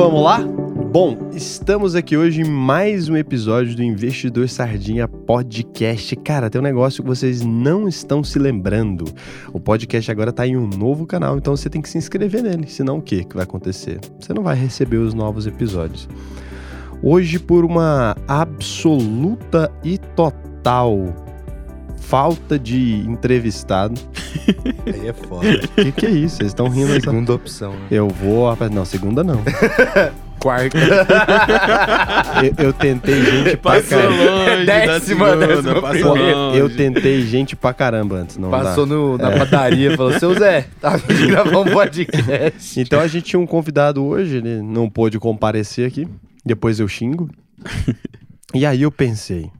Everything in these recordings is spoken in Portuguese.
vamos lá? Bom, estamos aqui hoje em mais um episódio do Investidor Sardinha Podcast. Cara, tem um negócio que vocês não estão se lembrando. O podcast agora tá em um novo canal, então você tem que se inscrever nele. Senão o que que vai acontecer? Você não vai receber os novos episódios. Hoje, por uma absoluta e total falta de entrevistado. Aí é foda. O que, que é isso? Vocês estão rindo dessa... Segunda opção, né? Eu vou. Não, segunda não. Quarta. eu, eu tentei gente pra Passou caramba. longe da Décima, décima passou longe. Eu tentei gente pra caramba antes. Não Passou dá. no, na padaria e falou: Seu Zé, tá vindo gravar um podcast. Então a gente tinha um convidado hoje, ele não pôde comparecer aqui. Depois eu xingo. E aí eu pensei.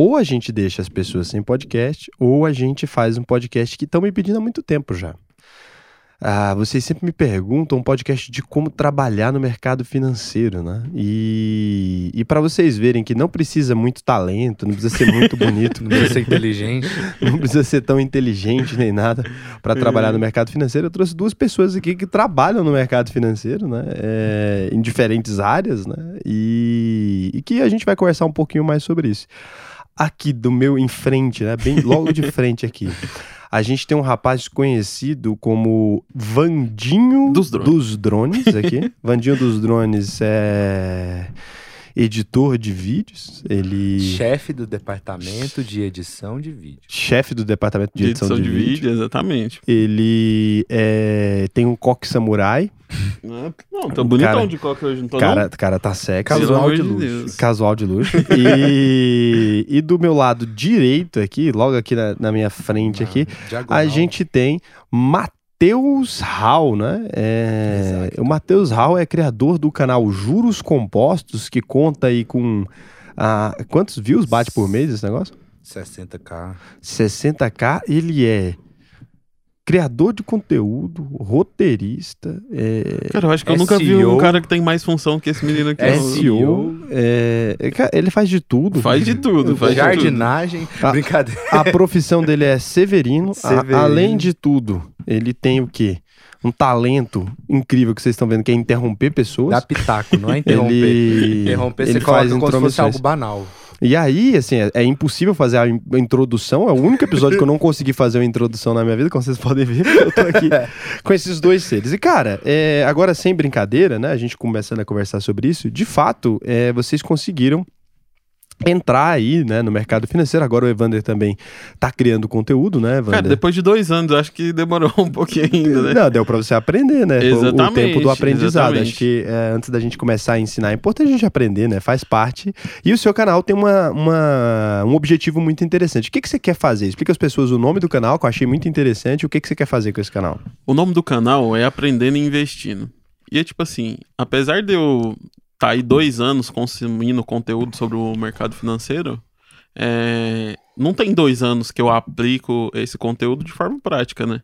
Ou a gente deixa as pessoas sem podcast, ou a gente faz um podcast que estão me pedindo há muito tempo já. Ah, vocês sempre me perguntam um podcast de como trabalhar no mercado financeiro, né? E, e para vocês verem que não precisa muito talento, não precisa ser muito bonito, Não precisa ser inteligente. não precisa ser tão inteligente nem nada para trabalhar no mercado financeiro. Eu trouxe duas pessoas aqui que trabalham no mercado financeiro, né? É, em diferentes áreas, né? E, e que a gente vai conversar um pouquinho mais sobre isso. Aqui do meu em frente, né? Bem logo de frente aqui. A gente tem um rapaz conhecido como Vandinho Dos drones. dos drones aqui. Vandinho dos drones é editor de vídeos. Ele Chefe do departamento de edição de vídeo. chefe do departamento de, De edição, de, vídeo. exatamente. Ele é, tem um coque samurai. Não, tô bonitão Cara- de coque hoje, não tô Cara, cara tá sexy. Casual de de luxo. Deus. Casual de luxo. E, e do meu lado direito aqui, logo aqui na, na minha frente aqui, Diagonal. a gente tem Matheus Hall, né? É, o Matheus Hall é criador do canal Juros Compostos, que conta aí com. ah, quantos views bate por mês esse negócio? 60k. 60k. Ele é criador de conteúdo, roteirista, é, Cara, eu acho que eu nunca vi SEO. um cara que tem mais função que esse menino aqui. SEO. SEO. é, é, ele faz de tudo. Faz de tudo, faz de tudo. Jardinagem. Brincadeira. A profissão dele é Severino. A- Severino. além de tudo, ele tem o quê? Um talento incrível que vocês estão vendo, que é interromper pessoas. Dá pitaco, não é interromper. Ele, Interromper, ele você faz coloca como se fosse algo banal. E aí, assim, é, é impossível fazer a, in- a introdução. É o único episódio que eu não consegui fazer uma introdução na minha vida, como vocês podem ver, eu tô aqui com esses dois seres. E, cara, é, agora sem brincadeira, né? A gente começando a conversar sobre isso. De fato, é, vocês conseguiram entrar aí, né, no mercado financeiro. Agora o Evander também tá criando conteúdo, né, Evander? Cara, depois de dois anos, acho que demorou um pouquinho ainda, né? Não, deu pra você aprender, né? Foi O- Exatamente, tempo do aprendizado. exatamente. Acho que é, antes da gente começar a ensinar, é importante a gente aprender, né? Faz parte. E o seu canal tem uma, uma- um objetivo muito interessante. O que, que você quer fazer? Explica às pessoas o nome do canal, que eu achei muito interessante. O que, que você quer fazer com esse canal? O nome do canal é Aprendendo e Investindo. E é tipo assim, apesar de eu estar aí dois anos consumindo conteúdo sobre o mercado financeiro, é, não tem dois anos que eu aplico esse conteúdo de forma prática, né?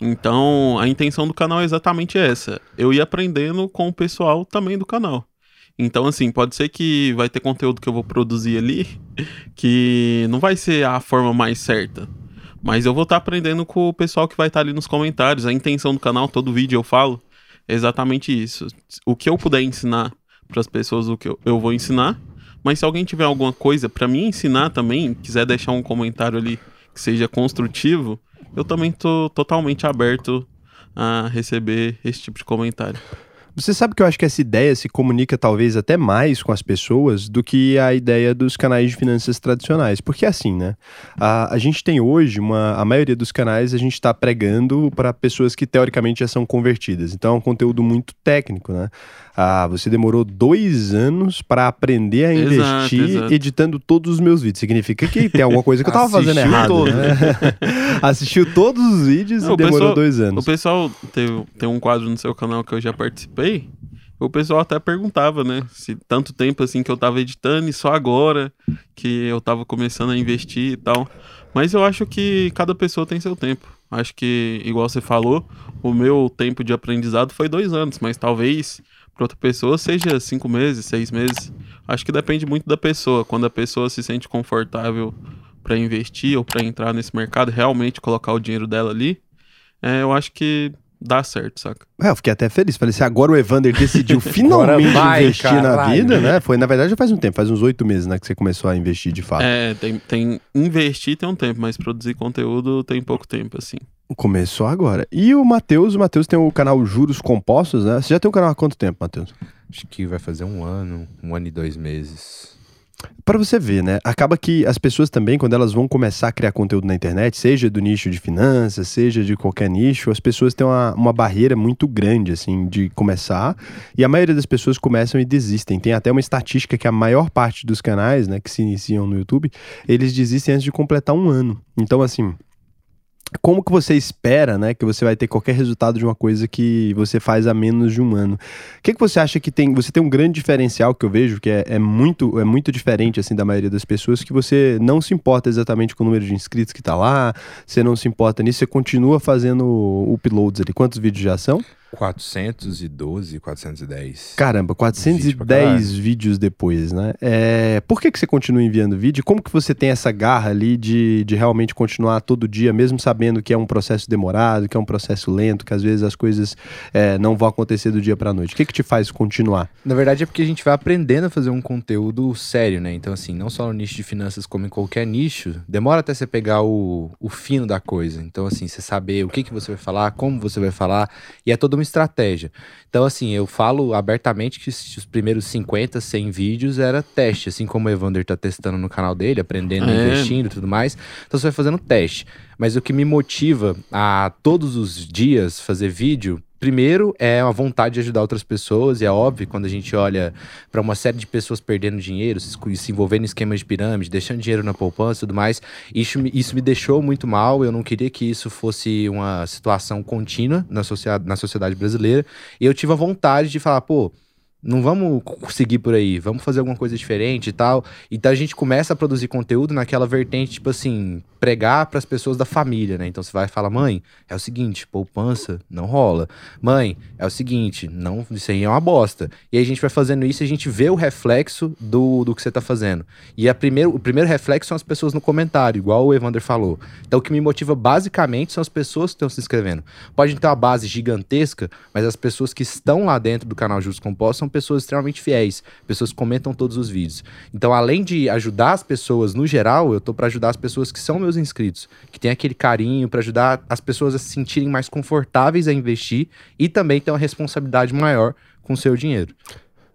Então, a intenção do canal é exatamente essa. Eu ir aprendendo com o pessoal também do canal. Então, assim, pode ser que vai ter conteúdo que eu vou produzir ali que não vai ser a forma mais certa. Mas eu vou estar aprendendo com o pessoal que vai estar ali nos comentários. A intenção do canal, todo vídeo eu falo, é exatamente isso. O que eu puder ensinar para as pessoas, o que eu, eu vou ensinar. Mas se alguém tiver alguma coisa para me ensinar também, quiser deixar um comentário ali que seja construtivo, eu também tô totalmente aberto a receber esse tipo de comentário. Você sabe que eu acho que essa ideia se comunica talvez até mais com as pessoas do que a ideia dos canais de finanças tradicionais. Porque assim, né? A, a gente tem hoje uma. A maioria dos canais a gente está pregando para pessoas que teoricamente já são convertidas. Então é um conteúdo muito técnico, né? Ah, você demorou dois anos para aprender a Exato, investir exato. editando todos os meus vídeos. Significa que tem alguma coisa que eu tava fazendo errado. né? Assistiu todos os vídeos Não, e o demorou pessoal- dois O anos. pessoal teve, tem um quadro no seu canal que eu já participei. O pessoal até perguntava, né? Se tanto tempo assim que eu tava editando e só agora que eu tava começando a investir e tal. Mas eu acho que cada pessoa tem seu tempo. Acho que, igual você falou, o meu tempo de aprendizado foi dois anos, mas talvez para outra pessoa seja cinco meses, seis meses. Acho que depende muito da pessoa. Quando a pessoa se sente confortável para investir ou para entrar nesse mercado, realmente colocar o dinheiro dela ali, é, eu acho que dá certo, saca? É, eu fiquei até feliz. Falei assim, agora o Evander decidiu finalmente vai, investir na caralho. vida, né? Foi, na verdade, já faz um tempo, faz uns oito meses, né, que você começou a investir de fato. É, tem, tem. Investir tem um tempo, mas produzir conteúdo tem pouco tempo, assim. Começou agora. E o Matheus, o Matheus tem o canal Juros Compostos, né? Você já tem o canal há quanto tempo, Matheus? Acho que vai fazer um ano, um ano e dois meses. Pra você ver, né? Acaba que as pessoas também, quando elas vão começar a criar conteúdo na internet, seja do nicho de finanças, seja de qualquer nicho, as pessoas têm uma, uma barreira muito grande, assim, de começar. E a maioria das pessoas começam e desistem. Tem até uma estatística que a maior parte dos canais, né, que se iniciam no YouTube, eles desistem antes de completar um ano. Então, assim. Como que você espera, né, que você vai ter qualquer resultado de uma coisa que você faz há menos de um ano? O que, que você acha que tem? Você tem um grande diferencial que eu vejo que é, é muito é muito diferente assim da maioria das pessoas que você não se importa exatamente com o número de inscritos que tá lá, você não se importa nisso, você continua fazendo uploads ali. Quantos vídeos já são? 412, 410. Caramba, 410 Vídeo pra caralho. vídeos depois, né? É, por que, que você continua enviando vídeo? Como que você tem essa garra ali de, de realmente continuar todo dia, mesmo sabendo que é um processo demorado, que é um processo lento, que às vezes as coisas é, não vão acontecer do dia pra noite? O que, que te faz continuar? Na verdade é porque a gente vai aprendendo a fazer um conteúdo sério, né? Então, assim, não só no nicho de finanças, como em qualquer nicho, demora até você pegar o, o fino da coisa. Então, assim, você saber o que, que você vai falar, como você vai falar, e é toda uma estratégia. Então, assim, eu falo abertamente que os primeiros 50, 100 vídeos era teste, assim como o Evander tá testando no canal dele, aprendendo, É. investindo e tudo mais. Então, você vai fazendo teste. Mas o que me motiva a todos os dias fazer vídeo, primeiro é a vontade de ajudar outras pessoas, e é óbvio quando a gente olha para uma série de pessoas perdendo dinheiro, se, envolvendo em esquemas de pirâmide, deixando dinheiro na poupança e tudo mais, isso, me- isso me deixou muito mal. Eu não queria que isso fosse uma situação contínua na sociedade, na sociedade brasileira, e eu tive a vontade de falar, pô. Não vamos seguir por aí, vamos fazer alguma coisa diferente e tal. Então a gente começa a produzir conteúdo naquela vertente, tipo assim, pregar para as pessoas da família, né? Então você vai falar, mãe, é o seguinte, poupança não rola. Mãe, é o seguinte, não, isso aí é uma bosta. E aí a gente vai fazendo isso a gente vê o reflexo do, do que você tá fazendo. E a primeiro, o primeiro reflexo são as pessoas no comentário, igual o Evander falou. Então o que me motiva basicamente são as pessoas que estão se inscrevendo. Pode ter uma base gigantesca, mas as pessoas que estão lá dentro do canal Justo Composto são pessoas extremamente fiéis, pessoas que comentam todos os vídeos. Então, além de ajudar as pessoas no geral, eu tô para ajudar as pessoas que são meus inscritos, que tem aquele carinho para ajudar as pessoas a se sentirem mais confortáveis a investir e também ter uma responsabilidade maior com o seu dinheiro.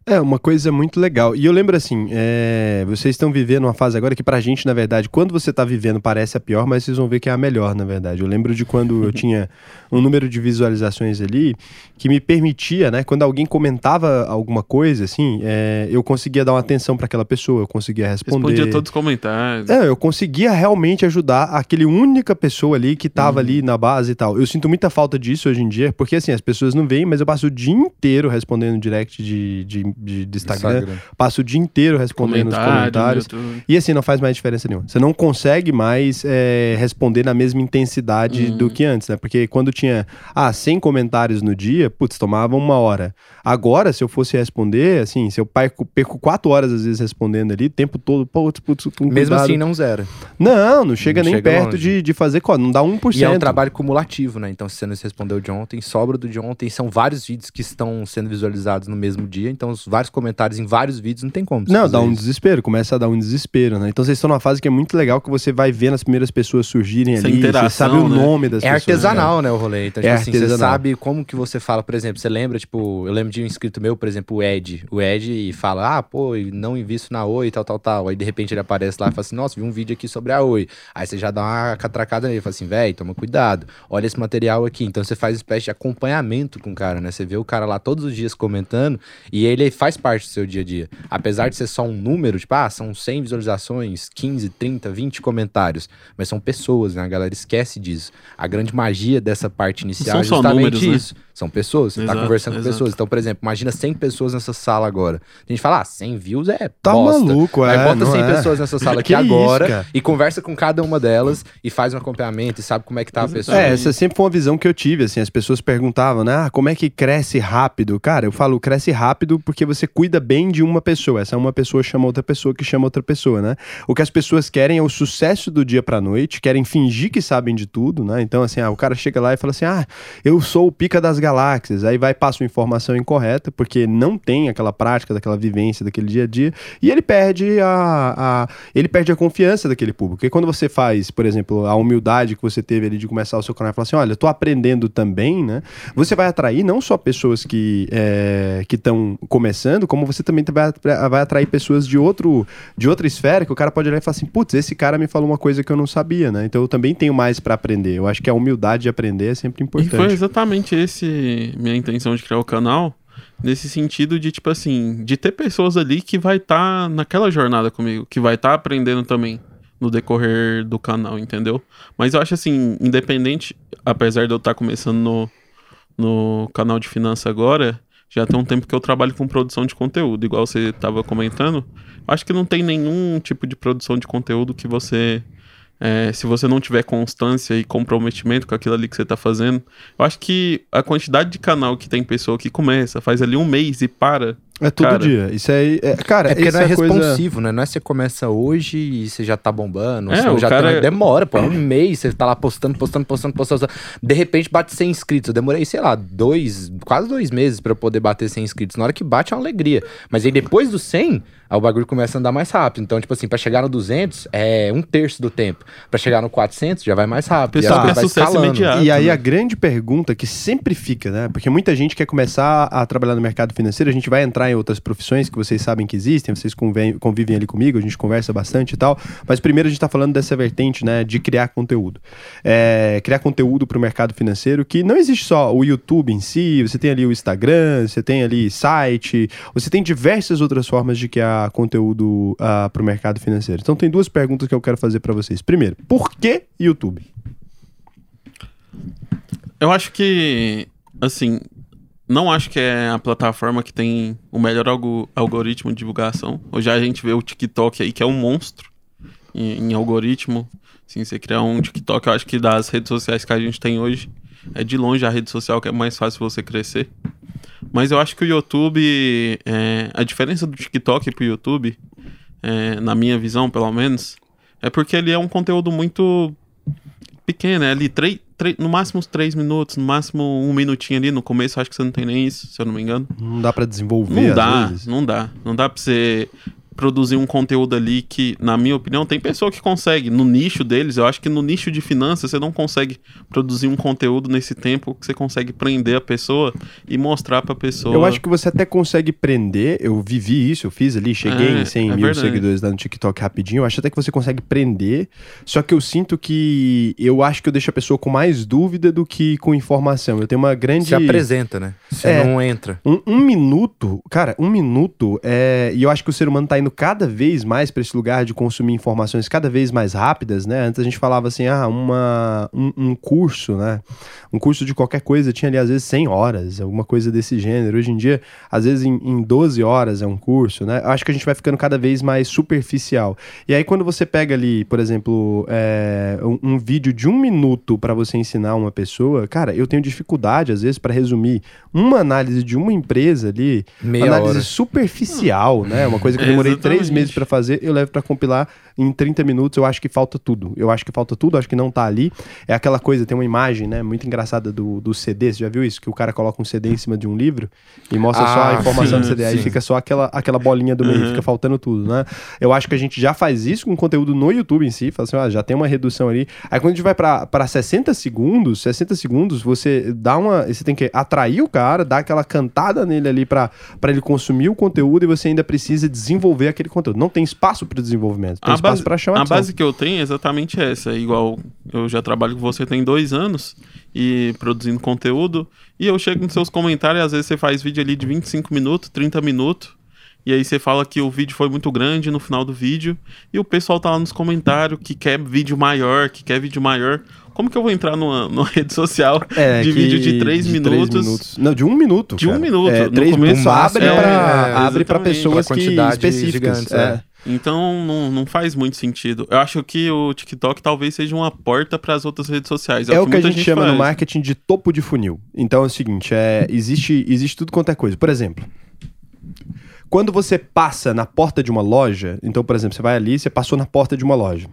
É, uma coisa muito legal. E eu lembro assim, é, vocês estão vivendo uma fase agora que pra gente, na verdade, quando você tá vivendo parece a pior, mas vocês vão ver que é a melhor, na verdade. Eu lembro de quando eu tinha um número de visualizações ali que me permitia, né, quando alguém comentava alguma coisa, assim, é, eu conseguia dar uma atenção pra aquela pessoa, eu conseguia responder. Respondia todos os comentários. É, eu conseguia realmente ajudar aquele única pessoa ali que tava Uhum. ali na base e tal. Eu sinto muita falta disso hoje em dia, porque assim, as pessoas não veem, mas eu passo o dia inteiro respondendo direct de, de, de- de Instagram, passo o dia inteiro respondendo os comentários. E assim, não faz mais diferença nenhuma. Você não consegue mais é, responder na mesma intensidade Uhum. do que antes, né? Porque quando tinha, ah, 100 comentários no dia, putz, tomava uma hora. Agora, se eu fosse responder, assim, se eu perco, perco quatro horas às vezes respondendo ali, o tempo todo, putz, putz, com Mesmo assim, não zero. Não, não chega Não nem chega perto longe. de, de fazer, não dá 1%. E é um trabalho cumulativo, né? Então, se você não respondeu de ontem, sobra do de ontem. São vários vídeos que estão sendo visualizados no mesmo dia. Então, os vários comentários em vários vídeos não tem como. você Não, dá um isso. desespero, começa a dar um desespero, né? Então vocês estão numa fase que é muito legal que você vai vendo as primeiras pessoas surgirem Essa ali, você sabe o né? nome das É pessoas. né? artesanal, né, o rolê. Então, É tipo assim, você artesanal. sabe como que você fala, por exemplo, você lembra, tipo, eu lembro de um inscrito meu, por exemplo, o Ed. O Ed fala, ah, pô, não invisto na Oi, tal, tal, tal. Aí, de repente, ele aparece lá e fala assim, nossa, vi um vídeo aqui sobre a Oi. Aí você já dá uma catracada nele, fala assim, velho, toma cuidado, olha esse material aqui. Então, você faz uma espécie de acompanhamento com o cara, né? Você vê o cara lá todos os dias comentando e ele faz parte do seu dia a dia. Apesar de ser só um número, tipo, ah, são 100 visualizações, 15, 30, 20 comentários, mas são pessoas, né? A galera esquece disso. A grande magia dessa parte inicial Não é são só justamente números, né? Isso. São pessoas, você tá Exato, conversando com exato. pessoas. Então, por exemplo, imagina 100 pessoas nessa sala agora. A gente fala, ah, 100 views é Tá bosta. maluco, é, Aí bota não 100 é. pessoas nessa sala aqui isso, agora cara? e conversa com cada uma delas e faz um acompanhamento e sabe como é que tá a pessoa. É, essa sempre foi uma visão que eu tive, assim, as pessoas perguntavam, né, ah, como é que cresce rápido? Cara, eu falo, cresce rápido porque você cuida bem de uma pessoa, essa uma pessoa chama outra pessoa que chama outra pessoa, né? O que as pessoas querem é o sucesso do dia pra noite, querem fingir que sabem de tudo, né? Então, assim, ah, o cara chega lá e fala assim, ah, eu sou o pica das galáxias, aí vai, passa uma informação incorreta, porque não tem aquela prática, daquela vivência, daquele dia a dia, e ele perde a, a- ele perde a confiança daquele público. Porque quando você faz, por exemplo, a humildade que você teve ali de começar o seu canal e falar assim, olha, eu tô aprendendo também, né? Você vai atrair não só pessoas que é, que estão começando, como você também vai, vai atrair pessoas de outro de outra esfera que o cara pode olhar e falar assim, putz, esse cara me falou uma coisa que eu não sabia, né? Então eu também tenho mais pra aprender. Eu acho que a humildade de aprender é sempre E importante. foi exatamente esse minha intenção de criar o canal. Nesse sentido de, tipo assim, de ter pessoas ali que vai estar naquela jornada comigo, que vai estar aprendendo também no decorrer do canal, entendeu? Mas eu acho assim, independente, apesar de eu estar começando no, no canal de finanças agora, já tem um tempo que eu trabalho com produção de conteúdo, igual você estava comentando. Acho que não tem nenhum tipo de produção de conteúdo que você é, se você não tiver constância e comprometimento com aquilo ali que você tá fazendo, eu acho que a quantidade de canal que tem pessoa que começa, faz ali um mês e para. É todo Cara, dia. Isso aí, é, cara, É porque não é é coisa... responsivo, né? Não é você começa hoje e você já tá bombando. É, você o já cara- tem- demora, pô. é Um mês, você tá lá postando, postando, postando, postando. De repente bate 100 inscritos. Eu demorei, sei lá, dois, quase dois meses pra eu poder bater 100 inscritos. Na hora que bate é uma alegria. Mas aí depois do 100, aí o bagulho começa a andar mais rápido. Então, tipo assim, pra chegar no 200 é um terço do tempo. Pra chegar no 400 já vai mais rápido. Pessoal e vai sucesso imediato. E aí né? a grande pergunta que sempre fica, né? Porque muita gente quer começar a trabalhar no mercado financeiro, a gente vai entrar em outras profissões que vocês sabem que existem, vocês convivem ali comigo, a gente conversa bastante e tal. Mas primeiro a gente tá falando dessa vertente, né? De criar conteúdo. É, criar conteúdo para o mercado financeiro, que não existe só o YouTube em si, você tem ali o Instagram, você tem ali site, você tem diversas outras formas de conteúdo para o mercado financeiro. Então tem duas perguntas que eu quero fazer para vocês. Primeiro, por que YouTube? Eu acho que, assim, não acho que é a plataforma que tem o melhor algo- algoritmo de divulgação. Hoje a gente vê o TikTok aí, que é um monstro em, em algoritmo. Assim, você criar um TikTok, eu acho que das redes sociais que a gente tem hoje, é de longe a rede social que é mais fácil você crescer. Mas eu acho que o YouTube, é, a diferença do TikTok pro YouTube, é, na minha visão, pelo menos, é porque ele é um conteúdo muito pequeno, é ali três, três- no máximo uns três minutos, no máximo um minutinho ali. No começo, acho que você não tem nem isso, se eu não me engano. Não dá pra desenvolver Não dá, vezes. não dá. Não dá pra você produzir um conteúdo ali que, na minha opinião, tem pessoa que consegue. No nicho deles, eu acho que no nicho de finanças, você não consegue produzir um conteúdo nesse tempo que você consegue prender a pessoa e mostrar pra pessoa. Eu acho que você até consegue prender. Eu vivi isso, eu fiz ali, cheguei É, em 100 é mil verdade. seguidores lá no TikTok rapidinho. Eu acho até que você consegue prender. Só que eu sinto que. Eu acho que eu deixo a pessoa com mais dúvida do que com informação. Eu tenho uma grande. Se apresenta, né? Você É. não entra. Um, um minuto, cara, um minuto é. E eu acho que o ser humano tá indo cada vez mais pra esse lugar de consumir informações cada vez mais rápidas, né? Antes a gente falava assim, ah, uma, um, um curso, né? Um curso de qualquer coisa tinha ali às vezes 100 horas, alguma coisa desse gênero. Hoje em dia, às vezes em, em 12 horas é um curso, né? Eu acho que a gente vai ficando cada vez mais superficial. E aí quando você pega ali, por exemplo, é, um, um vídeo de um minuto pra você ensinar uma pessoa, cara, eu tenho dificuldade às vezes pra resumir uma análise de uma empresa ali, Meia análise hora. superficial, né? Uma coisa que eu demorei três Exatamente. meses pra fazer, eu levo pra compilar em 30 minutos. Eu acho que falta tudo. Eu acho que falta tudo, acho que não tá ali. É aquela coisa, tem uma imagem, né, muito engraçada do, do CD. Você já viu isso? Que o cara coloca um CD em cima de um livro e mostra só a Ah, informação do sim, CD. Aí sim. fica só aquela, aquela bolinha do meio, Uhum. fica faltando tudo, né? Eu acho que a gente já faz isso com conteúdo no YouTube em si. Fala assim, ó, já tem uma redução ali. Aí quando a gente vai pra, pra 60 segundos, 60 segundos, você dá uma. Você tem que atrair o cara, dar aquela cantada nele ali pra ele consumir o conteúdo e você ainda precisa desenvolver aquele conteúdo. Não tem espaço pro desenvolvimento, tem a espaço pra chamar a base que eu tenho é exatamente essa. Igual eu já trabalho com você tem dois anos e produzindo conteúdo. E eu chego nos seus comentários, às vezes você faz vídeo ali de 25 minutos, 30 minutos. E aí você fala que o vídeo foi muito grande no final do vídeo. E o pessoal tá lá nos comentários que quer vídeo maior, que quer vídeo maior. Como que eu vou entrar numa, numa rede social É, de que- vídeo de 3 de minutos? três minutos. Não, de um minuto. De um cara. minuto. É, No três começo, minutos abre é, pra, abre pra pessoas Pra que específicas. gigantes, é. é. Então não, não faz muito sentido. Eu acho que o TikTok talvez seja uma porta para as outras redes sociais. É o que a muita gente chama no faz. marketing de topo de funil. Então é o seguinte, é, existe, existe tudo quanto é coisa. Por exemplo, quando você passa na porta de uma loja, então, por exemplo, você vai ali, você passou na porta de uma loja.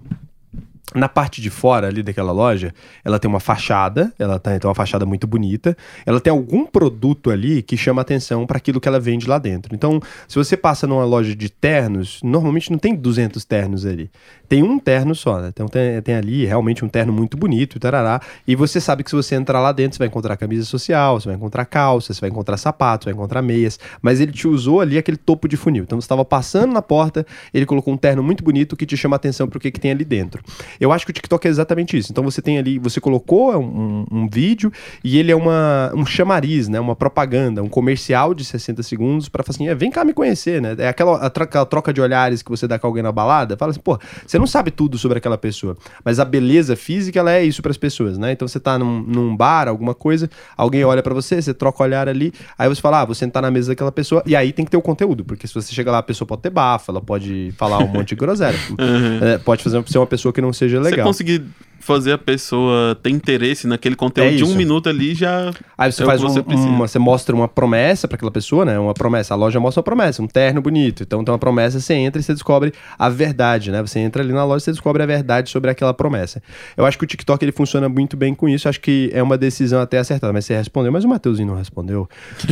Na parte de fora ali daquela loja, ela tem uma fachada, ela tem então uma fachada muito bonita. Ela tem algum produto ali que chama atenção para aquilo que ela vende lá dentro. Então, se você passa numa loja de ternos, normalmente não tem 200 ternos ali. Tem um terno só, né? Então tem, tem ali realmente um terno muito bonito, tarará. E você sabe que se você entrar lá dentro, você vai encontrar camisa social, você vai encontrar calça, você vai encontrar sapatos, vai encontrar meias. Mas ele te usou ali aquele topo de funil. Então você estava passando na porta, ele colocou um terno muito bonito que te chama atenção para o que, que tem ali dentro. Eu acho que o TikTok é exatamente isso. Então você tem ali, você colocou um, um- um vídeo e ele é uma, um chamariz, né? Uma propaganda, um comercial de 60 segundos para falar assim, é, vem cá me conhecer, né? É aquela, a troca, troca de olhares que você dá com alguém na balada. Fala assim, pô, você não sabe tudo sobre aquela pessoa, mas a beleza física, ela é isso para as pessoas, né? Então você tá num, num bar, alguma coisa, alguém olha para você, você troca olhar ali, aí você fala, ah, vou sentar na mesa daquela pessoa, e aí tem que ter o conteúdo, porque se você chega lá, a pessoa pode ter bafo, ela pode falar um monte de groselha. Uhum. É, pode fazer ser uma pessoa que não seja Você legal. conseguir fazer a pessoa ter interesse naquele conteúdo É de um minuto ali já. Aí você É o faz que você um- precisa. uma, você mostra uma promessa pra aquela pessoa, né? Uma promessa. A loja mostra uma promessa, um terno bonito. Então tem uma promessa, você entra e você descobre a verdade, né? Você entra ali na loja e você descobre a verdade sobre aquela promessa. Eu acho que o TikTok ele funciona muito bem com isso. Acho que é uma decisão até acertada. Mas você respondeu, mas o Matheusinho não respondeu.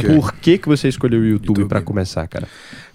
Por que que você escolheu o YouTube, YouTube. pra começar, cara?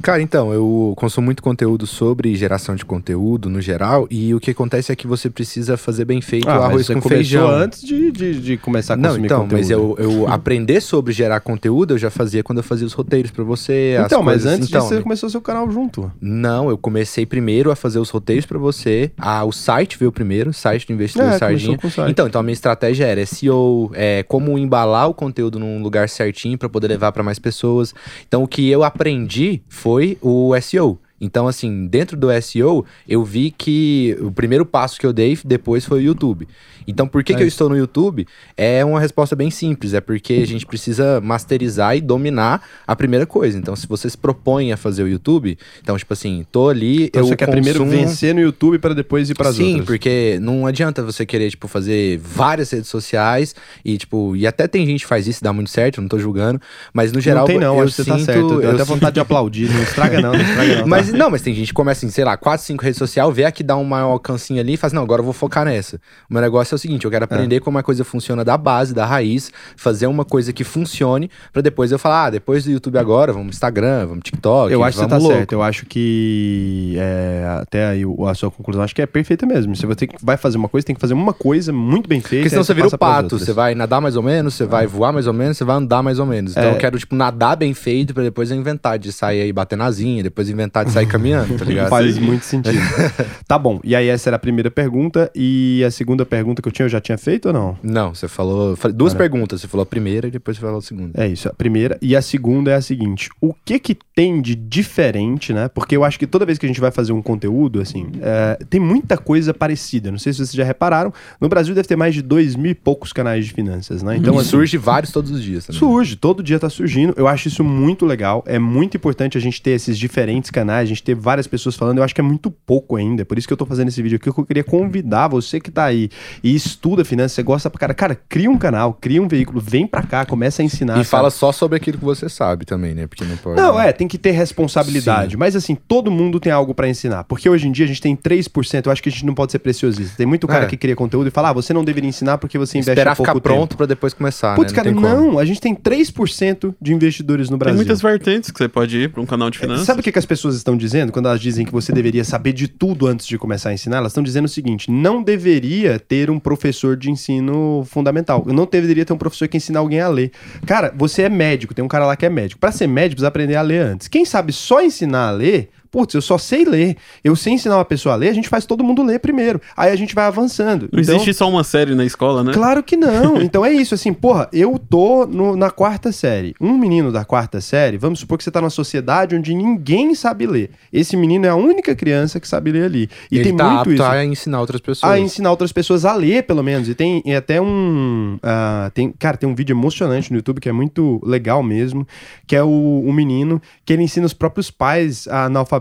Cara, então, eu consumo muito conteúdo sobre geração de conteúdo no geral, e o que acontece é que você precisa fazer bem feito Ah, arroz com feijão. antes de, de, de começar a Não, consumir então, conteúdo. mas eu, eu aprender sobre gerar conteúdo eu já fazia quando eu fazia os roteiros pra você. Então, mas coisas- antes então, disso você começou seu canal junto. Não, eu comecei primeiro a fazer os roteiros pra você. Ah, o site veio primeiro, o site do investidor É, Sardinha. Então, então a minha estratégia era SEO, é, como embalar o conteúdo num lugar certinho pra poder levar pra mais pessoas. Então, o que eu aprendi foi o SEO. Então, assim, dentro do SEO, eu vi que o primeiro passo que eu dei depois foi o YouTube. Então, por que, É que eu estou no YouTube? É uma resposta bem simples. É porque a gente precisa masterizar e dominar a primeira coisa. Então, se você se propõe a fazer o YouTube, então, tipo assim, tô ali, Então eu você quer primeiro consumo- vencer no YouTube pra depois ir pras Sim, outras. porque não adianta você querer, tipo, fazer várias redes sociais e, tipo, e até tem gente que faz isso, dá muito certo, não tô julgando, mas no geral não tem não, eu acho que você tá certo. Eu tenho até vontade de aplaudir. Não estraga não, não estraga não. tá? mas não, mas tem gente que começa em, sei lá, 4, 5 redes sociais, vê a que dá um maior alcancinho ali e faz, não, agora eu vou focar nessa. O meu negócio é o seguinte, eu quero aprender como a coisa funciona da base, da raiz, fazer uma coisa que funcione, pra depois eu falar, ah, depois do YouTube agora, vamos Instagram, vamos TikTok, Eu acho que você tá louco. certo. Eu acho que é, até aí a sua conclusão acho que é perfeita mesmo. Se você vai fazer uma coisa, tem que fazer uma coisa muito bem feita. Porque senão você vira o pato, você vai nadar mais ou menos, você vai voar mais ou menos, você vai andar mais ou menos. Então É. eu quero, tipo, nadar bem feito pra depois eu inventar de sair aí bater nazinha, depois inventar de sair caminhando, tá ligado? Faz muito sentido. tá bom. E aí essa era a primeira pergunta e a segunda pergunta que eu tinha, eu já tinha feito ou não? Não, você falou. duas perguntas. Você falou a primeira e depois você falou a segunda. É isso, a primeira. E a segunda é a seguinte: o que que tem de diferente, né? Porque eu acho que toda vez que a gente vai fazer um conteúdo, assim, é, tem muita coisa parecida. Não sei se vocês já repararam. No Brasil deve ter mais de dois mil e poucos canais de finanças, né? Então assim, surge vários todos os dias também. Surge, todo dia tá surgindo. Eu acho isso muito legal. É muito importante a gente ter esses diferentes canais, a gente ter várias pessoas falando. Eu acho que é muito pouco ainda. Por isso que eu tô fazendo esse vídeo aqui. que Eu queria convidar você que tá aí e estuda finanças, você gosta pra cara. Cara, cria um canal, cria um veículo, vem pra cá, começa a ensinar. E cara. fala só sobre aquilo que você sabe também, né? Porque não pode. Não, é, tem que ter responsabilidade. Mas assim, todo mundo tem algo pra ensinar. Porque hoje em dia a gente tem 3%, eu acho que a gente não pode ser preciosista. Tem muito cara É. que cria conteúdo e fala, ah, você não deveria ensinar porque você investe Esperar pouco ficar tempo. pronto pra depois começar. Putz, né? cara, tem como. não, a gente tem 3% de investidores no Tem Brasil. muitas vertentes que você pode ir pra um canal de finanças. Sabe o que, que as pessoas estão dizendo quando elas dizem que você deveria saber de tudo antes de começar a ensinar? Elas estão dizendo o seguinte: não deveria ter um professor de ensino fundamental. Eu não deveria ter um professor que ensina alguém a ler. Cara, você é médico, tem um cara lá que é médico. Pra ser médico, precisa aprender a ler antes. Quem sabe só ensinar a ler putz, eu só sei ler. Eu sei ensinar uma pessoa a ler, a gente faz todo mundo ler primeiro. Aí a gente vai avançando. Não Então- existe só uma série na escola, né? Claro que não. Então é isso, assim, porra, eu tô no- na quarta série. Um menino da quarta série, vamos supor que você tá numa sociedade onde ninguém sabe ler. Esse menino é a única criança que sabe ler ali. E Ele tem tá muito apto isso. a ensinar outras pessoas. A ensinar outras pessoas a ler, pelo menos. E tem e até um. ah, tem, cara, tem um vídeo emocionante no YouTube que é muito legal mesmo. Que é o, o menino que ele ensina os próprios pais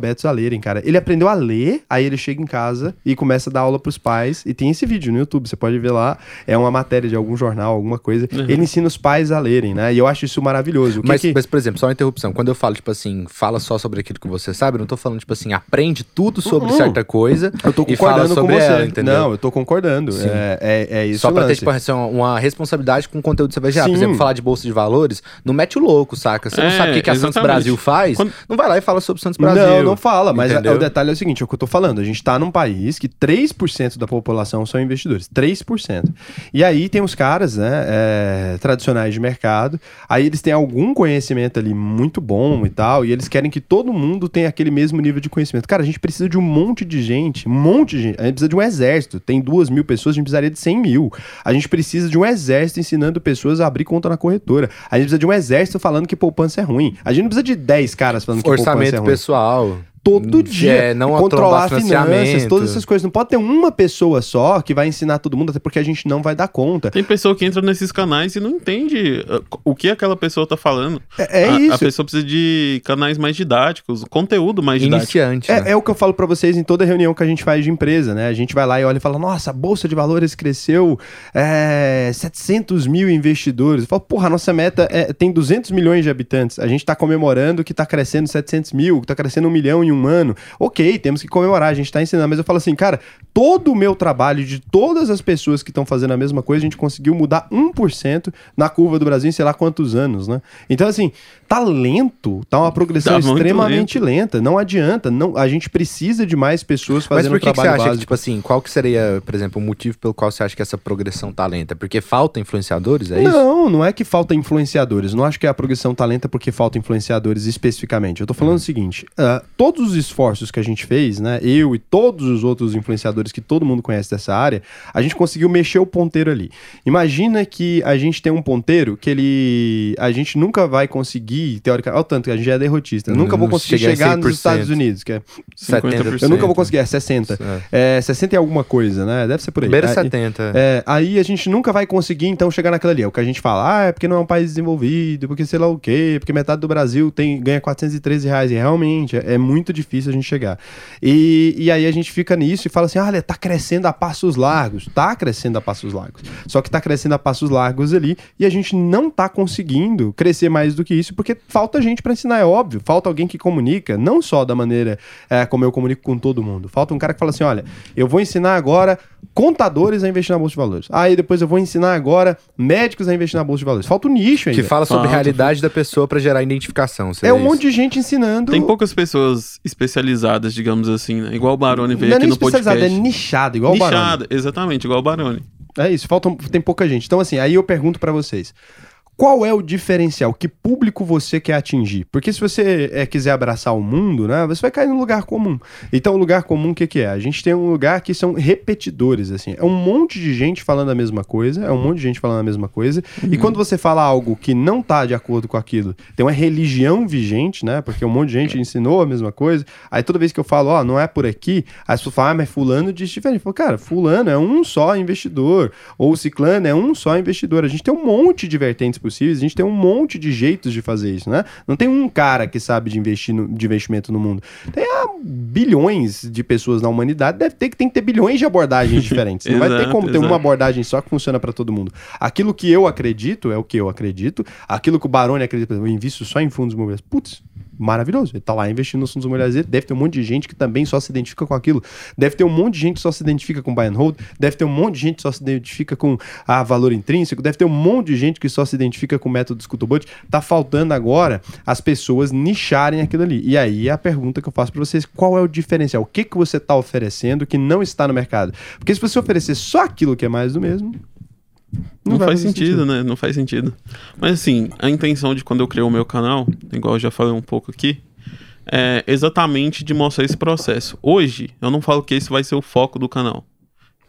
analfabetos a lerem, cara. Ele aprendeu a ler, aí ele chega em casa e começa a dar aula pros pais. E tem esse vídeo no YouTube, você pode ver lá. É uma matéria de algum jornal, alguma coisa. Ele ensina os pais a lerem, né? E eu acho isso maravilhoso. Mas, que- mas, por exemplo, só uma interrupção. Quando eu falo, tipo assim, fala só sobre aquilo que você sabe, eu não tô falando, tipo assim, aprende tudo sobre Uhum. certa coisa eu tô e fala concordando com sobre você. ela, entendeu? Não, eu tô concordando. É, é, é isso. Só pra ter, lance. tipo, assim, uma responsabilidade com o conteúdo que você vai gerar. Sim. Por exemplo, falar de bolsa de valores, não mete o louco, saca? Você não É, sabe o que, que a Santos. Brasil faz, Quando- não vai lá e fala sobre Santos Brasil. Não, não fala, mas a- o detalhe é o seguinte, é o que eu tô falando, a gente tá num país que 3% da população são investidores, 3%. E aí tem os caras, né, é, tradicionais de mercado, aí eles têm algum conhecimento ali muito bom e tal, e eles querem que todo mundo tenha aquele mesmo nível de conhecimento. Cara, a gente precisa de um monte de gente, um monte de gente, a gente precisa de um exército, tem duas mil pessoas, a gente precisaria de 100 mil. A gente precisa de um exército ensinando pessoas a abrir conta na corretora. A gente precisa de um exército falando que poupança é ruim. A gente não precisa de 10 caras falando que poupança é Orçamento ruim pessoal. Todo dia. É, não controlar finanças, todas essas coisas. Não pode ter uma pessoa só que vai ensinar todo mundo, até porque a gente não vai dar conta. Tem pessoa que entra nesses canais e não entende uh, o que aquela pessoa tá falando. É, é a, isso. A pessoa precisa de canais mais didáticos, conteúdo mais didático. Iniciante. né? É, é o que eu falo pra vocês em toda reunião que a gente faz de empresa, né? A gente vai lá e olha e fala: Nossa, a Bolsa de Valores cresceu é, 700 mil investidores. Eu falo, porra, a nossa meta é, tem 200 milhões de habitantes. A gente tá comemorando que tá crescendo 700 mil, que tá crescendo um milhão em um ano. Ok, temos que comemorar, a gente tá ensinando. Mas eu falo assim, cara, todo o meu trabalho de todas as pessoas que estão fazendo a mesma coisa, a gente conseguiu mudar 1% na curva do Brasil em sei lá quantos anos, né? Então, assim, tá lento, tá uma progressão Tá extremamente lenta. Não adianta, não, a gente precisa de mais pessoas Mas fazendo por o que, que você acha que, tipo assim, qual que seria, por exemplo, o motivo pelo qual você acha que essa progressão tá lenta? Porque falta influenciadores, é isso? Não, não é que falta influenciadores. Não acho que a progressão tá lenta porque falta influenciadores especificamente. Eu tô Hum. falando o seguinte: ah, todos os esforços que a gente fez, né? Eu e todos os outros influenciadores que todo mundo conhece dessa área, a gente conseguiu mexer o ponteiro ali. Imagina que a gente tem um ponteiro que ele. A gente nunca vai conseguir, teoricamente. Olha o tanto que a gente já é derrotista. Eu nunca vou conseguir chega a chegar nos 100%. Estados Unidos, que é. 50%. Eu nunca vou conseguir, é 60. É, 60 e alguma coisa, né? Deve ser por aí. Beira Aí- 70. é, aí a gente nunca vai conseguir, então, chegar naquela ali. É o que a gente fala, ah, é porque não é um país desenvolvido, porque sei lá o quê, porque metade do Brasil tem, ganha 413 reais. E realmente, é, é muito difícil a gente chegar. E, e aí a gente fica nisso e fala assim, olha, tá crescendo a passos largos. Tá crescendo a passos largos. Só que tá crescendo a passos largos ali e a gente não tá conseguindo crescer mais do que isso, porque falta gente pra ensinar, é óbvio. Falta alguém que comunica, não só da maneira é, como eu comunico com todo mundo. Falta um cara que fala assim, olha, eu vou ensinar agora contadores a investir na Bolsa de Valores. Aí depois eu vou ensinar agora médicos a investir na Bolsa de Valores. Falta o nicho ainda. Que fala sobre a realidade da pessoa pra gerar identificação. É um isso? monte de gente ensinando. Tem poucas pessoas especializadas, digamos assim, né? Igual o Baroni veio não é aqui nem no especializado, podcast. é nichado, igual o Barone. Nichada, exatamente, igual o Baroni. É isso, falta, tem pouca gente. Então, assim, aí eu pergunto pra vocês. Qual é o diferencial? Que público você quer atingir? Porque se você é, quiser abraçar o mundo, né, você vai cair no lugar comum. Então, o lugar comum, o que, que é? A gente tem um lugar que são repetidores, assim. É um monte de gente falando a mesma coisa, é um monte de gente falando a mesma coisa. E quando você fala algo que não tá de acordo com aquilo, tem uma religião vigente, né? Porque um monte de gente ensinou a mesma coisa. Aí toda vez que eu falo, ó, não é por aqui, as pessoas falam, ah, mas fulano diz diferente. Falo, cara, fulano é um só investidor. Ou ciclano é um só investidor. A gente tem um monte de vertentes possíveis, a gente tem um monte de jeitos de fazer isso, né? Não tem um cara que sabe de, investir no- de investimento no mundo. Tem ah, bilhões de pessoas na humanidade, deve ter que tem que ter bilhões de abordagens diferentes. Não vai ter Exato, como ter exato. uma abordagem só que funciona para todo mundo. Aquilo que eu acredito é o que eu acredito. Aquilo que o Baroni acredita, eu invisto só em fundos imobiliários. Putz, maravilhoso. Ele tá lá investindo nos fundos imobiliários. dele. Deve ter um monte de gente que também só se identifica com aquilo. Deve ter um monte de gente que só se identifica com buy and hold. Deve ter um monte de gente que só se identifica com a valor intrínseco. Deve ter um monte de gente que só se identifica com o método Scuttlebot. Tá faltando agora as pessoas nicharem aquilo ali. E aí a pergunta que eu faço para vocês, qual é o diferencial? O que que você tá oferecendo que não está no mercado? Porque se você oferecer só aquilo que é mais do mesmo, Não, vai faz fazer sentido, né? Não faz sentido. Mas assim, a intenção de quando eu criei o meu canal, igual eu já falei um pouco aqui, é, exatamente de mostrar esse processo. Hoje, eu não falo que esse vai ser o foco do canal.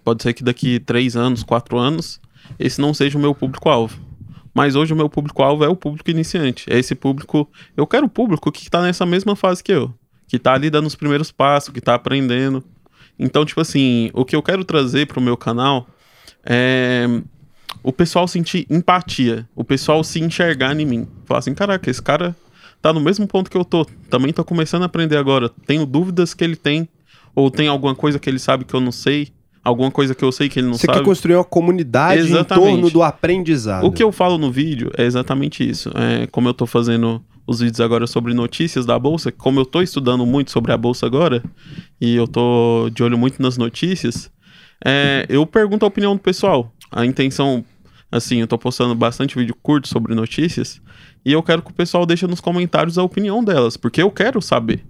Pode ser que daqui três anos, quatro anos, esse não seja o meu público-alvo. Mas hoje o meu público-alvo é o público iniciante. É esse público. Eu quero o público que está nessa mesma fase que eu. Que está ali dando os primeiros passos, que está aprendendo. Então, tipo assim, o que eu quero trazer pro meu canal é o pessoal sentir empatia, o pessoal se enxergar em mim. Falar assim, caraca, esse cara tá no mesmo ponto que eu tô. Também tô começando a aprender agora. Tenho dúvidas que ele tem, ou tem alguma coisa que ele sabe que eu não sei, alguma coisa que eu sei que ele não Você sabe. quer construir uma comunidade Exatamente. em torno do aprendizado. O que eu falo no vídeo é exatamente isso. É, como eu tô fazendo os vídeos agora sobre notícias da bolsa, como eu tô estudando muito sobre a bolsa agora, e eu tô de olho muito nas notícias, é, eu pergunto a opinião do pessoal. A intenção, assim, eu tô postando bastante vídeo curto sobre notícias, e eu quero que o pessoal deixe nos comentários a opinião delas, porque eu quero saber.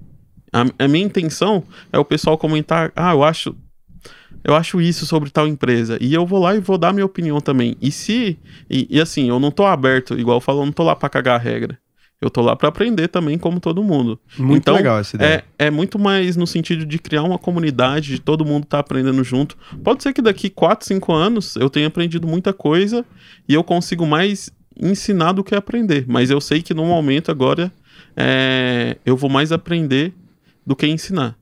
A, a minha intenção é o pessoal comentar, ah, eu acho eu acho isso sobre tal empresa. E eu vou lá e vou dar minha opinião também. E se. E, e assim, eu não tô aberto, igual eu falo, eu não tô lá pra cagar a regra. Eu tô lá pra aprender também, como todo mundo. Muito então, legal essa ideia. É, é muito mais no sentido de criar uma comunidade, de todo mundo tá aprendendo junto. Pode ser que daqui 4, 5 anos eu tenha aprendido muita coisa e eu consigo mais ensinar do que aprender. Mas eu sei que no momento agora é, eu vou mais aprender do que ensinar.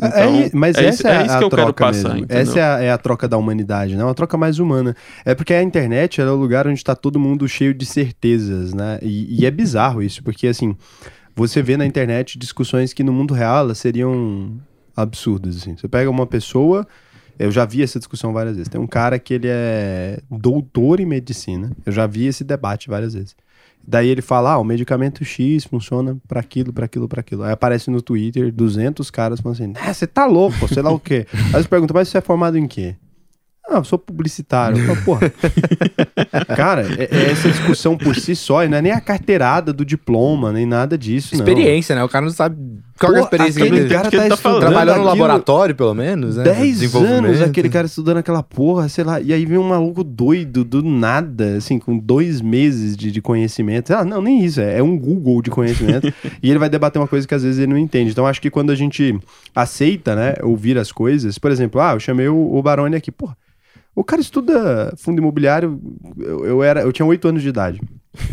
É, é, mas é essa é, é isso a que eu quero troca passar, mesmo. entendeu? Essa é a, é a troca da humanidade, né? Uma troca mais humana. É porque a internet é o lugar onde está todo mundo cheio de certezas, né? E, e é bizarro isso, porque assim, você vê na internet discussões que no mundo real elas seriam absurdas, assim. Você pega uma pessoa, eu já vi essa discussão várias vezes. Tem um cara que ele é doutor em medicina. Eu já vi esse debate várias vezes. Daí ele fala, ah, o medicamento X funciona pra aquilo, pra aquilo, pra aquilo. Aí aparece no Twitter 200 caras falando assim, ah, você tá louco, sei lá o quê. Aí você pergunta, mas você é formado em quê? Ah, eu sou publicitário. Eu falo, porra. Cara, é- é essa discussão por si só, e não é nem a carteirada do diploma, nem nada disso, não. Experiência, né? O cara não sabe qual que é a experiência que aquele ele cara que ele tá tá falando. estudando Trabalhou no aquilo laboratório, pelo menos, né? 10 Desenvolvimento. anos aquele cara estudando aquela porra, sei lá, e aí vem um maluco doido do nada, assim, com dois meses de, de conhecimento. Ah, não, nem isso, é, é um Google de conhecimento. e ele vai debater uma coisa que às vezes ele não entende. Então acho que quando a gente aceita, né, ouvir as coisas, por exemplo, ah, eu chamei o, o Baroni aqui, porra. O cara estuda fundo imobiliário, eu, eu era, eu tinha 8 anos de idade.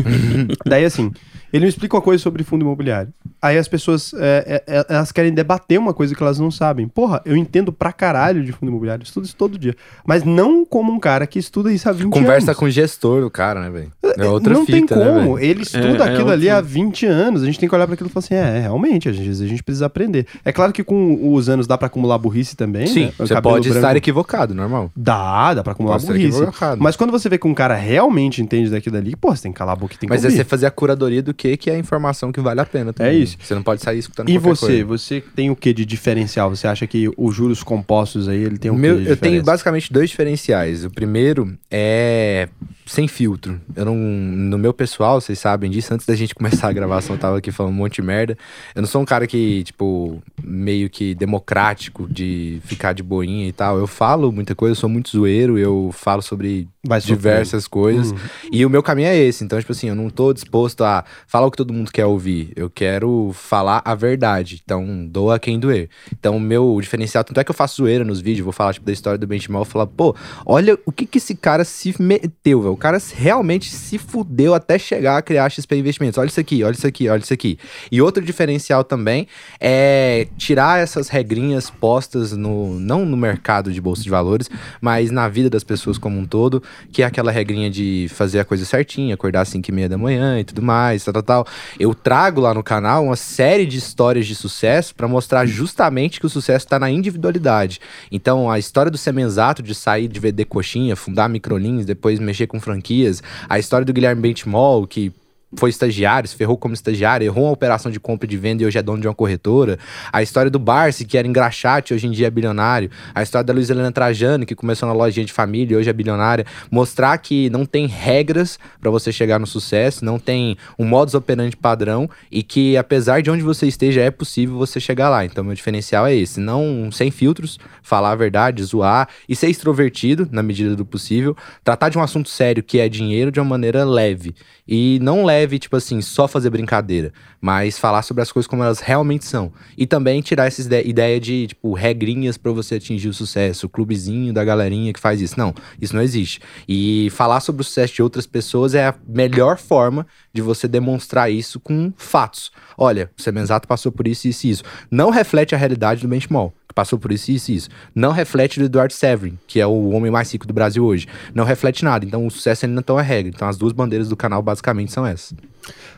Daí, assim, ele me explica uma coisa sobre fundo imobiliário. Aí as pessoas, é, é, é, elas querem debater uma coisa que elas não sabem. Porra, eu entendo pra caralho de fundo imobiliário, estudo isso todo dia. Mas não como um cara que estuda isso há 20 Conversa anos. com o gestor do cara, né, velho? É outra não fita, tem né, como. velho? ele estuda É, é aquilo ali há 20 anos. A gente tem que olhar pra aquilo e falar assim: é, realmente, às vezes a gente precisa aprender. É claro que com os anos dá pra acumular burrice também. Sim, né? Você pode branco- estar equivocado, normal. Dá, dá pra acumular Pode burrice. Mas quando você vê que um cara realmente entende daquilo ali, pô, você tem que calar a boca tem que Mas é ouvir. você fazer a curadoria do que, que é a informação que vale a pena também. É isso. Você não pode sair escutando E qualquer você, coisa. você tem o que de diferencial? Você acha que os juros compostos aí, ele tem o Meu- que de eu tenho basicamente dois diferenciais. O primeiro é sem filtro. Eu não, no meu pessoal, vocês sabem disso, antes da gente começar a gravação, eu tava aqui falando um monte de merda. Eu não sou um cara que, tipo, meio que democrático de ficar de boinha e tal. Eu falo muita coisa, eu sou muito zoeiro, eu falo sobre Vai sofrer. diversas coisas. Uhum. E o meu caminho é esse. Então, tipo assim, eu não tô disposto a falar o que todo mundo quer ouvir. Eu quero falar a verdade. Então, doa quem doer. Então, o meu diferencial, tanto é que eu faço zoeira nos vídeos, vou falar, tipo, da história do Benchimol, falar, pô, olha o que que esse cara se meteu, velho. O cara realmente se fudeu até chegar a criar XP Investimentos. Olha isso aqui, olha isso aqui, olha isso aqui. E outro diferencial também é tirar essas regrinhas postas no, não no mercado de bolsa de valores, mas na vida das pessoas como um todo, que é aquela regrinha de fazer a coisa certinha, acordar às 5 e meia da manhã e tudo mais, tal, tal, tal. Eu trago lá no canal uma série de histórias de sucesso para mostrar justamente que o sucesso está na individualidade. Então, a história do Semenzato de sair de vender coxinha, fundar microlins, depois mexer com franquias, a história do Guilherme Benchimol, que foi estagiário, se ferrou como estagiário, errou uma operação de compra e de venda e hoje é dono de uma corretora. A história do Barsi, que era engraxate, hoje em dia é bilionário. A história da Luiz Helena Trajano, que começou na lojinha de família e hoje é bilionária. Mostrar que não tem regras para você chegar no sucesso, não tem um modus operandi padrão e que apesar de onde você esteja, é possível você chegar lá. Então, meu diferencial é esse. Não sem filtros, falar a verdade, zoar e ser extrovertido na medida do possível. Tratar de um assunto sério que é dinheiro de uma maneira leve. E não leve tipo assim, só fazer brincadeira, mas falar sobre as coisas como elas realmente são. E também tirar essa ide- ideia de, tipo, regrinhas pra você atingir o sucesso, o clubezinho da galerinha que faz isso. Não, isso não existe. E falar sobre o sucesso de outras pessoas é a melhor forma de você demonstrar isso com fatos. Olha, o Semenzato passou por isso, isso e isso. Não reflete a realidade do Benchmall, que passou por isso, isso e isso. Não reflete do Eduardo Severin, que é o homem mais rico do Brasil hoje. Não reflete nada. Então o sucesso ainda não é regra. Então as duas bandeiras do canal basicamente são essas.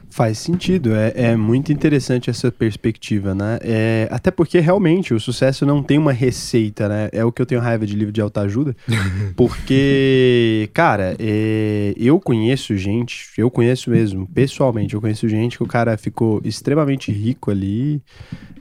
Faz sentido, é, é muito interessante essa perspectiva, né? É, até porque realmente o sucesso não tem uma receita, né? É o que eu tenho raiva de livro de autoajuda, porque, cara, é, eu conheço gente, eu conheço mesmo, pessoalmente, eu conheço gente que o cara ficou extremamente rico ali,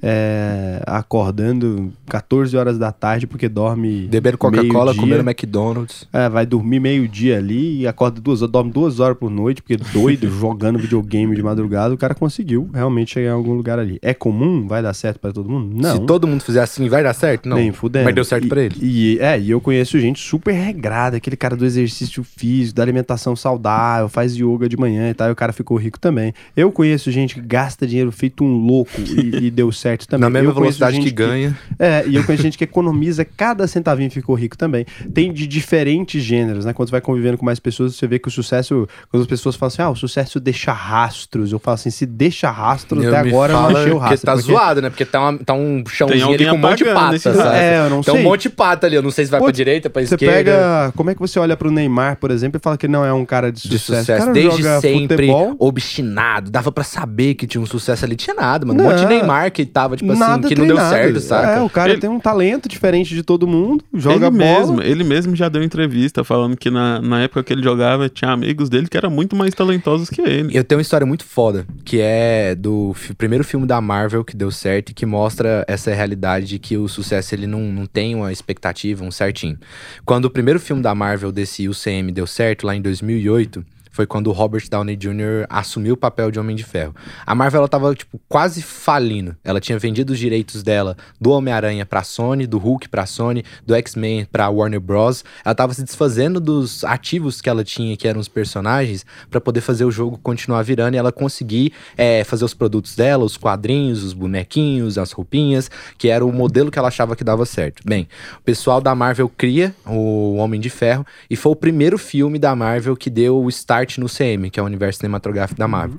é, acordando 14 horas da tarde porque dorme. Beber Coca-Cola, comer McDonald's. É, vai dormir meio-dia ali e acorda duas horas, dorme duas horas por noite, porque doido, jogando videogame de madrugada, o cara conseguiu realmente chegar em algum lugar ali. É comum? Vai dar certo pra todo mundo? Não. Se todo mundo fizer assim, vai dar certo? Não. Nem fudendo. Mas deu certo pra ele. E, é, e eu conheço gente super regrada, aquele cara do exercício físico, da alimentação saudável, faz yoga de manhã e tal, e o cara ficou rico também. Eu conheço gente que gasta dinheiro feito um louco e, e deu certo também. Na mesma Eu velocidade que ganha. é, e eu conheço gente que economiza cada centavinho e ficou rico também. Tem de diferentes gêneros, né? Quando você vai convivendo com mais pessoas, você vê que o sucesso. Quando as pessoas falam assim, ah, o sucesso deixa rastros. Eu falo assim, se deixa rastros, Eu até agora eu não achei o Porque rastro. tá porque- zoado, né? Porque tá, uma- tá um chãozinho ali com um monte de pata, sabe? É, eu não Tem sei. um monte de pata ali. Eu não sei se vai Pô, pra direita, pra Você esquerda. pega. Como é que você olha pro Neymar, por exemplo, e fala que não é um cara de De sucesso? sucesso, O cara desde joga sempre, futebol, obstinado. Dava pra saber que tinha um sucesso ali. Tinha nada, mano. Um monte de Não. Neymar que tava, tipo assim, nada que não deu treinado. certo, saca? É, o cara Ele- tem um talento diferente de todo mundo, joga ele bola. mesmo, ele mesmo já deu entrevista falando que na, na época que ele jogava tinha amigos dele que eram muito mais talentosos que ele. Eu tenho uma história muito foda, que é do primeiro filme da Marvel que deu certo e que mostra essa realidade de que o sucesso ele não, não tem uma expectativa, um certinho. Quando o primeiro filme da Marvel desse UCM deu certo, lá em 2008, foi quando o Robert Downey Jr. assumiu o papel de Homem de Ferro. A Marvel, ela tava, tipo, quase falindo. Ela tinha vendido os direitos dela do Homem-Aranha pra Sony, do Hulk pra Sony, do X-Men pra Warner Bros. Ela tava se desfazendo dos ativos que ela tinha, que eram os personagens, pra poder fazer o jogo continuar virando e ela conseguir é, fazer os produtos dela, os quadrinhos, os bonequinhos, as roupinhas, que era o modelo que ela achava que dava certo. Bem, o pessoal da Marvel cria o Homem de Ferro e foi o primeiro filme da Marvel que deu o start no CM, que é o universo cinematográfico da Marvel.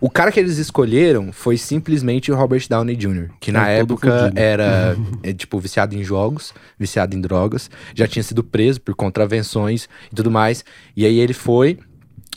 O cara que eles escolheram foi simplesmente o Robert Downey Jr., que na É, época era, tipo, viciado em jogos, viciado em drogas, já tinha sido preso por contravenções e tudo mais. E aí ele foi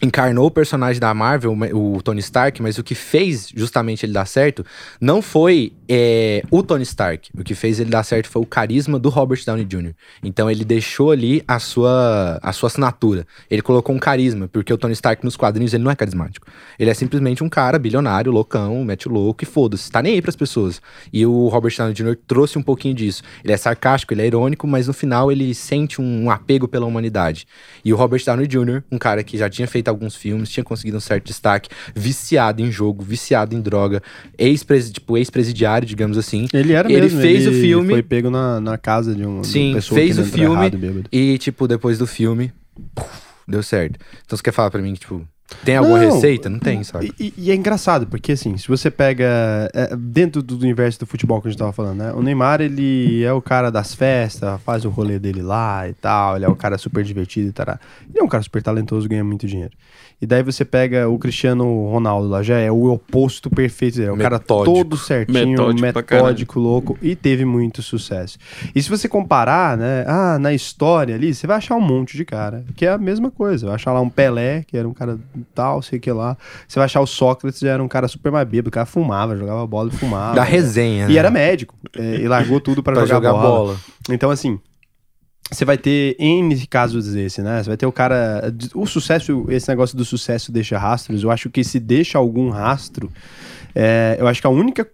encarnou o personagem da Marvel, o Tony Stark, mas o que fez justamente ele dar certo não foi é, o Tony Stark. O que fez ele dar certo foi o carisma do Robert Downey Jr. Então ele deixou ali a sua, a sua assinatura. Ele colocou um carisma, porque o Tony Stark nos quadrinhos ele não é carismático. Ele é simplesmente um cara bilionário, loucão, mete louco e foda-se. Tá nem aí pras pessoas. E o Robert Downey Jr. trouxe um pouquinho disso. Ele é sarcástico, ele é irônico, mas no final ele sente um, um apego pela humanidade. E o Robert Downey Jr., um cara que já tinha feito alguns filmes, tinha conseguido um certo destaque, viciado em jogo, viciado em droga, tipo, ex-presidiário, digamos assim. Ele era Ele mesmo. fez o filme- Foi pego na, na casa de um, de Sim, uma pessoa fez o filme errado. E, tipo, depois do filme, puf, deu certo. Então você quer falar pra mim que, tipo, tem alguma Não, receita? Não tem, sabe? E, e- é engraçado, porque assim, se você pega. é, dentro do universo do futebol que a gente tava falando, né? O Neymar, ele é o cara das festas, faz o rolê dele lá e tal, ele é o cara super divertido e tal. Ele é um cara super talentoso, ganha muito dinheiro. E daí você pega o Cristiano Ronaldo lá, já é o oposto perfeito dele. É o cara Metódico. todo certinho, Metódico metódico, louco, e teve muito sucesso. E se você comparar, né? Ah, na história ali, você vai achar um monte de cara, que é a mesma coisa. Vai achar lá um Pelé, que era um cara tal, sei que lá. Você vai achar o Sócrates, já era um cara super mais bêbado, o cara fumava, jogava bola e fumava. Da resenha, E né? era médico. é, e largou tudo pra, pra jogar, jogar bola. bola. Então, assim, você vai ter N casos desse, né? Você vai ter o cara. O sucesso, esse negócio do sucesso deixa rastros. Eu acho que se deixa algum rastro. é, eu acho que a única,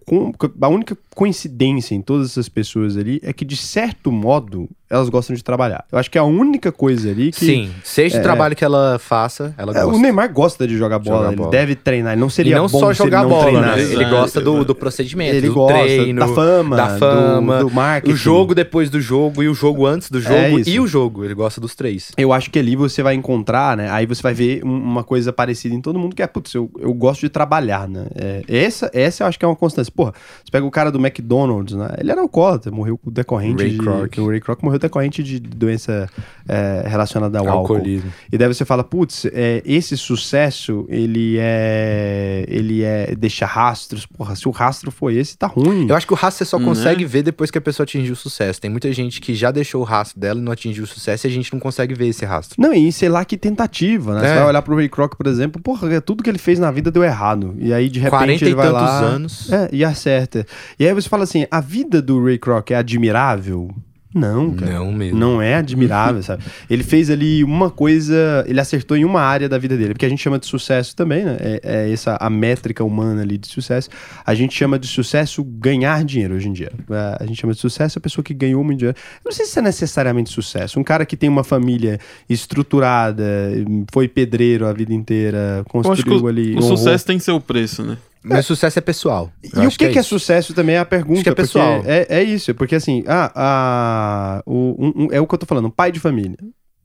a única coincidência em todas essas pessoas ali é que, de certo modo, elas gostam de trabalhar. Eu acho que é a única coisa ali que. Sim, seja o é, trabalho que ela faça, ela É, gosta. o Neymar gosta de jogar bola, Jogar ele bola. deve treinar. Ele não E seria não bom só se ele jogar não bola, né? treinasse. Ele Exato, gosta do, do procedimento, Ele do gosta treino, da fama, da fama, do, do marketing. o jogo depois do jogo e o jogo antes do jogo É e o jogo. Ele gosta dos três. Eu acho que ali você vai encontrar, né? Aí você vai ver um- uma coisa parecida em todo mundo, que é, putz, eu, eu gosto de trabalhar, né? É, essa, essa eu acho que é uma constância. Porra, você pega o cara do McDonald's, né? Ele era alcoólatra, morreu decorrente Ray de... Kroc. O Ray Kroc morreu decorrente de doença é, relacionada ao álcool. Alcoolismo. E daí você fala, putz, é, esse sucesso, ele é... Ele é... Deixa rastros. Porra, se o rastro foi esse, tá ruim. Eu acho que o rastro você só Né? consegue ver depois que a pessoa atingiu o sucesso. Tem muita gente que já deixou o rastro dela e não atingiu o sucesso e a gente não consegue ver esse rastro. Não, e sei lá que tentativa, né? Você É. vai olhar pro Ray Kroc, por exemplo, porra, tudo que ele fez na vida deu errado. E aí, de repente, 40 ele vai lá... anos. É, e acerta. E aí você fala assim, a vida do Ray Kroc é admirável? Não, cara. Não mesmo. Não é admirável, sabe? Ele fez ali uma coisa, ele acertou em uma área da vida dele, porque a gente chama de sucesso também, né? É, é essa a métrica humana ali de sucesso. A gente chama de sucesso ganhar dinheiro hoje em dia. É, A gente chama de sucesso a pessoa que ganhou muito dinheiro. Eu não sei se isso é necessariamente sucesso. Um cara que tem uma família estruturada, foi pedreiro a vida inteira, Eu acho que construiu o, ali. o honrou. sucesso tem seu preço, né? Mas sucesso é pessoal. Eu E o que, que é, isso. sucesso também é a pergunta. Acho que é pessoal. É, é isso, porque assim, ah, ah, o, um- um- é o que eu tô falando, um pai de família.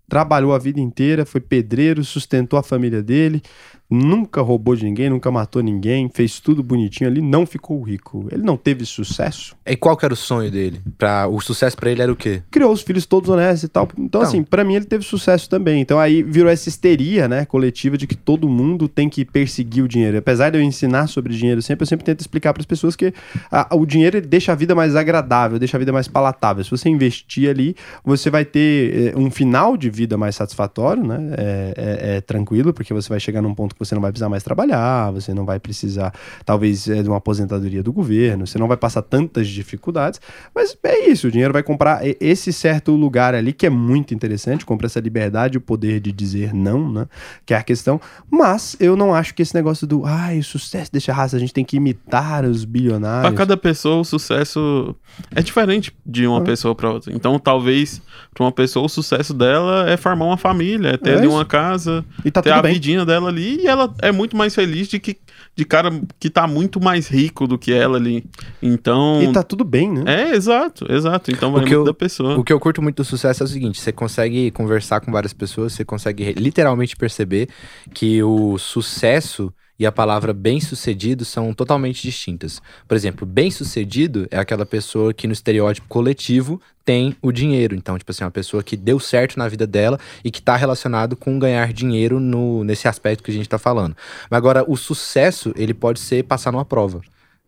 Trabalhou a vida inteira, foi pedreiro, sustentou a família dele, nunca roubou de ninguém, nunca matou ninguém, fez tudo bonitinho ali, não ficou rico. Ele não teve sucesso. E qual que era o sonho dele? Pra... O sucesso pra ele era o quê? Criou os filhos todos honestos e tal. Então, Então. assim, pra mim ele teve sucesso também. Então aí virou essa histeria, né, coletiva de que todo mundo tem que perseguir o dinheiro. Apesar de eu ensinar sobre dinheiro sempre, eu sempre tento explicar para as pessoas que a- o dinheiro deixa a vida mais agradável, deixa a vida mais palatável. Se você investir ali, você vai ter eh, um final de vida mais satisfatório, né? É, é- é tranquilo, porque você vai chegar num ponto que você não vai precisar mais trabalhar, você não vai precisar, talvez, eh, de uma aposentadoria do governo, você não vai passar tantas dificuldades. Mas é isso, o dinheiro vai comprar esse certo lugar ali que é muito interessante, compra essa liberdade, o poder de dizer não, né? Que é a questão. Mas eu não acho que esse negócio do, ai, o sucesso deixa raça, a gente tem que imitar os bilionários. Pra cada pessoa, o sucesso é diferente de uma Ah. pessoa pra outra. Então, talvez, pra uma pessoa, o sucesso dela é formar uma família, é ter É ali uma casa, E tá ter a bem. vidinha dela ali, e ela é muito mais feliz de que de cara que tá muito mais rico do que ela ali. Então. E tá tudo bem, né? É, exato, exato. Então vai que muito eu- da pessoa. O que eu curto muito do sucesso é o seguinte: você consegue conversar com várias pessoas, você consegue literalmente perceber que o sucesso e a palavra bem-sucedido são totalmente distintas. Por exemplo, bem-sucedido é aquela pessoa que no estereótipo coletivo tem o dinheiro. Então, tipo assim, uma pessoa que deu certo na vida dela e que está relacionado com ganhar dinheiro no, nesse aspecto que a gente está falando. Mas agora, o sucesso, ele pode ser passar numa prova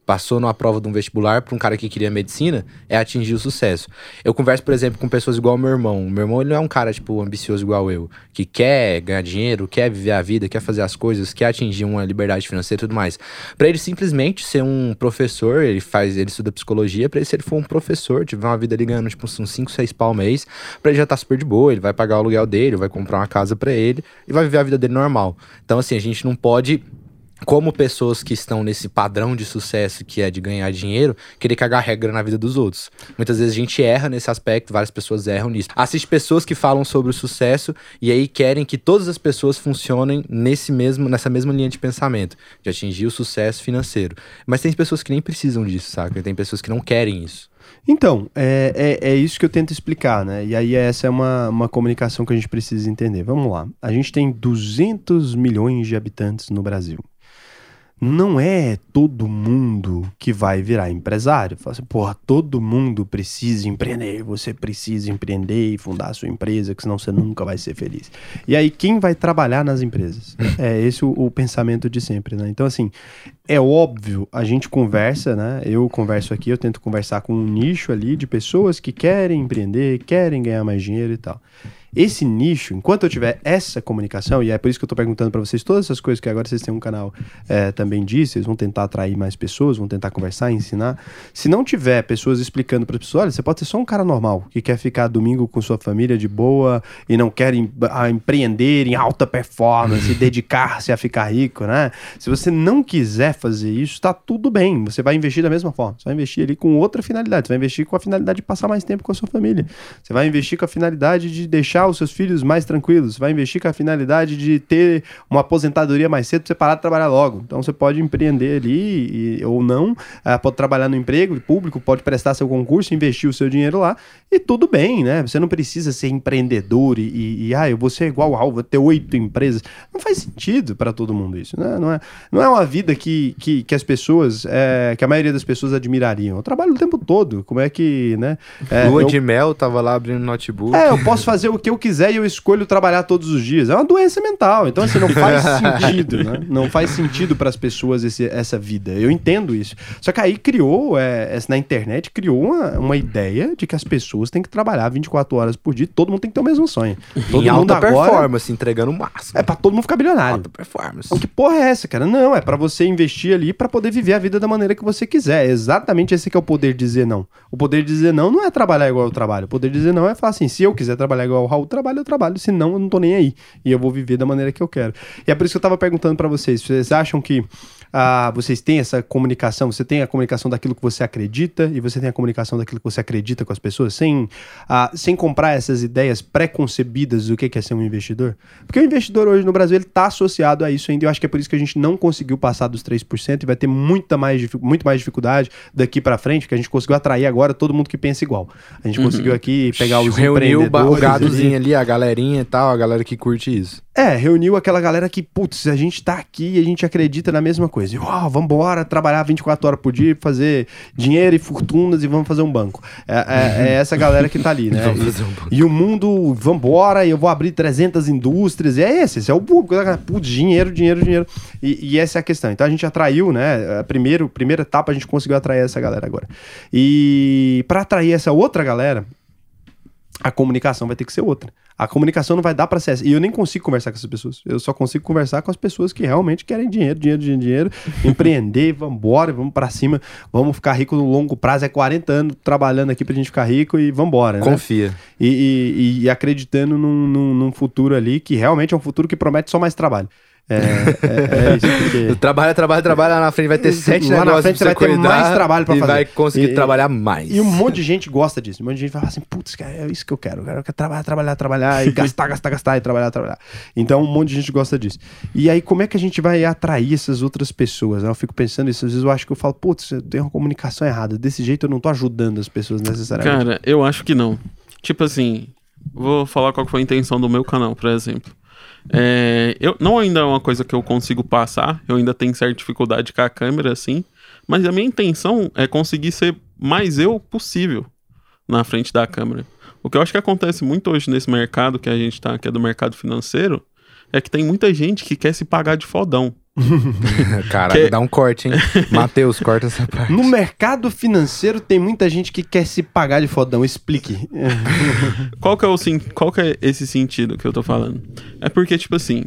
passou numa prova de um vestibular para um cara que queria medicina, é atingir o sucesso. Eu converso, por exemplo, com pessoas igual meu irmão. Meu irmão ele não é um cara, tipo, ambicioso igual eu, que quer ganhar dinheiro, quer viver a vida, quer fazer as coisas, quer atingir uma liberdade financeira e tudo mais. Para ele simplesmente ser um professor, ele faz, ele estuda psicologia, para ele se ele for um professor, tiver uma vida ali ganhando tipo uns 5, 6 pau mês, para ele já tá super de boa, ele vai pagar o aluguel dele, vai comprar uma casa para ele e vai viver a vida dele normal. Então assim, a gente não pode como pessoas que estão nesse padrão de sucesso que é de ganhar dinheiro, querer cagar regra na vida dos outros. Muitas vezes a gente erra nesse aspecto, várias pessoas erram nisso. Assiste pessoas que falam sobre o sucesso e aí querem que todas as pessoas funcionem nesse mesmo, nessa mesma linha de pensamento, de atingir o sucesso financeiro. Mas tem pessoas que nem precisam disso, saca? Tem pessoas que não querem isso. Então, é, é, é isso que eu tento explicar, né? E aí essa é uma, uma comunicação que a gente precisa entender. Vamos lá. A gente tem 200 milhões de habitantes no Brasil. Não é todo mundo que vai virar empresário. Fala assim, porra, todo mundo precisa empreender. Você precisa empreender e fundar a sua empresa, que senão você nunca vai ser feliz. E aí, quem vai trabalhar nas empresas? É esse o, o pensamento de sempre, né? Então, assim, é óbvio, a gente conversa, né? Eu converso aqui, eu tento conversar com um nicho ali de pessoas que querem empreender, querem ganhar mais dinheiro e tal. Esse nicho, enquanto eu tiver essa comunicação, e é por isso que eu tô perguntando para vocês todas essas coisas que agora vocês têm um canal é, também disso, vocês vão tentar atrair mais pessoas, vão tentar conversar, ensinar. Se não tiver pessoas explicando para pessoas, olha, você pode ser só um cara normal, que quer ficar domingo com sua família de boa e não quer em, a empreender em alta performance e dedicar-se a ficar rico, né? Se você não quiser fazer isso, tá tudo bem. Você vai investir da mesma forma. Você vai investir ali com outra finalidade. Você vai investir com a finalidade de passar mais tempo com a sua família. Você vai investir com a finalidade de deixar os seus filhos mais tranquilos. Vai investir com a finalidade de ter uma aposentadoria mais cedo para você parar de trabalhar logo. Então você pode empreender ali e, ou não, uh, pode trabalhar no emprego público, pode prestar seu concurso, investir o seu dinheiro lá e tudo bem, né? Você não precisa ser empreendedor e, e, e ah, eu vou ser igual ao, vou ter oito empresas. Não faz sentido para todo mundo isso, né? Não é, não é uma vida que, que, que as pessoas, é, que a maioria das pessoas admirariam. Eu trabalho o tempo todo, como é que, né? É, Lua eu, de mel, tava lá abrindo notebook. É, eu posso fazer o que eu quiser e eu escolho trabalhar todos os dias. É uma doença mental, então assim, não faz sentido, né? Não faz sentido para as pessoas esse, essa vida. Eu entendo isso. Só que aí criou, é, na internet, criou uma, uma ideia de que as pessoas têm que trabalhar 24 horas por dia, todo mundo tem que ter o mesmo sonho. Todo em mundo alta agora performance, entregando o máximo. é para todo mundo ficar bilionário. alta performance. Então, que porra é essa, cara? Não, é para você investir ali para poder viver a vida da maneira que você quiser. É exatamente esse que é o poder de dizer não. O poder de dizer não não é trabalhar igual eu trabalho. O poder de dizer não é falar assim, se eu quiser trabalhar igual o Raul trabalha, eu trabalho, se não, eu não tô nem aí. E eu vou viver da maneira que eu quero. E é por isso que eu tava perguntando para vocês, vocês acham que ah, vocês têm essa comunicação, você tem a comunicação daquilo que você acredita e você tem a comunicação daquilo que você acredita com as pessoas, sem, ah, sem comprar essas ideias pré-concebidas do que é ser um investidor? Porque o investidor hoje no Brasil está associado a isso ainda, e eu acho que é por isso que a gente não conseguiu passar dos 3% e vai ter muita mais, muito mais dificuldade daqui para frente, porque a gente conseguiu atrair agora todo mundo que pensa igual. A gente uhum. conseguiu aqui pegar os Reuniu empreendedores... o gadozinho ali, a galerinha e tal, a galera que curte isso. É, reuniu aquela galera que, putz, a gente tá aqui e a gente acredita na mesma coisa. E, uau, vamos embora trabalhar 24 horas por dia, fazer dinheiro e fortunas e vamos fazer um banco. É, é, é essa galera que tá ali, né? E, e, o mundo, vamos embora e eu vou abrir 300 indústrias. E é esse, esse é o público. Putz, dinheiro, dinheiro, dinheiro. E, e, essa é a questão. Então a gente atraiu, né? A primeiro, primeira etapa a gente conseguiu atrair essa galera agora. E para atrair essa outra galera, a comunicação vai ter que ser outra. A comunicação não vai dar para ser essa. E eu nem consigo conversar com essas pessoas. Eu só consigo conversar com as pessoas que realmente querem dinheiro, dinheiro, dinheiro, dinheiro, empreender, vamos embora, vamos para cima, vamos ficar rico no longo prazo. É 40 anos trabalhando aqui pra gente ficar rico e vamos embora. Né? Confia. E, e, e acreditando num, num, num futuro ali que realmente é um futuro que promete só mais trabalho. É, é, é isso porque... Trabalha, trabalha, trabalha, lá na frente vai ter sete lá negócios na frente você vai ter mais trabalho pra e fazer. vai conseguir E- trabalhar mais. E um monte de gente gosta disso. Um monte de gente fala assim, putz, cara, é isso que eu quero. Eu quero trabalhar, trabalhar, trabalhar, e gastar, gastar, gastar, e trabalhar, trabalhar. Então um monte de gente gosta disso. E aí, como é que a gente vai atrair essas outras pessoas? né? Eu fico pensando isso, às vezes eu acho que eu falo, putz, eu tenho uma comunicação errada. Desse jeito eu não tô ajudando as pessoas necessariamente. Cara, eu acho que não. Tipo assim, vou falar qual foi a intenção do meu canal, por exemplo. É, eu, não ainda é uma coisa que eu consigo passar, eu ainda tenho certa dificuldade com a câmera, assim, mas a minha intenção é conseguir ser mais eu possível na frente da câmera. O que eu acho que acontece muito hoje nesse mercado que a gente tá, que é do mercado financeiro, é que tem muita gente que quer se pagar de fodão. Caralho, Que- dá um corte, hein? Matheus, corta essa parte. No mercado financeiro tem muita gente que quer se pagar de fodão. Explique. Qual que é o qual que é esse sentido que eu tô falando? É porque tipo assim,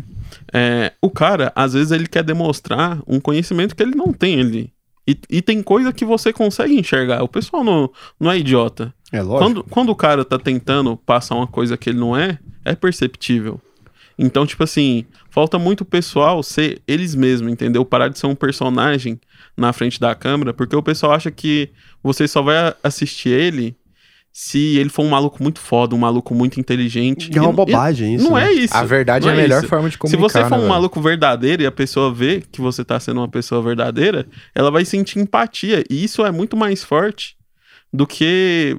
é, o cara às vezes ele quer demonstrar um conhecimento que ele não tem ali. E, e tem coisa que você consegue enxergar. O pessoal não, não é idiota. É lógico. Quando, quando o cara tá tentando passar uma coisa que ele não é, é perceptível. Então, tipo assim, falta muito o pessoal ser eles mesmos, entendeu? Parar de ser um personagem na frente da câmera, porque o pessoal acha que você só vai assistir ele se ele for um maluco muito foda, um maluco muito inteligente. Que é uma não- bobagem isso. Não né? é isso. A verdade é a melhor isso. forma de Se comunicar, você for né, um velho? maluco verdadeiro e a pessoa vê que você tá sendo uma pessoa verdadeira, ela vai sentir empatia. E isso é muito mais forte do que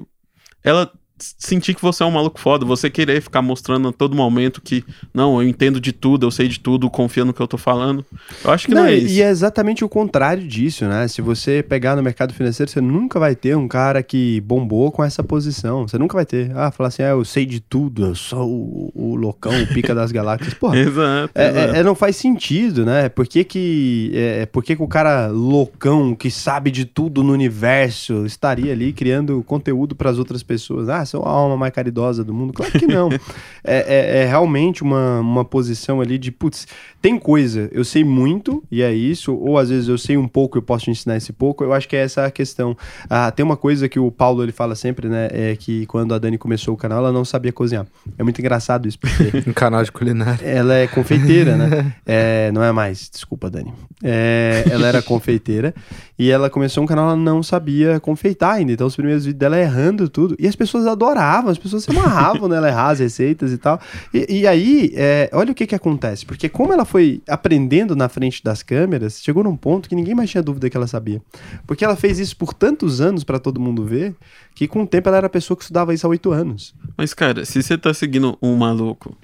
ela sentir que você é um maluco foda, você querer ficar mostrando a todo momento que, não, eu entendo de tudo, eu sei de tudo, confia no que eu tô falando. Eu acho que não, Não, é isso. E é exatamente o contrário disso, né? Se você pegar no mercado financeiro, você nunca vai ter um cara que bombou com essa posição. Você nunca vai ter. Ah, falar assim, ah, eu sei de tudo, eu sou o, o loucão, o pica das galáxias. Porra, Exato, é, exato. é- é- não faz sentido, né? Por que que, é, por que que o cara loucão, que sabe de tudo no universo, estaria ali criando conteúdo para as outras pessoas? Ah, sou a alma mais caridosa do mundo. Claro que não. é, é, é realmente uma, uma posição ali de, putz, tem coisa, eu sei muito e é isso, ou às vezes eu sei um pouco, eu posso te ensinar esse pouco. Eu acho que é essa a questão. Ah, tem uma coisa que o Paulo ele fala sempre, né? É que quando a Dani começou o canal, ela não sabia cozinhar. É muito engraçado isso, porque Um canal de culinária. ela é confeiteira, né? É, não é mais, desculpa, Dani. É, ela era confeiteira e ela começou um canal, ela não sabia confeitar ainda. Então, os primeiros vídeos dela errando tudo. E as pessoas adoravam, as pessoas se amarravam nela errar as receitas e tal. E, e aí, é, olha o que que acontece. Porque como ela foi aprendendo na frente das câmeras, chegou num ponto que ninguém mais tinha dúvida que ela sabia. Porque ela fez isso por tantos anos pra todo mundo ver, que com o tempo ela era a pessoa que estudava isso há oito anos. Mas, cara, se você tá seguindo um maluco,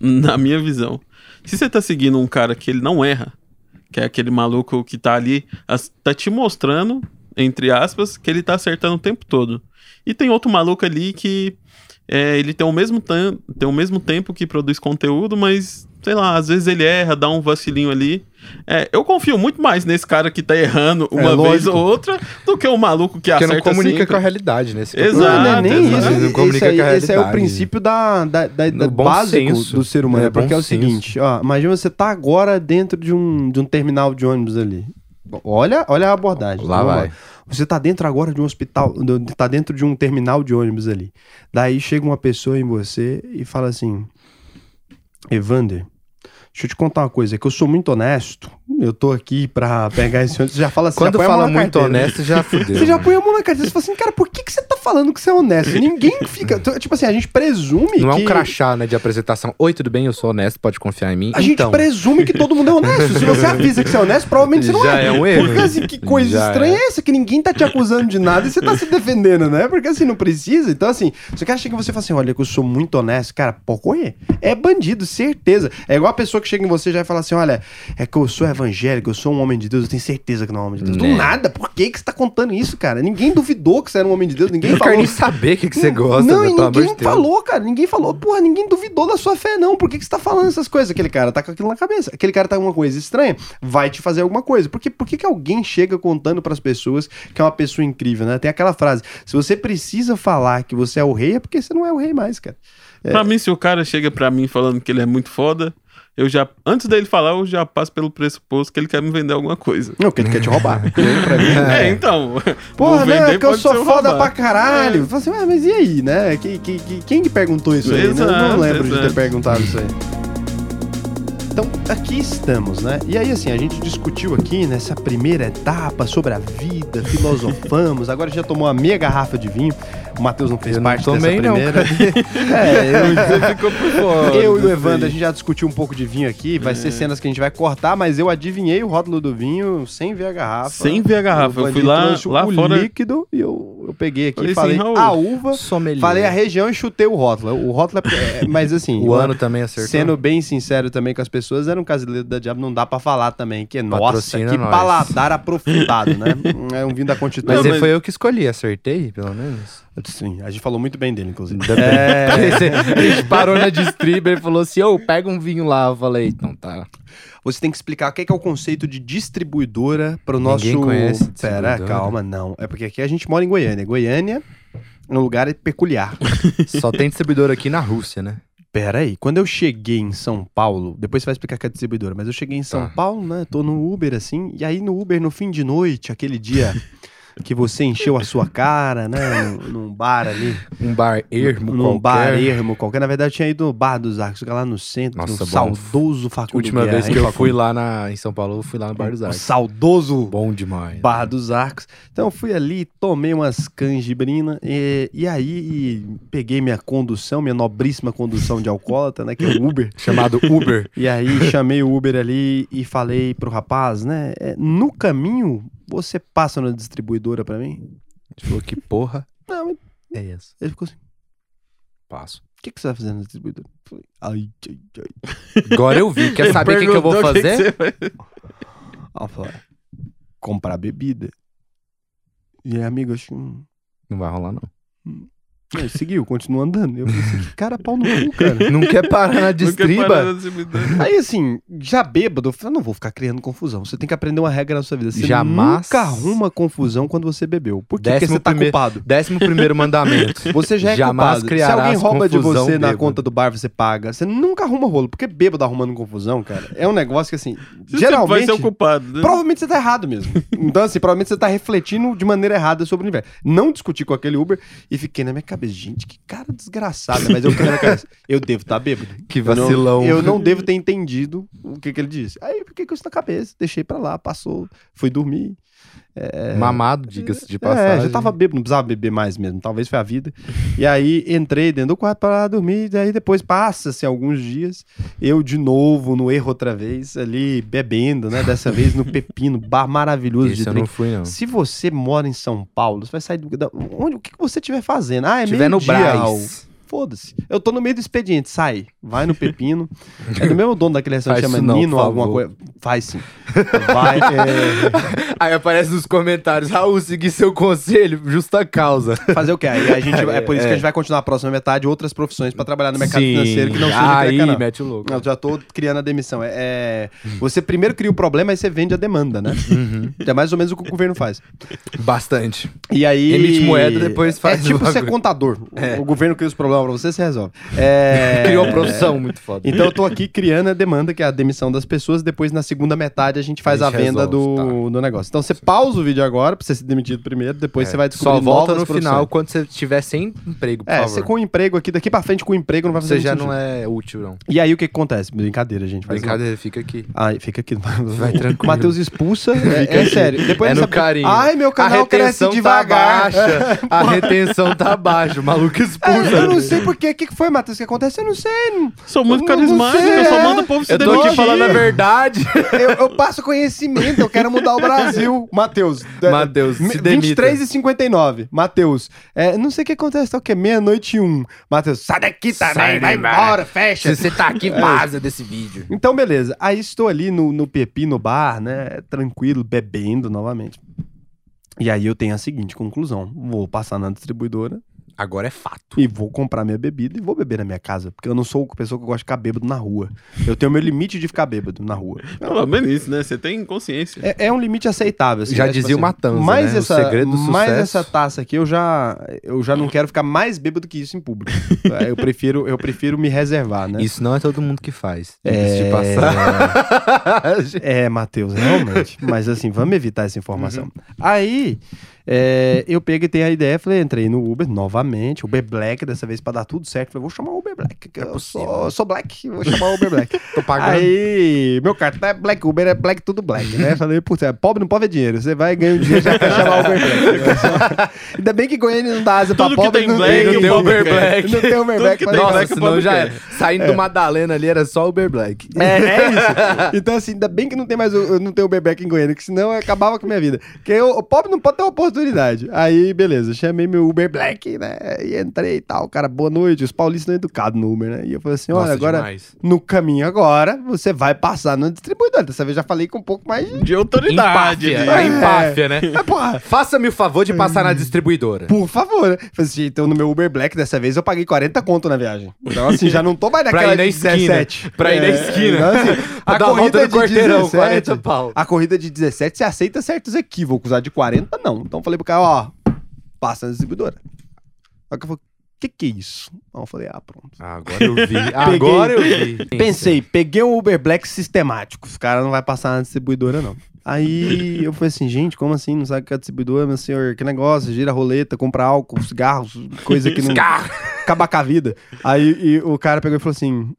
na minha visão, se você tá seguindo um cara que ele não erra, que é aquele maluco que tá ali, tá te mostrando, entre aspas, que ele tá acertando o tempo todo. E tem outro maluco ali que é, ele tem o, mesmo tem o mesmo tempo que produz conteúdo, mas, sei lá, às vezes ele erra, dá um vacilinho ali. É, eu confio muito mais nesse cara que tá errando uma vez lógico. ou outra do que o maluco que Porque acerta não comunica sempre. com a realidade, né? É problema. não, não é nem exato. isso. Não comunica Esse, aí- com a esse é o realidade. princípio da, da, da, da básico senso. do ser humano. É, porque é o senso. seguinte, ó, imagina você tá agora dentro de um, de um terminal de ônibus ali. Olha, olha a abordagem. Lá Vamos vai. Você tá dentro agora de um hospital, tá dentro de um terminal de ônibus ali. Daí chega uma pessoa em você e fala assim: Evander, deixa eu te contar uma coisa, é que eu sou muito honesto. Eu tô aqui pra pegar esse ônibus. Você já fala assim, Quando fala muito carteira. honesto, já fudeu. Você já mano. põe a mão na carteira. Você fala assim, cara, por que, que você tá falando que você é honesto? Ninguém fica. Tipo assim, a gente presume Não é que. um crachá, né, de apresentação. Oi, tudo bem? Eu sou honesto, pode confiar em mim. A gente então, presume que todo mundo é honesto. Se você avisa que você é honesto, provavelmente você não Já é. é um erro. Porque assim, que coisa Já estranha é. é essa? Que ninguém tá te acusando de nada e você tá se defendendo, né? Porque assim, não precisa. Então, assim, você quer chegar e você fala assim: olha, que eu sou muito honesto, cara, pode correr. É bandido, certeza. É igual a pessoa que chega em você e já fala assim: olha, é que eu sou evangélico, eu sou um homem de Deus, eu tenho certeza que não é um homem de Deus. Do Né. nada, por que, que você tá contando isso, cara? Ninguém duvidou que você era um homem de Deus, ninguém Eu falou. nem saber o que, que você gosta, Não, né, e ninguém de Deus. falou, cara. Ninguém falou. Porra, ninguém duvidou da sua fé, não. Por que, que você tá falando essas coisas? Aquele cara tá com aquilo na cabeça. Aquele cara tá com uma coisa estranha. Vai te fazer alguma coisa. Porque por que, que alguém chega contando pras pessoas que é uma pessoa incrível, né? Tem aquela frase: se você precisa falar que você é o rei, é porque você não é o rei mais, cara. Pra mim, se o cara chega pra mim falando que ele é muito foda, eu já, antes dele falar, eu já passo pelo pressuposto que ele quer me vender alguma coisa. Não, porque ele quer te roubar. Mim, É, então. Porra, né? vender, Que eu sou foda roubar. pra caralho. Falo assim, "Ué, mas e aí, né? Que, que, que- quem que perguntou isso aí? né? Eu não Exato, lembro de ter exato. perguntado isso aí. Então, aqui estamos, né? E aí, assim, a gente discutiu aqui nessa primeira etapa sobre a vida, filosofamos. Agora já tomou a meia garrafa de vinho. O Matheus não fez Eu não parte tomei, dessa não, primeira. é, eu, Você ficou por fora. eu e o Evandro, a gente já discutiu um pouco de vinho aqui. Vai ser cenas que a gente vai cortar, mas eu adivinhei o rótulo do vinho sem ver a garrafa. Sem ver a garrafa. Eu fui lá, lá o fora. líquido e eu, eu peguei aqui, Falei assim, falei Raul, a uva, Sommelier. falei a região e chutei o rótulo. O rótulo é, é- mas assim, O ano também acertou. sendo bem sincero também com as pessoas, era um casileiro da Diabo, não dá pra falar também, que nossa, Patrocina que nós. paladar aprofundado, né? É um vinho da Constituição. Mas Não, ele mas- foi eu que escolhi, acertei, pelo menos. Sim, a gente falou muito bem dele, inclusive. É, a gente parou na distribuidor e falou assim: ô, pega um vinho lá. Eu falei, então tá. você tem que explicar o que é, que é o conceito de distribuidora para o nosso. Ninguém conhece Pera, calma, não. É porque aqui a gente mora em Goiânia. Goiânia é um lugar peculiar. Só tem distribuidor aqui na Rússia, né? Pera aí, quando eu cheguei em São Paulo, depois você vai explicar que é distribuidora, mas eu cheguei em São Tá. Paulo, né? Tô no Uber assim, e aí no Uber no fim de noite, aquele dia que você encheu a sua cara, né? Num, num bar ali, Um bar ermo num qualquer. bar ermo qualquer. Na verdade, eu tinha ido no bar dos Arcos, lá no centro, Nossa, no bom. saudoso Facundo Última Guerra, vez que eu fui lá na, em São Paulo, eu fui lá no Bar dos O Arcos. saudoso Bom demais. Barra dos Arcos. Então eu fui ali, tomei umas canjibrina e, e aí peguei minha condução, minha nobríssima condução de alcoólatra, né? Que é o Uber. Chamado Uber. E aí chamei o Uber ali e falei pro rapaz, né? é, no caminho, você passa na distribuidora pra mim? Gente falou que porra Não, ele é essa? ele ficou assim, o Passo. que, que você vai fazer na distribuidora? Eu falei, ai, ai, ai. Agora eu vi. Quer Ele saber o que, que eu vou perguntou o que fazer? que você vai- Aí eu falei, comprar bebida. E aí, amigo, acho que... hum, Não vai rolar, não. Aí seguiu, continuou andando. Eu pensei, que cara pau no cu, cara. Não quer parar na Não distriba? parar na. Aí assim, já bêbado, eu falei, não vou ficar criando confusão. Você tem que aprender uma regra na sua vida. Você Jamais- nunca arruma confusão quando você bebeu. Por quê? Porque você tá primeiro- culpado. Décimo primeiro mandamento. Você já é Jamais culpado. Se alguém rouba de você na bêbado. conta do bar, você paga. Você nunca arruma rolo. Porque bêbado arrumando confusão, cara, é um negócio que assim, Você geralmente... vai ser o culpado. né? Provavelmente você tá errado mesmo. Então, assim, provavelmente você tá refletindo de maneira errada sobre o universo. Não discuti com aquele Uber e fiquei na minha cabeça, gente, que cara desgraçado. né? Mas eu fiquei na cabeça, eu devo estar bêbado. Que Eu não- vacilão. Eu não, devo ter entendido o que, que ele disse. Aí eu fiquei com isso na cabeça, deixei pra lá, passou, fui dormir. Mamado, diga-se de É, passagem. já tava bêbado, não precisava beber mais mesmo, talvez foi a vida. E aí entrei dentro do quarto para dormir, e aí depois passa-se alguns dias, eu de novo no erro outra vez, ali bebendo, né? Dessa vez no Pepino, bar maravilhoso Esse de eu não fui, não. Se você mora em São Paulo, você vai sair do. onde, o que você estiver fazendo? Ah, é Se tiver no. Al. Foda-se. Eu tô no meio do expediente, sai. Vai no Pepino. é do mesmo dono daquele restaurante chama não, Nino, alguma coisa. Faz sim. Vai. é, Aí aparece nos comentários, Raul, segui seu conselho, justa causa. Fazer o quê? Aí a gente, é por isso É. que a gente vai continuar a próxima metade outras profissões pra trabalhar no mercado Sim. financeiro que não seja Aí, canal. mete o louco. Eu já tô criando a demissão. É, é- você primeiro cria o problema, aí você vende a demanda, né? Uhum. É mais ou menos o que o governo faz. Bastante. E aí. Emite moeda, depois faz É o tipo ser contador. É. O governo cria os problemas pra você, você resolve. É... Criou uma profissão muito foda. Então eu tô aqui criando a demanda, que é a demissão das pessoas. Depois, na segunda metade, a gente faz a, A gente venda resolve, do, do negócio. Então você pausa o vídeo agora, pra você ser demitido primeiro. Depois você vai descobrir É. Só volta no final quando você estiver sem emprego, É, favor. você com emprego aqui, daqui pra frente com emprego não vai fazer Você já não é útil, não. E aí o que, que acontece? Brincadeira, gente. Brincadeira, fica aqui. Ai, fica aqui. Vai tranquilo. Matheus expulsa. É, é sério. Depois É no carinho. Ai, meu canal cresce devagar. Tá baixa. A retenção tá baixa. O maluco expulsa. É, eu não sei porquê. O que, que foi, Matheus? O que acontece? Eu não sei. não- Sou muito não carismático, eu só é. mando o povo se Eu tô demitir. aqui falando a verdade. Eu, eu passo conhecimento, eu quero mudar o Brasil. Matheus. é, Matheus, se demita. 23 e 59. Matheus. É, não sei o que acontece, tá o quê? Meia-noite e um. Matheus, sai daqui também, Sai vai embora, fecha. Se você tá aqui, vaza desse vídeo. Então, beleza. Aí estou ali no, no Pepi, no bar, né? Tranquilo, bebendo novamente. E aí eu tenho a seguinte conclusão. Vou passar na distribuidora Agora é fato. e vou comprar minha bebida e vou beber na minha casa. Porque eu não sou a pessoa que gosta de ficar bêbado na rua. Eu tenho meu limite de ficar bêbado na rua. Pelo menos isso, né? Você tem consciência. É, é um limite aceitável. assim, Já né? Tipo dizia o assim, Matanza, mais né? O Essa, segredo do mais sucesso. essa taça aqui, eu já, eu já não quero ficar mais bêbado que isso em público. É, eu, prefiro, eu prefiro me reservar, né? Isso não é todo mundo que faz. É. De passagem. É, Matheus, realmente. Mas assim, vamos evitar essa informação. Uhum. Aí, é, eu peguei a ideia, falei, entrei no Uber novamente, Uber Black, dessa vez pra dar tudo certo. Falei, vou chamar o Uber Black. que É eu sou, sou Black, vou chamar o Uber Black. Tô pagando. Aí, meu cartão é Black Uber, é Black tudo Black, né? Falei, putz, é, pobre não pode ver dinheiro. Você vai ganhar dinheiro já quer chamar o Uber Black. Ainda bem que Goiânia não dá asa pra Tudo que pobre. tem não Black, não tem Uber. Black. Não tem Uber Black. que pra. Nossa, Black, senão já era. Saindo do Madalena ali era só Uber Black. É, é isso. Então, assim, ainda bem que não tem mais não tem Uber Black em Goiânia, que senão acabava com a minha vida. Porque eu- o pobre não pode ter oportunidade. Aí, beleza, chamei meu Uber Black, né? E entrei e tal. Cara, boa noite. Os paulistas não educados no Uber, né? E eu falei assim: olha, Nossa, agora, demais. no caminho agora, você vai passar no distribuidor. Dessa vez já falei com um pouco mais de. De autoridade. Empáfia. A empáfia, né? Porra. Faça-me o favor de passar na distribuidora. Por favor, né? Falei assim, então no meu Uber Black dessa vez eu paguei 40 conto na viagem. Então, assim, já não tô mais Pra naquela ir na esquina. 17. Pra ir na É, esquina. então, assim, Pra a corrida de quarteirão, 17, 40 pau. A corrida de 17 você aceita certos equívocos. A de 40, não. Então falei pro cara, ó, passa na distribuidora. Aí o cara falou, que que é isso? Aí eu falei, ah, pronto. Agora eu vi. Agora eu vi. Pensei, peguei um Uber Black sistemático. Os caras não vai passar na distribuidora, não. Aí eu falei assim, gente, como assim? Não sabe o que é distribuidora, meu senhor? Que negócio? Gira roleta, compra álcool, cigarros, coisa que não. Cigarro. Acabar com a vida. Aí o cara pegou e falou assim: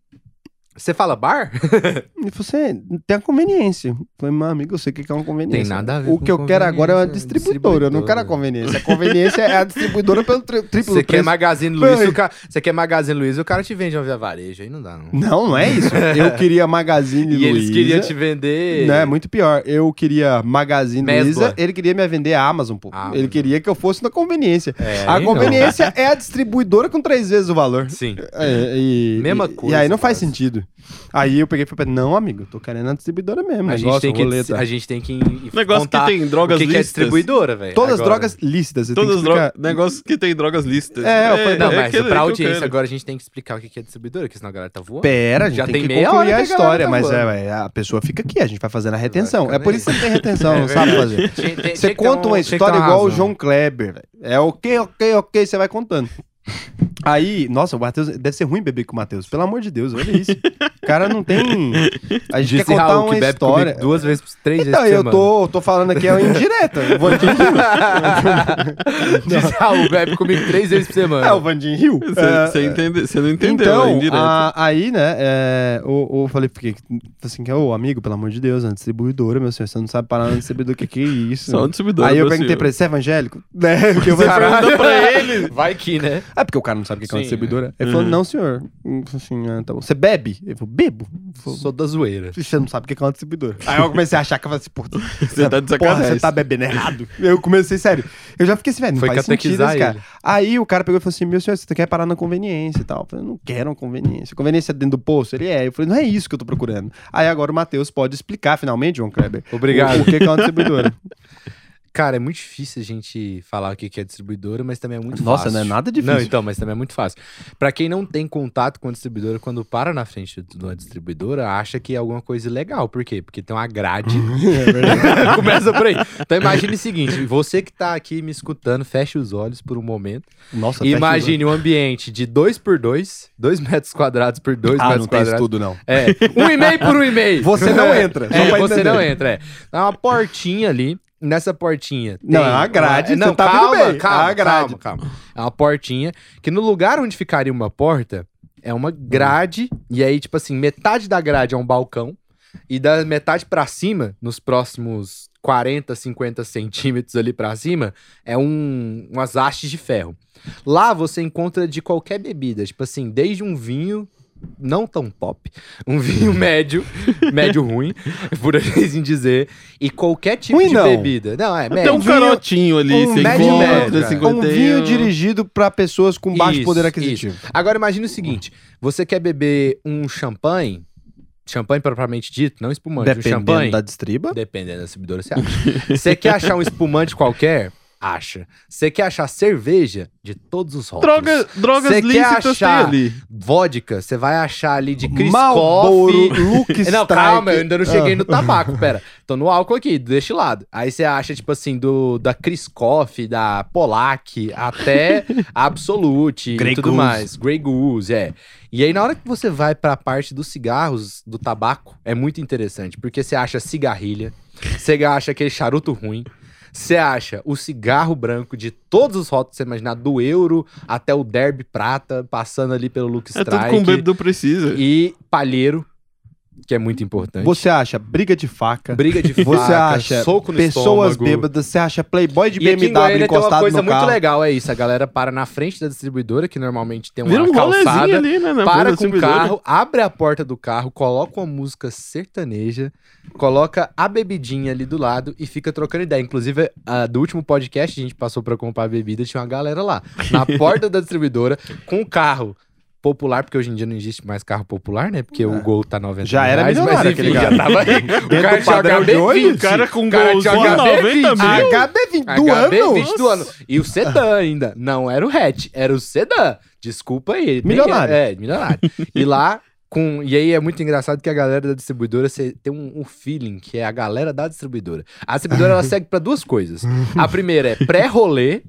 Você fala bar? Falou assim: tem a conveniência. Eu falei, meu amigo, eu sei o que é uma conveniência. Tem nada a ver O que eu quero agora é uma conveniência, distribuidora. Eu não quero a distribuidora. conveniência. A conveniência é a distribuidora pelo tri triplo Você quer. Magazine Luiza, Foi. o cara, você quer Magazine Luiza, o cara te vende uma via varejo, aí não dá não. Não, não é isso. Eu queria Magazine E Luiza. eles queriam te vender... Não, é muito pior. Eu queria Magazine Mesbla. Luiza, ele queria me vender a Amazon, pô. Ah, ele queria que eu fosse na conveniência. É, a não. conveniência é a distribuidora com três vezes o valor. Sim. É, e, Mesma e- coisa, E aí não faz quase. sentido. Aí eu peguei e falei, não, amigo, tô querendo a distribuidora mesmo. A gente, negócio, tem que, a gente tem que Negócio que contar tem drogas o que, que é distribuidora, velho. Todas agora. drogas lícitas. Todas drogas. Negócio que tem drogas lícitas. É, eu falei, Não, é mas pra audiência agora a gente tem que explicar o que é distribuidora, porque senão a galera tá voando. Pera, a gente Já tem, tem que meia concluir hora a a história, tá mas é, é, a pessoa fica aqui, a gente vai fazendo a retenção. É por isso que você não tem retenção, É não sabe verdade. fazer. Você conta um- uma história igual o. João Kleber, velho. É ok, ok, ok, você vai contando. Aí, nossa, o Matheus. Deve ser ruim beber com o Matheus. Pelo amor de Deus, olha isso. O cara não tem. A gente Disse quer contar Raul, uma que bebe história. duas vezes, três Então, vezes por eu semana. tô, tô falando aqui é indireta. O Vandinho Disse Raul, bebe comigo três vezes por semana. É, o Vandinho riu. Você É, você entende- você não entendeu, então, é indireto. a- aí, né, é, o, o- falei, porque, assim, que, ô, amigo, pelo amor de Deus, é uma distribuidora, meu senhor, você não sabe parar na distribuidora, o que que é isso? Só um distribuidor. aí eu perguntei senhor. pra ele, você é evangélico? Né, porque eu falei, pra ele. Vai que, né? É porque o cara não sabe o que é uma Sim, distribuidora. Ele falou, Uhum. não, senhor. Hum, Assim, ah, tá bom. Você bebe? Ele falou, bebo. Ele falou, Sou da zoeira. Você não sabe o que é uma distribuidora. Aí eu comecei a achar que eu falei assim, porra, Você tá de porra, sacanagem. você tá bebendo errado. Eu comecei, sério. Eu já fiquei assim, velho, não Foi faz sentido catequizar esse cara. ele. Aí o cara pegou e falou assim, meu senhor, você quer parar na conveniência e tal. Eu falei, não quero uma conveniência. Conveniência é dentro do poço? Ele é. Eu falei, não é isso que eu tô procurando. Aí agora o Matheus pode explicar, finalmente, João Kleber, Obrigado. o, o que que é uma distribuidora. Cara, é muito difícil a gente falar o que é distribuidora, mas também é muito Nossa, fácil. não é nada difícil. Não, então, mas também é muito fácil. Pra quem não tem contato com a distribuidora, quando para na frente de uma distribuidora, acha que é alguma coisa ilegal. Por quê? Porque tem uma grade. Começa por aí. Então imagine o seguinte, você que tá aqui me escutando, feche os olhos por um momento. Nossa, imagine um ambiente de 2 por 2, 2 metros quadrados por 2 olhos. Ah, metros não tem quadrados. tudo, não. É, um e meio por um e meio. Você não entra, É, você entender. não entra, é. É uma portinha ali. Nessa portinha. Não, tem é uma grade, é, Não, tá calma, vendo bem. calma, É uma grade. calma, calma. É uma portinha que no lugar onde ficaria uma porta é uma grade. E aí, tipo assim, metade da grade é um balcão. E da metade pra cima, nos próximos 40, 50 centímetros ali pra cima, é um, umas hastes de ferro. Lá você encontra de qualquer bebida, tipo assim, desde um vinho não tão pop, um vinho médio, médio ruim, por assim dizer, e qualquer tipo Ruim de não. bebida. Não, é Tem médio. um carotinho ali, um você médio encontra, médio, cara. 51. Um vinho dirigido pra pessoas com baixo Isso, poder aquisitivo. Agora imagine o seguinte, você quer beber um champanhe, champanhe propriamente dito, não espumante, um Dependendo champanhe, da distriba. dependendo da distribuidora, você acha. Você quer achar um espumante qualquer? Acha. Você quer achar cerveja? De todos os rótulos. Droga, drogas Cê quer lícitas achar- tem ali. Vodka, você vai achar ali de Chris Marlboro, Coffee. Luke Não, calma, eu ainda não cheguei Ah. no tabaco, pera. Tô no álcool aqui, deste lado. Aí você acha, tipo assim, do da Chris Coffee, da Polac, até Absolute Grey e tudo Goose. mais. Grey Goose, é. E aí, na hora que você vai pra parte dos cigarros, do tabaco, é muito interessante, porque você acha cigarrilha, você acha aquele charuto ruim, você acha o cigarro branco de todos os rótulos que você imaginar, do euro até o derby prata, passando ali pelo Luke É Strike. tudo que um bêbado precisa. E palheiro, que é muito importante. Você acha briga de faca. Briga de Você faca, acha soco no pessoas estômago. bêbadas. Você acha playboy de E aqui em BMW Goiânia tem uma encostado coisa muito carro. legal, é isso. A galera para na frente da distribuidora, que normalmente tem uma Vira um calçada. ali, né? para com o carro, abre a porta do carro, coloca uma música sertaneja, coloca a bebidinha ali do lado e fica trocando ideia. Inclusive, a- do último podcast, a gente passou pra comprar bebida, tinha uma galera lá, na porta da distribuidora, com o carro popular, porque hoje em dia não existe mais carro popular, né? Porque o Gol tá 90 É. Já era milionário mas enfim, já tava aí. O cara tinha padrão de hoje, HB20. O cara com o cara gol tinha só 90 HB20. mil. HB20 do HB20 ano. do ano. E o sedã ainda. Não era o hatch, era o sedã. Desculpa aí. Milionário. É, é, milionário. e lá, com. E aí é muito engraçado que a galera da distribuidora você tem um, um feeling que é a galera da distribuidora. A distribuidora ela segue pra duas coisas. A primeira é pré-rolê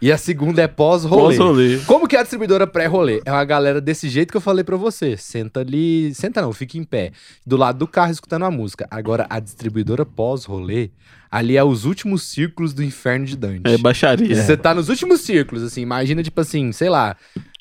e a segunda é pós-rolê. Pós-rolê. Como que é a distribuidora pré-rolê? É uma galera desse jeito que eu falei pra você. Senta ali. Senta não, fica em pé. Do lado do carro escutando a música. Agora, a distribuidora pós-rolê, ali é os últimos círculos do inferno de Dante. É baixaria. Você tá nos últimos círculos, assim. Imagina, tipo assim, sei lá.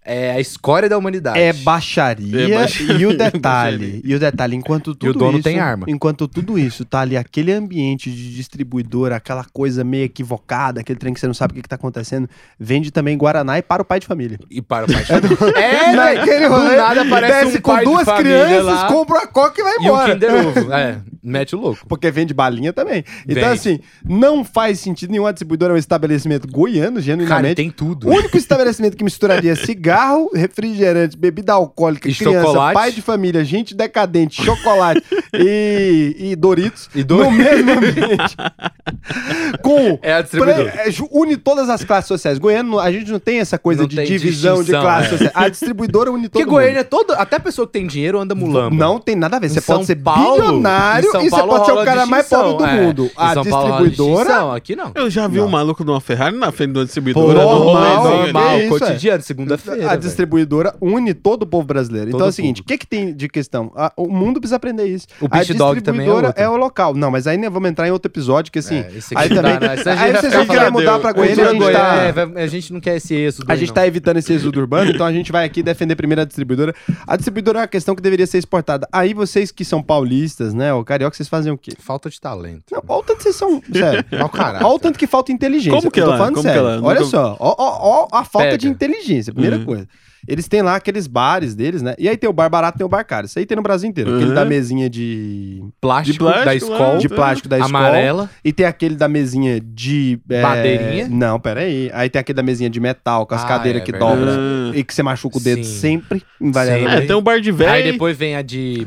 É a escória da humanidade. É baixaria, É baixaria. e o Baixaria. detalhe, e o detalhe, enquanto tudo dono isso, tem arma. enquanto tudo isso tá ali aquele ambiente de distribuidora, aquela coisa meio equivocada, aquele trem que você não sabe o que, que tá acontecendo, vende também Guaraná e para o pai de família. E para o pai de família. É, Naquele velho. Do rolê, nada aparece desce um com duas crianças, lá. compra a coca e vai E um embora. Kinder Ovo. É, mete o louco. Porque vende balinha também. Então, Vende. assim, não faz sentido nenhum a distribuidora é um estabelecimento goiano, Cara, genuinamente. tem tudo. O único estabelecimento que misturaria cigarro, refrigerante, bebida alcoólica, E criança, chocolate. pai de família, gente decadente, chocolate e, e Doritos E no dois. mesmo ambiente. Com É a distribuidora. É, une todas as classes sociais. Goiânia, a gente não tem essa coisa Não de divisão de classes é. sociais. A distribuidora une todo Porque mundo. Goiânia, todo, até a pessoa que tem dinheiro anda mulamba. Não tem nada a ver. Você São pode ser Paulo- bilionário São e você Paulo pode ser o cara mais pobre do é. mundo. A São Paulo distribuidora. distinção, Aqui não. Eu já vi Não. um maluco numa Ferrari na frente de uma Pô, distribuidora. no normal, normal. é? cotidiano, segunda-feira. A velho. distribuidora une todo o povo brasileiro. então Todo é o seguinte: o que, que tem de questão? A- o mundo precisa aprender isso. O a Pit Dog também é distribuidora outro. é, o local. Não, mas aí né, vamos entrar em outro episódio que assim. É, esse aí aqui também. dá, né? A aí vai vocês vão querer mudar pra Goiânia. A gente tá, é, a gente não quer esse êxodo a aí, gente não. tá evitando esse êxodo urbano, então a gente vai aqui defender primeiro a distribuidora. A distribuidora é uma questão que deveria ser exportada. Aí vocês que são paulistas, né, ou carioca, vocês fazem o quê? Falta de talento. Não, olha o tanto que vocês são. Sério. Olha o tanto que falta inteligência. Como que eu tô ela- falando que sério. ela- Olha só, ó, ó, ó a falta Pega. de inteligência, primeira Uhum. Coisa. Eles têm lá aqueles bares deles, né? E aí tem o bar barato, tem o bar caro. Isso aí tem no Brasil inteiro. Aquele Uhum. da mesinha de, Plástico, De plástico da escola, de plástico da escola. amarela. E tem aquele da mesinha de. é, Madeirinha? Não, pera aí. Aí tem aquele da mesinha de metal, com as Ah, cadeiras é que verdade. dobra. Ah. E que você machuca o dedo Sim. sempre, invariavelmente. É, tem um bar de velho. Aí depois vem a de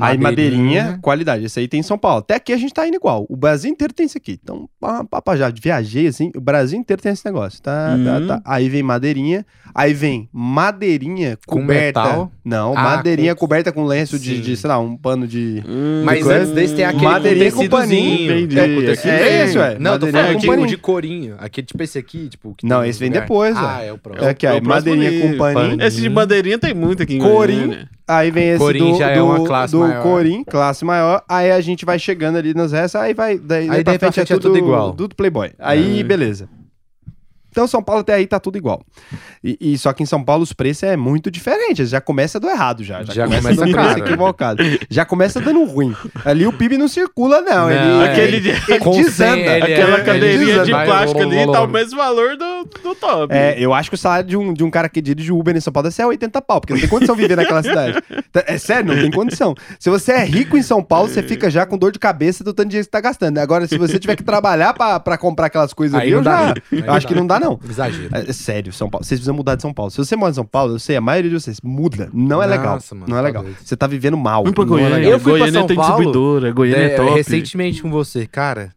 Aí madeirinha, qualidade. Esse aí tem em São Paulo. Até aqui a gente tá indo igual. O Brasil inteiro tem isso aqui. Então, pá, já viajei assim, o Brasil inteiro tem esse negócio. Tá, tá, Uhum. tá. Aí vem madeirinha, aí vem madeirinha Com coberta. metal? Não, Ah, madeirinha com- coberta com lenço de, de, sei lá, um pano de. Hum, Mas coisa. antes desse tem aquele Madeirinha com com paninho. Entendi. É, com tecido. É esse, ué. Não, eu tô Madeirinha falando com de, paninho. de corinho. Aquele tipo esse aqui, tipo... que Não, esse vem lugar. depois, Ah, é o próximo. É aqui, é aí, o próximo madeirinha com paninho. Esse de madeirinha tem muito aqui em Corim. Aí vem esse Corim do, já é do, uma classe do maior. Corim, classe maior. Aí a gente vai chegando ali nas restas, aí vai. Daí, daí pra frente, é, tudo, igual. Tudo Playboy. Aí, É. beleza. Então, São Paulo até aí tá tudo igual. E, e só que em São Paulo os preços é muito diferente. Já começa do errado, já. Já, Já começa, começa do preço equivocado. Já começa dando ruim. Ali o PIB não circula, não. Não, ele, é. Aquele ele, ele Com desanda. ele é- Aquela ele cadeirinha desanda. de plástico ali tá o mesmo valor do, do top. É, eu acho que o salário de um, de um cara que dirige Uber em São Paulo deve ser 80 pau, porque não tem condição de viver naquela cidade. Tá- É sério, não tem condição. Se você é rico em São Paulo, você fica já com dor de cabeça do tanto de dinheiro que você tá gastando. Agora, se você tiver que trabalhar pra, pra comprar aquelas coisas Aí ali, eu já. Aí Eu acho que não dá, não. Exagero. É, é sério, São Paulo. Vocês precisam mudar de São Paulo. Se você mora em São Paulo, eu sei, a maioria de vocês muda. Não é legal. Nossa, mano, não é tá legal. Você tá vivendo mal. Pra não é Goiânia. legal. Eu fui pra Goiânia São tem Paulo, distribuidora. Goiânia é, É, top. recentemente com você, cara.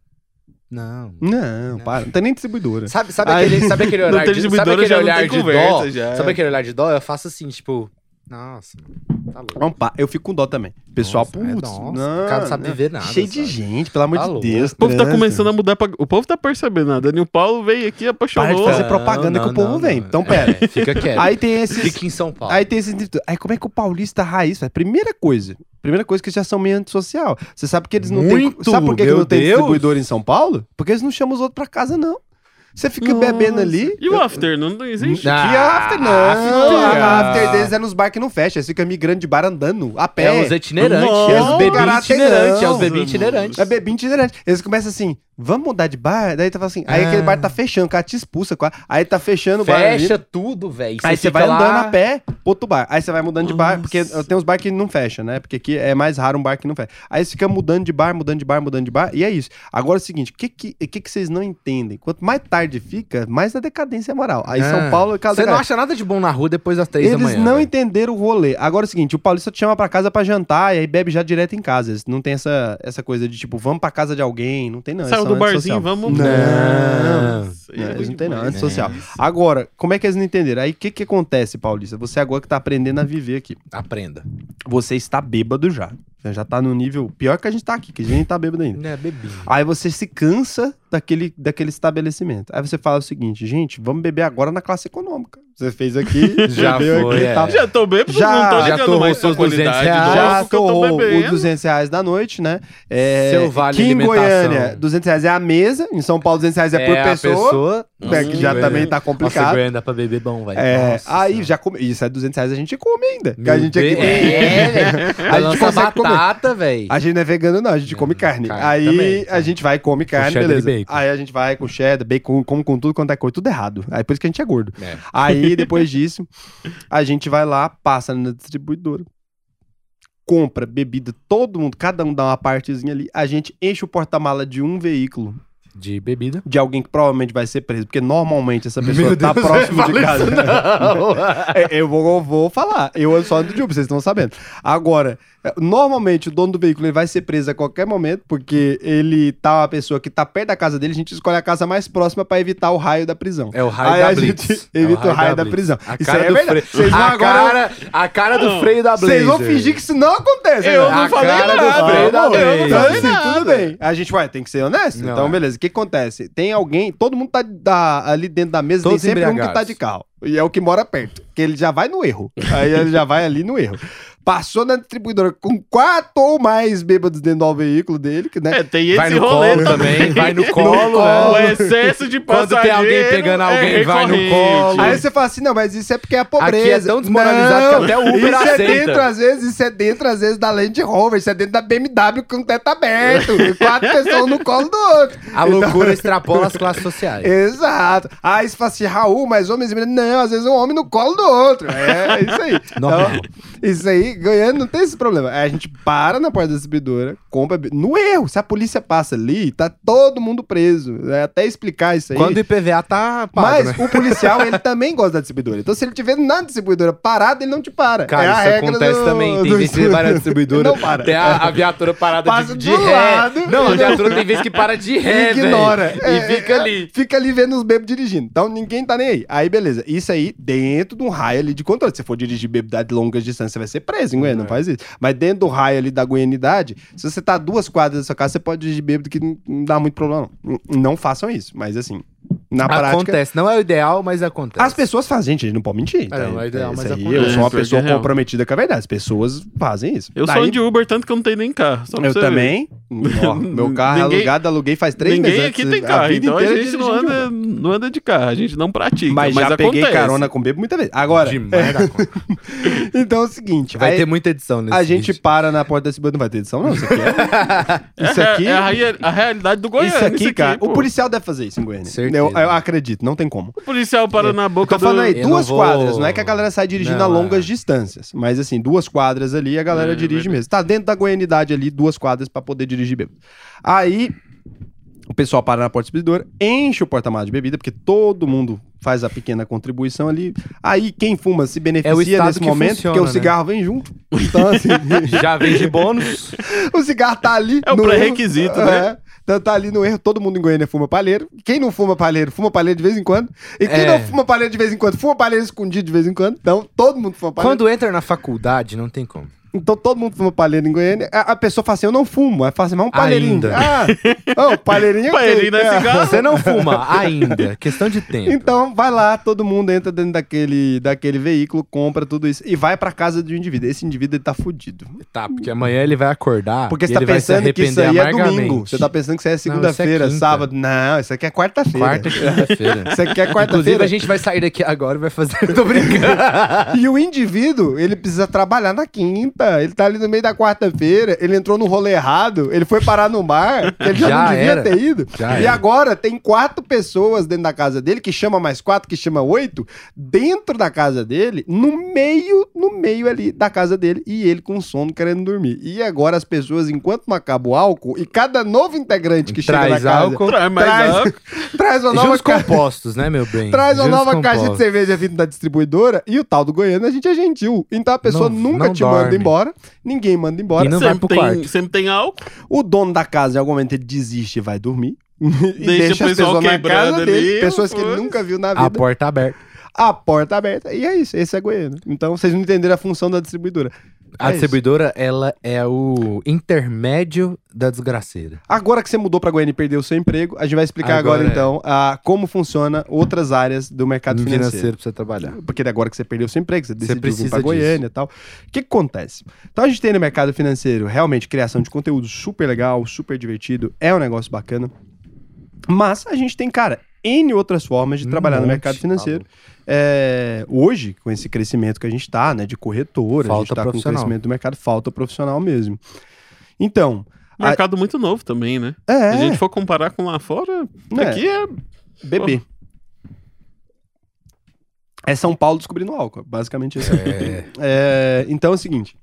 Não. Não, para. Não tem nem distribuidora. Sabe, sabe, Aí- aquele, sabe aquele Não olhar tem de, sabe distribuidora, aquele já não olhar tem de dó? já. Sabe aquele olhar de dó? Eu faço assim, tipo, nossa, tá louco. Vamos pá, eu fico com dó também. Pessoal, Nossa, é, putz, nossa, não, o cara não sabe viver nada, Cheio de sabe? gente, pelo amor Tá de louco. Deus. O povo tá começando a mudar pra... O povo tá percebendo nada. Daniel Paulo veio aqui e Para de apaixonou. fazer Não, propaganda não, que o povo não, vem. não. Então, pera. É, fica quieto. Aí tem esses. Fica em São Paulo. Aí tem esses. Aí como é que o paulista raiz faz? Primeira coisa. Primeira coisa que eles já são meio antissocial. Você sabe que eles não têm. Muito, Sabe por que, que não tem Deus. distribuidor em São Paulo? Porque eles não chamam os outros pra casa, não. Você fica Nossa. bebendo ali. E o after? Não, não existe? Ah, Que after, não. after. A after deles é nos bar que não fecha. Eles ficam migrando de bar andando, a pé. É os itinerantes, Nossa, é os bebês caráter itinerantes, é os não, bebês mano. itinerantes. É bebê itinerante. Eles começam assim, vamos mudar de bar? Daí tá falando assim, aí Ah. aquele bar tá fechando, o cara te expulsa. Aí tá fechando o bar. Fecha tudo, velho. Aí você vai lá- andando a pé pro outro bar. Aí você vai mudando de bar, porque tem uns bar que não fecha, né? Porque aqui é mais raro um bar que não fecha. Aí você fica mudando de bar, mudando de bar, mudando de bar, e é isso. Agora é o seguinte, o que que, o que que vocês não entendem? Quanto mais tarde fica, mais a decadência é moral. Aí São Ah. Paulo... cada Você não acha nada de bom na rua depois das três da Eles manhã. não velho. entenderam o rolê. Agora é o seguinte, o paulista te chama pra casa pra jantar e aí bebe já direto em casa. Eles não tem essa, essa coisa de tipo, vamos pra casa de alguém. Não tem não. eles Saiu são do barzinho, antissocial. vamos... Não. Não, é eles não ruim têm não, antissocial. Nossa. Agora, como é que eles não entenderam? Aí o que que acontece, Paulista? Você agora que tá aprendendo a viver aqui. Aprenda. Você está bêbado já. Já tá no nível pior que a gente tá aqui, que a gente nem tá bêbado ainda. É, bebinho. Aí você se cansa daquele, daquele estabelecimento. Aí você fala o seguinte, gente, vamos beber agora na classe econômica. Você fez aqui, Já bebeu foi, aqui é. tal. Já tô bêbado, Já- não tô já torrou mais seus pra qualidade 200 reais. Já tô torrou os bebendo. 200 reais da noite, né? É, Seu vale que em. Goiânia, 200 reais é a mesa. Em São Paulo, 200 reais é, por a pessoa. né, que já Nossa, também velho. tá Nossa, complicado. Goiânia dá pra beber bom, velho. É, Nossa aí Senhora. já come. Isso é 200 reais a gente come ainda. que a gente aqui tem. É, velho. A Vai gente consegue. Batata, velho. A gente não é vegano, não, a gente come carne. carne aí também, a gente vai, come carne, cheddar e beleza. bacon. Aí a gente vai com cheddar, bacon, come com tudo quanto é coisa, tudo errado. Aí por isso que a gente é gordo. É. Aí depois disso, a gente vai lá, passa na distribuidora, compra bebida, todo mundo, cada um dá uma partezinha ali. A gente enche o porta-mala de um veículo De bebida. de alguém que provavelmente vai ser preso, porque normalmente essa pessoa Meu tá Deus, próximo de casa. isso não. É, eu vou, eu vou falar. Eu só ando de Uber, vocês estão sabendo. Agora, normalmente o dono do veículo ele vai ser preso a qualquer momento, porque ele tá uma pessoa que tá perto da casa dele, a gente escolhe a casa mais próxima pra evitar o raio da prisão. É o raio Aí da a Blitz. gente É evita o raio da Blitz. prisão. A Isso cara aí é do verdade. freio. A, agora- cara, a cara do freio da Blazer. Vocês vão fingir que isso não acontece. Eu né? não A falei cara do nada. freio da Blazer. Então, assim, tudo bem. A gente vai, tem que ser honesto. Não, então, é. beleza. O que acontece? Tem alguém, todo mundo tá da- ali dentro da mesa, Todos tem sempre um que tá de carro. E é o que mora perto. Que ele já vai no erro. Aí ele já vai ali no erro. Passou na distribuidora com quatro ou mais bêbados dentro do veículo dele, que, né? É, tem esse Vai no rolê colo também, vai no colo, O né? excesso de Quando passageiro tem alguém pegando alguém, é vai no colo. Aí você fala assim, não, mas isso é porque é a pobreza. Aqui é tão desmoralizado Não, que até o Uber isso aceita. é dentro, às vezes, isso é dentro, às vezes, da Land Rover, isso é dentro da BMW com o teto aberto, quatro pessoas no colo do outro. A loucura extrapola as classes sociais. Exato. Aí você fala assim, Raul, mas homens e meninas. Não, às vezes um homem no colo do outro. É, isso aí. Normal. Então, isso aí, ganhando, não tem esse problema. Aí a gente para na porta da distribuidora, compra. No erro, se a polícia passa ali, tá todo mundo preso. É até explicar isso aí. Quando o IPVA tá pago, Mas né? o policial, ele também gosta da distribuidora. Então, se ele tiver na distribuidora parado, ele não te para. Cara, é isso acontece do- também. Tem do- vezes que você vai na distribuidora, Não para. tem a, a viatura parada Passa de, de ré. lado. Não, a viatura tem vezes que para de ré. Ignora. E É, fica é, ali. Fica ali vendo os bêbados dirigindo. Então ninguém tá nem aí. Aí, beleza. Isso aí, dentro de um raio ali de controle. Se você for dirigir bebida de longas distâncias, você vai ser preso, hein, Goiânia? Não É. faz isso. Mas dentro do raio ali da goianidade, se você tá a duas quadras da sua casa, você pode dirigir bêbado que não, não dá muito problema, não. Não- Não façam isso. Mas assim, na prática. Acontece. Não é o ideal, mas acontece. As pessoas fazem, gente, a gente não pode mentir. É, não é ideal, isso mas aí, acontece. eu sou uma É, pessoa é comprometida com a verdade. As pessoas fazem isso. Eu Daí- sou de Uber, tanto que eu não tenho nem carro. Eu você ver. Ó, meu carro é Ninguém- alugado, aluguei faz três Ninguém meses. aqui antes, tem carro, vida então a gente não anda, não anda de carro, a gente não pratica. Mas, Mas, já peguei acontece. carona com bebo muita vez. Agora, Demais da conta. então é o seguinte. Vai aí ter muita edição nesse a gente vídeo. para na porta da distribuidora. Não vai ter edição, não. Isso aqui é. Isso É- aqui. É, a, rea- a realidade do Goiânia. isso aqui, cara. pô. o policial deve fazer isso em Goiânia. Certeza. Eu, eu acredito, não tem como. O policial para na boca Tô falando aí, Eu duas não vou- quadras. Não é que a galera sai dirigindo Não, a longas é. distâncias. Mas assim, duas quadras ali, a galera É, dirige mesmo. Tá dentro da goianidade ali, duas quadras pra poder dirigir bêbado. Aí. O pessoal para na porta do distribuidora, enche o porta-malas de bebida, porque todo mundo faz a pequena contribuição ali. Aí quem fuma se beneficia estado nesse momento, funciona, porque o né? cigarro vem junto. Então, assim, Já vem de bônus. o cigarro tá ali. É o no pré-requisito, né? É. Então tá ali no erro, todo mundo em Goiânia fuma palheiro. Quem não fuma palheiro, fuma palheiro de vez em quando. E quem É. não fuma palheiro de vez em quando, fuma palheiro escondido de vez em quando. Então todo mundo fuma palheiro. Quando entra na faculdade, não tem como. Então todo mundo fuma palheiro em Goiânia. A, a pessoa fala assim: eu não fumo. Aí fala assim, mas um palheirinho. Ainda. Ah, oh, palheirinho é? Palheirinho não é cigarro? Você não fuma ainda. Questão de tempo. Então vai lá, todo mundo entra dentro daquele, daquele veículo, compra tudo isso e vai pra casa do indivíduo. Esse indivíduo ele tá fudido. Tá, porque amanhã ele vai acordar. Porque você tá pensando que isso aí é domingo. Você tá pensando que isso aí é é segunda-feira, quinta. sábado. Não, isso aqui é quarta-feira. Quarta e quinta-feira. Isso aqui é Inclusive, quarta-feira. a gente vai sair daqui agora e vai fazer. Tô brincando. E o indivíduo, ele precisa trabalhar na quinta. Ele tá ali no meio da quarta-feira, ele entrou no rolê errado, ele foi parar no bar, ele já, Já não devia era. ter ido. Já e era. agora tem quatro pessoas dentro da casa dele, que chama mais quatro, que chama oito, dentro da casa dele, no meio, no meio ali da casa dele, e ele com sono querendo dormir. E agora as pessoas, enquanto não acaba o álcool, e cada novo integrante que chega na Traz casa... álcool. Traz mais Traz, álcool. traz uma nova ca- compostos, né, meu bem? Traz uma nova caixa de compostos. cerveja vindo da distribuidora e o tal do Goiânia a gente é gentil. Então a pessoa Não- nunca não te manda dorme. Embora, ninguém manda embora. E não vai sempre, pro tem, quarto. sempre tem álcool. O dono da casa, em algum momento, ele desiste e vai dormir. e Deixa o pessoal na quebrando casa dele, ali, pessoas que ele nunca viu na A vida. porta aberta. A porta aberta. E é isso, esse é Goiânia. Então vocês não entenderam a função da distribuidora. A É isso. distribuidora, ela é o intermédio da desgraceira. Agora que você mudou pra Goiânia e perdeu o seu emprego, a gente vai explicar agora, Agora é. então a, como funciona outras áreas do mercado financeiro. financeiro pra você trabalhar. Porque agora que você perdeu seu emprego, você decidiu vir precisa pra Goiânia e tal. O que, que acontece? Então a gente tem no mercado financeiro realmente criação de conteúdo super legal, super divertido, é um negócio bacana. Mas a gente tem, cara, N outras formas de Um trabalhar no monte, mercado tá financeiro. É, hoje, com esse crescimento que a gente tá, né, de corretora, a Falta gente tá com o profissional. crescimento do mercado, falta profissional mesmo. Então, Mercado muito novo também, né? é, Se a gente for comparar com lá fora, É. aqui é. bebê. É São Paulo descobrindo álcool, basicamente isso. É. É, então é o seguinte.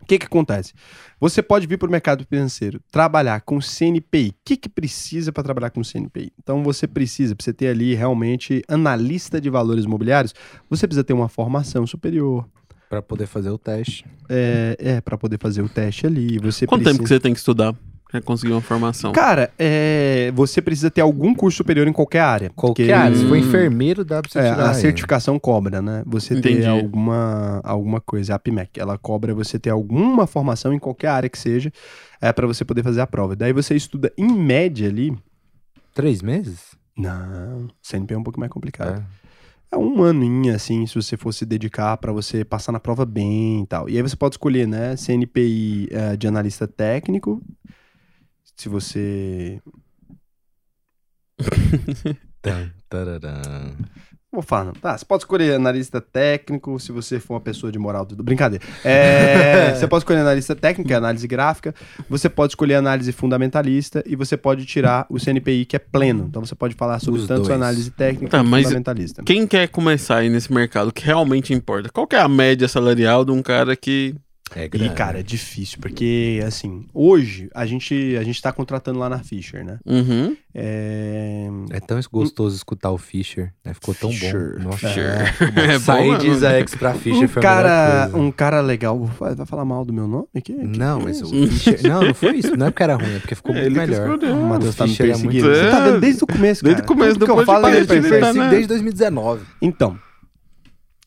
O que que acontece? Você pode vir para o mercado financeiro, trabalhar com CNPI. O que que precisa para trabalhar com CNPI? Então você precisa, para você ter ali realmente analista de valores imobiliários, você precisa ter uma formação superior. Pra poder fazer o teste. É, é para poder fazer o teste ali. Você Quanto precisa... tempo que você tem que estudar pra conseguir uma formação? Cara, é, você precisa ter algum curso superior em qualquer área. Qualquer porque- área. Se for Hum. enfermeiro, dá pra você É, tirar. a aí. certificação cobra, né? Você Entendi. ter alguma, alguma coisa, a PMEC, ela cobra você ter alguma formação em qualquer área que seja, é para você poder fazer a prova. Daí você estuda em média ali. Três meses? Não, CNP é um pouco mais complicado. É. É um aninho, assim, se você fosse dedicar para você passar na prova bem e tal. E aí você pode escolher, né, CNPI eh, de analista técnico, se você... Vou falar, não. Tá, você pode escolher analista técnico, se você for uma pessoa de moral tudo. Brincadeira. É, você pode escolher analista técnico, que é análise gráfica. Você pode escolher análise fundamentalista e você pode tirar o CNPI, que é pleno. Então você pode falar sobre Os tanto dois. análise técnica Tá, quanto fundamentalista. Quem quer começar aí nesse mercado, que realmente importa? Qual que é a média salarial de um cara que... É E, cara, é difícil, porque, assim, hoje a gente, a gente tá contratando lá na Fischer, né? Uhum. É... É tão gostoso escutar o Fischer, né? Ficou tão Fischer. bom. Nossa. É bom, Sair de Isaex pra Fischer Um foi cara, um cara legal. Vai, falar mal do meu nome aqui? Não, mas é o isso? Fischer... Não, não foi isso. Não é porque era ruim, é porque ficou É, muito melhor. O Matheus tá me é muito- perseguindo. Você tá É. vendo desde o começo, cara. Desde o começo, Tudo que eu depois de falo, ele tá Persigo na- desde 2019. Então,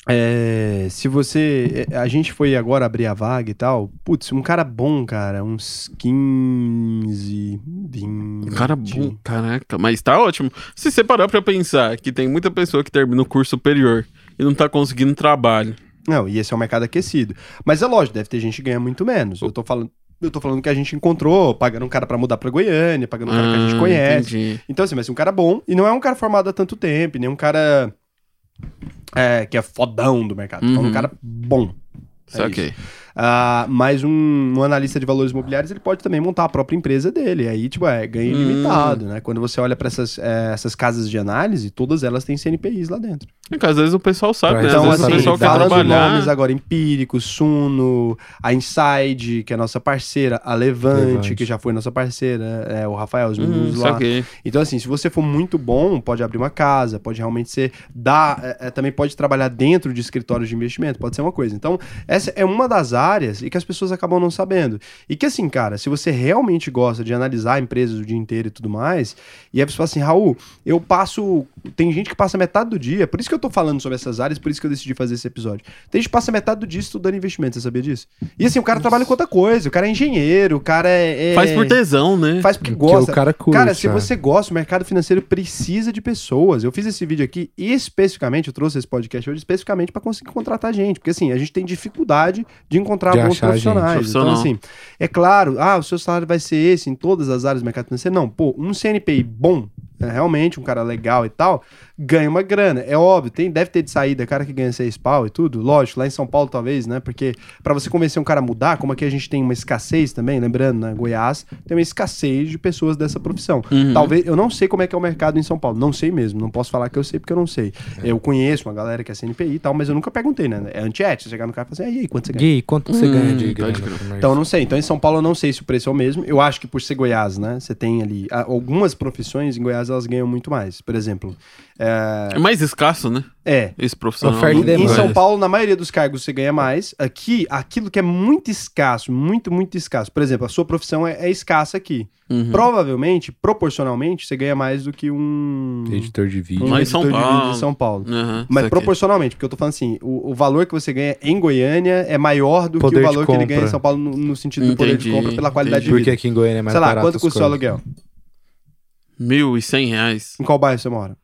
é, se você. é, A gente foi agora abrir a vaga e tal. Putz, um cara bom, cara, uns 15, 20. Cara bom, caraca, mas tá ótimo. Se você parar pra pensar que tem muita pessoa que termina o curso superior e não tá conseguindo trabalho. Não, e esse é um mercado aquecido. Mas é lógico, deve ter gente que ganha muito menos. Eu tô falando. Eu tô falando que a gente encontrou, pagando um cara pra mudar pra Goiânia, pagando um cara que a gente Ah, conhece. entendi. Então, assim, ser um cara bom. E não é um cara formado há tanto tempo, nem um cara é, que é fodão do mercado. Tô falando Uhum. um cara bom. É Saquei. Ah, mas um, um analista de valores imobiliários, ele pode também montar a própria empresa dele. Aí, tipo, é ganho Hum. ilimitado, né? Quando você olha pra essas, é, essas casas de análise, todas elas têm CNPIs lá dentro. É que às vezes o pessoal sabe, Pra né? Às Então, vezes assim, o pessoal quer trabalhar. nomes agora, Empírico, Suno, a Inside, que é nossa parceira, a Levante, Levante. que já foi nossa parceira, é, o Rafael, os Hum, meninos lá. saquei. Então, assim, se você for muito bom, pode abrir uma casa, pode realmente ser. Dar, é, é, também pode trabalhar dentro de escritórios de investimento, pode ser uma coisa. Então, essa é uma das áreas e que as pessoas acabam não sabendo. E que, assim, cara, se você realmente gosta de analisar empresas o dia inteiro e tudo mais, e aí você fala assim, Raul, eu passo. Tem gente que passa metade do dia, por isso que eu tô falando sobre essas áreas, por isso que eu decidi fazer esse episódio. Tem gente que passa metade do dia estudando investimento, você sabia disso? E assim, o cara trabalha com outra coisa, o cara é engenheiro, o cara é. é- Faz por tesão, né? Faz porque Porque gosta. o cara curte, Cara, se é. você gosta, o mercado financeiro precisa de pessoas. Eu fiz esse vídeo aqui especificamente, eu trouxe esse podcast hoje especificamente para conseguir contratar gente, porque assim, a gente tem dificuldade de encontrar De bons achar gente. profissionais. Então Profissional. assim, é claro, ah, o seu salário vai ser esse em todas as áreas do mercado financeiro. Não, pô, um CNPI bom, é, realmente um cara legal e tal, ganha uma grana. É óbvio, tem, deve ter de saída, cara que ganha seis pau e tudo. Lógico, lá em São Paulo talvez, né? Porque para você convencer um cara a mudar, como aqui a gente tem uma escassez também, lembrando, né? Goiás tem uma escassez de pessoas dessa profissão. Uhum. Talvez, eu não sei como é que é o mercado em São Paulo, não sei mesmo, não posso falar que eu sei porque eu não sei. Eu conheço uma galera que é CNPI e tal, mas eu nunca perguntei, né? É antiético, você chegar no cara e falar assim, e aí, quanto você ganha? Gui, quanto você Hum, ganha de grana? mês? Então eu não sei. Então em São Paulo eu não sei se o preço é o mesmo. Eu acho que por ser Goiás, né? Você tem ali ah, algumas profissões em Goiás elas ganham muito mais. Por exemplo, é, É mais escasso, né? é Esse profissional. Oferta em, em São. Paulo, na maioria dos cargos você ganha mais. Aqui, aquilo que é muito escasso, muito, muito escasso. Por exemplo, a sua profissão é, é escassa aqui. Uhum. Provavelmente, proporcionalmente, você ganha mais do que um, Editor de vídeo. um Lá em São de vídeo Paulo. de São Paulo. Aham, Mas proporcionalmente, porque eu tô falando assim, o, o valor que você ganha em Goiânia é maior do Poder que o de valor que ele ganha em. São Paulo no, no sentido do poder de Entendi, compra pela qualidade de entendi. vida. Porque aqui em Goiânia é mais Sei lá, barato quanto custa o coisas. aluguel? Mil e cem reais. Em qual bairro você mora?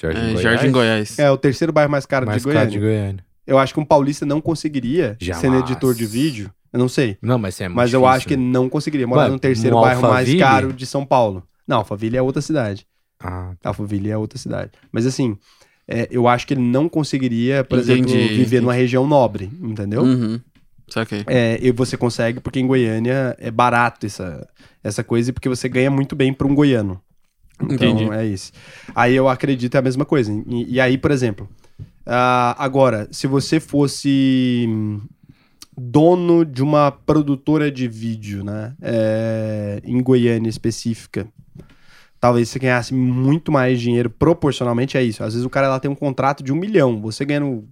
Jardim É, Goiás? Jardim Goiás. É o terceiro bairro mais caro Mais de Goiânia. caro de Goiânia. Eu acho que um paulista não conseguiria Jamais. sendo editor de vídeo. Eu não sei. Não, mas é muito Mas eu difícil. acho que não conseguiria morar no terceiro um bairro mais caro de São Paulo. Não, Alphaville é outra cidade. Ah, Alphaville é outra cidade. Mas assim, é, eu acho que ele não conseguiria, por Entendi, exemplo, viver entendi. numa região nobre, entendeu? Uhum. Saquei. É, e você consegue porque em Goiânia é barato essa, essa coisa e porque você ganha muito bem para um goiano. Então Entendi. é isso. Aí eu acredito é a mesma coisa. E, e aí, por exemplo, ah, agora, se você fosse. dono de uma produtora de vídeo, né? É, em Goiânia específica. Talvez você ganhasse muito mais dinheiro proporcionalmente a isso. Às vezes o cara lá tem um contrato de um milhão. Você ganhando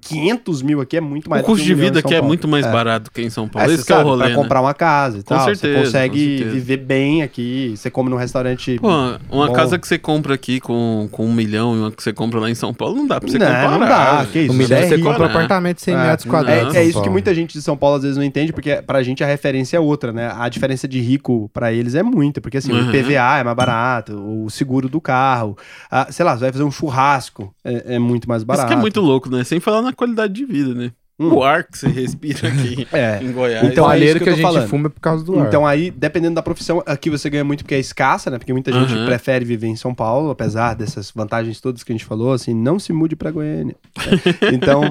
500 mil aqui é muito mais O custo um de vida aqui é muito mais É. barato que em São Paulo. É, Esse você que é o rolê, pra né? comprar uma casa e Com tal. certeza, você consegue certeza. viver bem aqui. Você come num restaurante. Pô, uma Bom. casa que você compra aqui com, com um milhão e uma que você compra lá em São Paulo, não dá pra você Não, comparar. não dá, que isso, Um milhão é você compra um apartamento de 100 É, metros quadrados. É, é isso que muita gente de São Paulo às vezes não entende, porque pra gente a referência é outra, né? A diferença de rico pra eles é muita, porque assim, o Uhum. IPVA é mais barato, o seguro do carro, ah, sei lá, você vai fazer um churrasco, é, é muito mais barato. Isso que é muito louco, né? Sem falar na qualidade de vida, né? Hum. O ar que você respira aqui É. em Goiás. Então, Então, é a isso que que, eu a gente falando. fuma é por causa do ar. Então aí, dependendo da profissão, aqui você ganha muito porque é escassa, né? Porque muita gente Uhum. prefere viver em São Paulo, apesar dessas vantagens todas que a gente falou, assim, não se mude pra Goiânia. É. Então,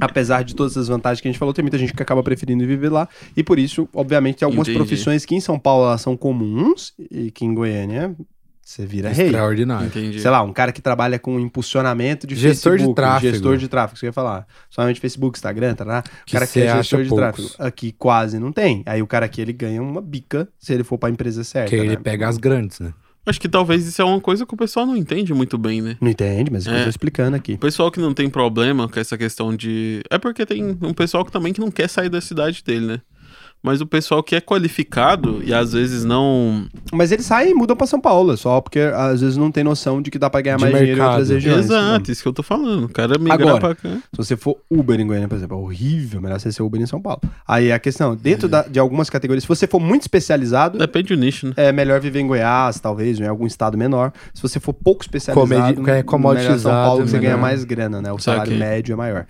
apesar de todas as vantagens que a gente falou, tem muita gente que acaba preferindo viver lá. E por isso, obviamente, tem algumas Entendi. profissões que em São Paulo elas são comuns e que em Goiânia você vira rei. Extraordinário. Entendi. Sei lá, um cara que trabalha com impulsionamento de Gestor de Facebook, tráfego. gestor de tráfego, isso que eu ia falar. Somente Facebook, Instagram, tá? O Que cara que é acha gestor de poucos. tráfego. Aqui quase não tem. Aí o cara aqui ele ganha uma bica se ele for pra empresa certa. Que ele né? pega as grandes, né? Acho que talvez isso é uma coisa que o pessoal não entende muito bem, né? Não entende, mas eu É. tô explicando aqui. O pessoal que não tem problema com essa questão de. É porque tem um pessoal que também que não quer sair da cidade dele, né? Mas o pessoal que é qualificado e às vezes não. Mas eles saem e mudam pra São Paulo, só porque às vezes não tem noção de que dá pra ganhar De mais dinheiro em mercado. outras regiões. Exato, isso que eu tô falando. O cara migrar Agora, pra cá. Se você for Uber em Goiânia, por exemplo, é horrível, melhor você ser Uber em São Paulo. Aí a questão, dentro da- de algumas categorias, se você for muito especializado, Depende do nicho, né? é melhor viver em Goiás, talvez, ou em algum estado menor. Se você for pouco especializado, Comedi- é melhor comoditizado, São Paulo você ganha mais grana, né? O salário médio é maior.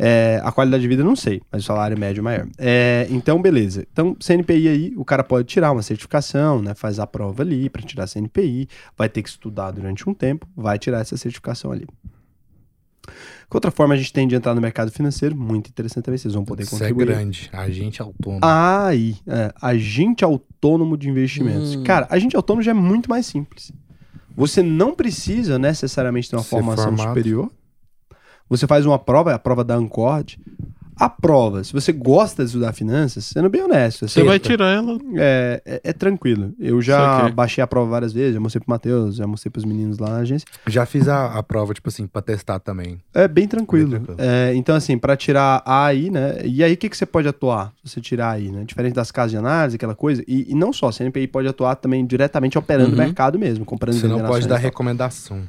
É, a qualidade de vida eu não sei, mas o salário médio é maior. É, então, beleza. Então, CNPI aí, o cara pode tirar uma certificação, né? Faz a prova ali para tirar a CNPI, vai ter que estudar durante um tempo, vai tirar essa certificação ali. Outra forma a gente tem de entrar no mercado financeiro, muito interessante também, vocês vão poder Isso é contribuir. grande. Agente autônomo. Ah, aí, é, agente autônomo de investimentos. Hum. Cara, agente autônomo já é muito mais simples. Você não precisa necessariamente ter uma Ser formação formado. superior. Você faz uma prova, é a prova da Ancord. A prova, se você gosta de estudar finanças, sendo bem honesto, Você assim, vai tirar ela. é, é- é tranquilo. Eu já baixei a prova várias vezes, já mostrei pro Matheus, já mostrei pros meninos lá na agência. Já fiz a, a prova, tipo assim, pra testar também. É bem tranquilo. Bem tranquilo. É, então, assim, para tirar a AI, né? E aí, o que, que você pode atuar se você tirar a AI, né? Diferente das casas de análise, aquela coisa. E, e não só, a CNPI pode atuar também diretamente operando Uhum. o mercado mesmo, comprando Você não pode dar recomendação.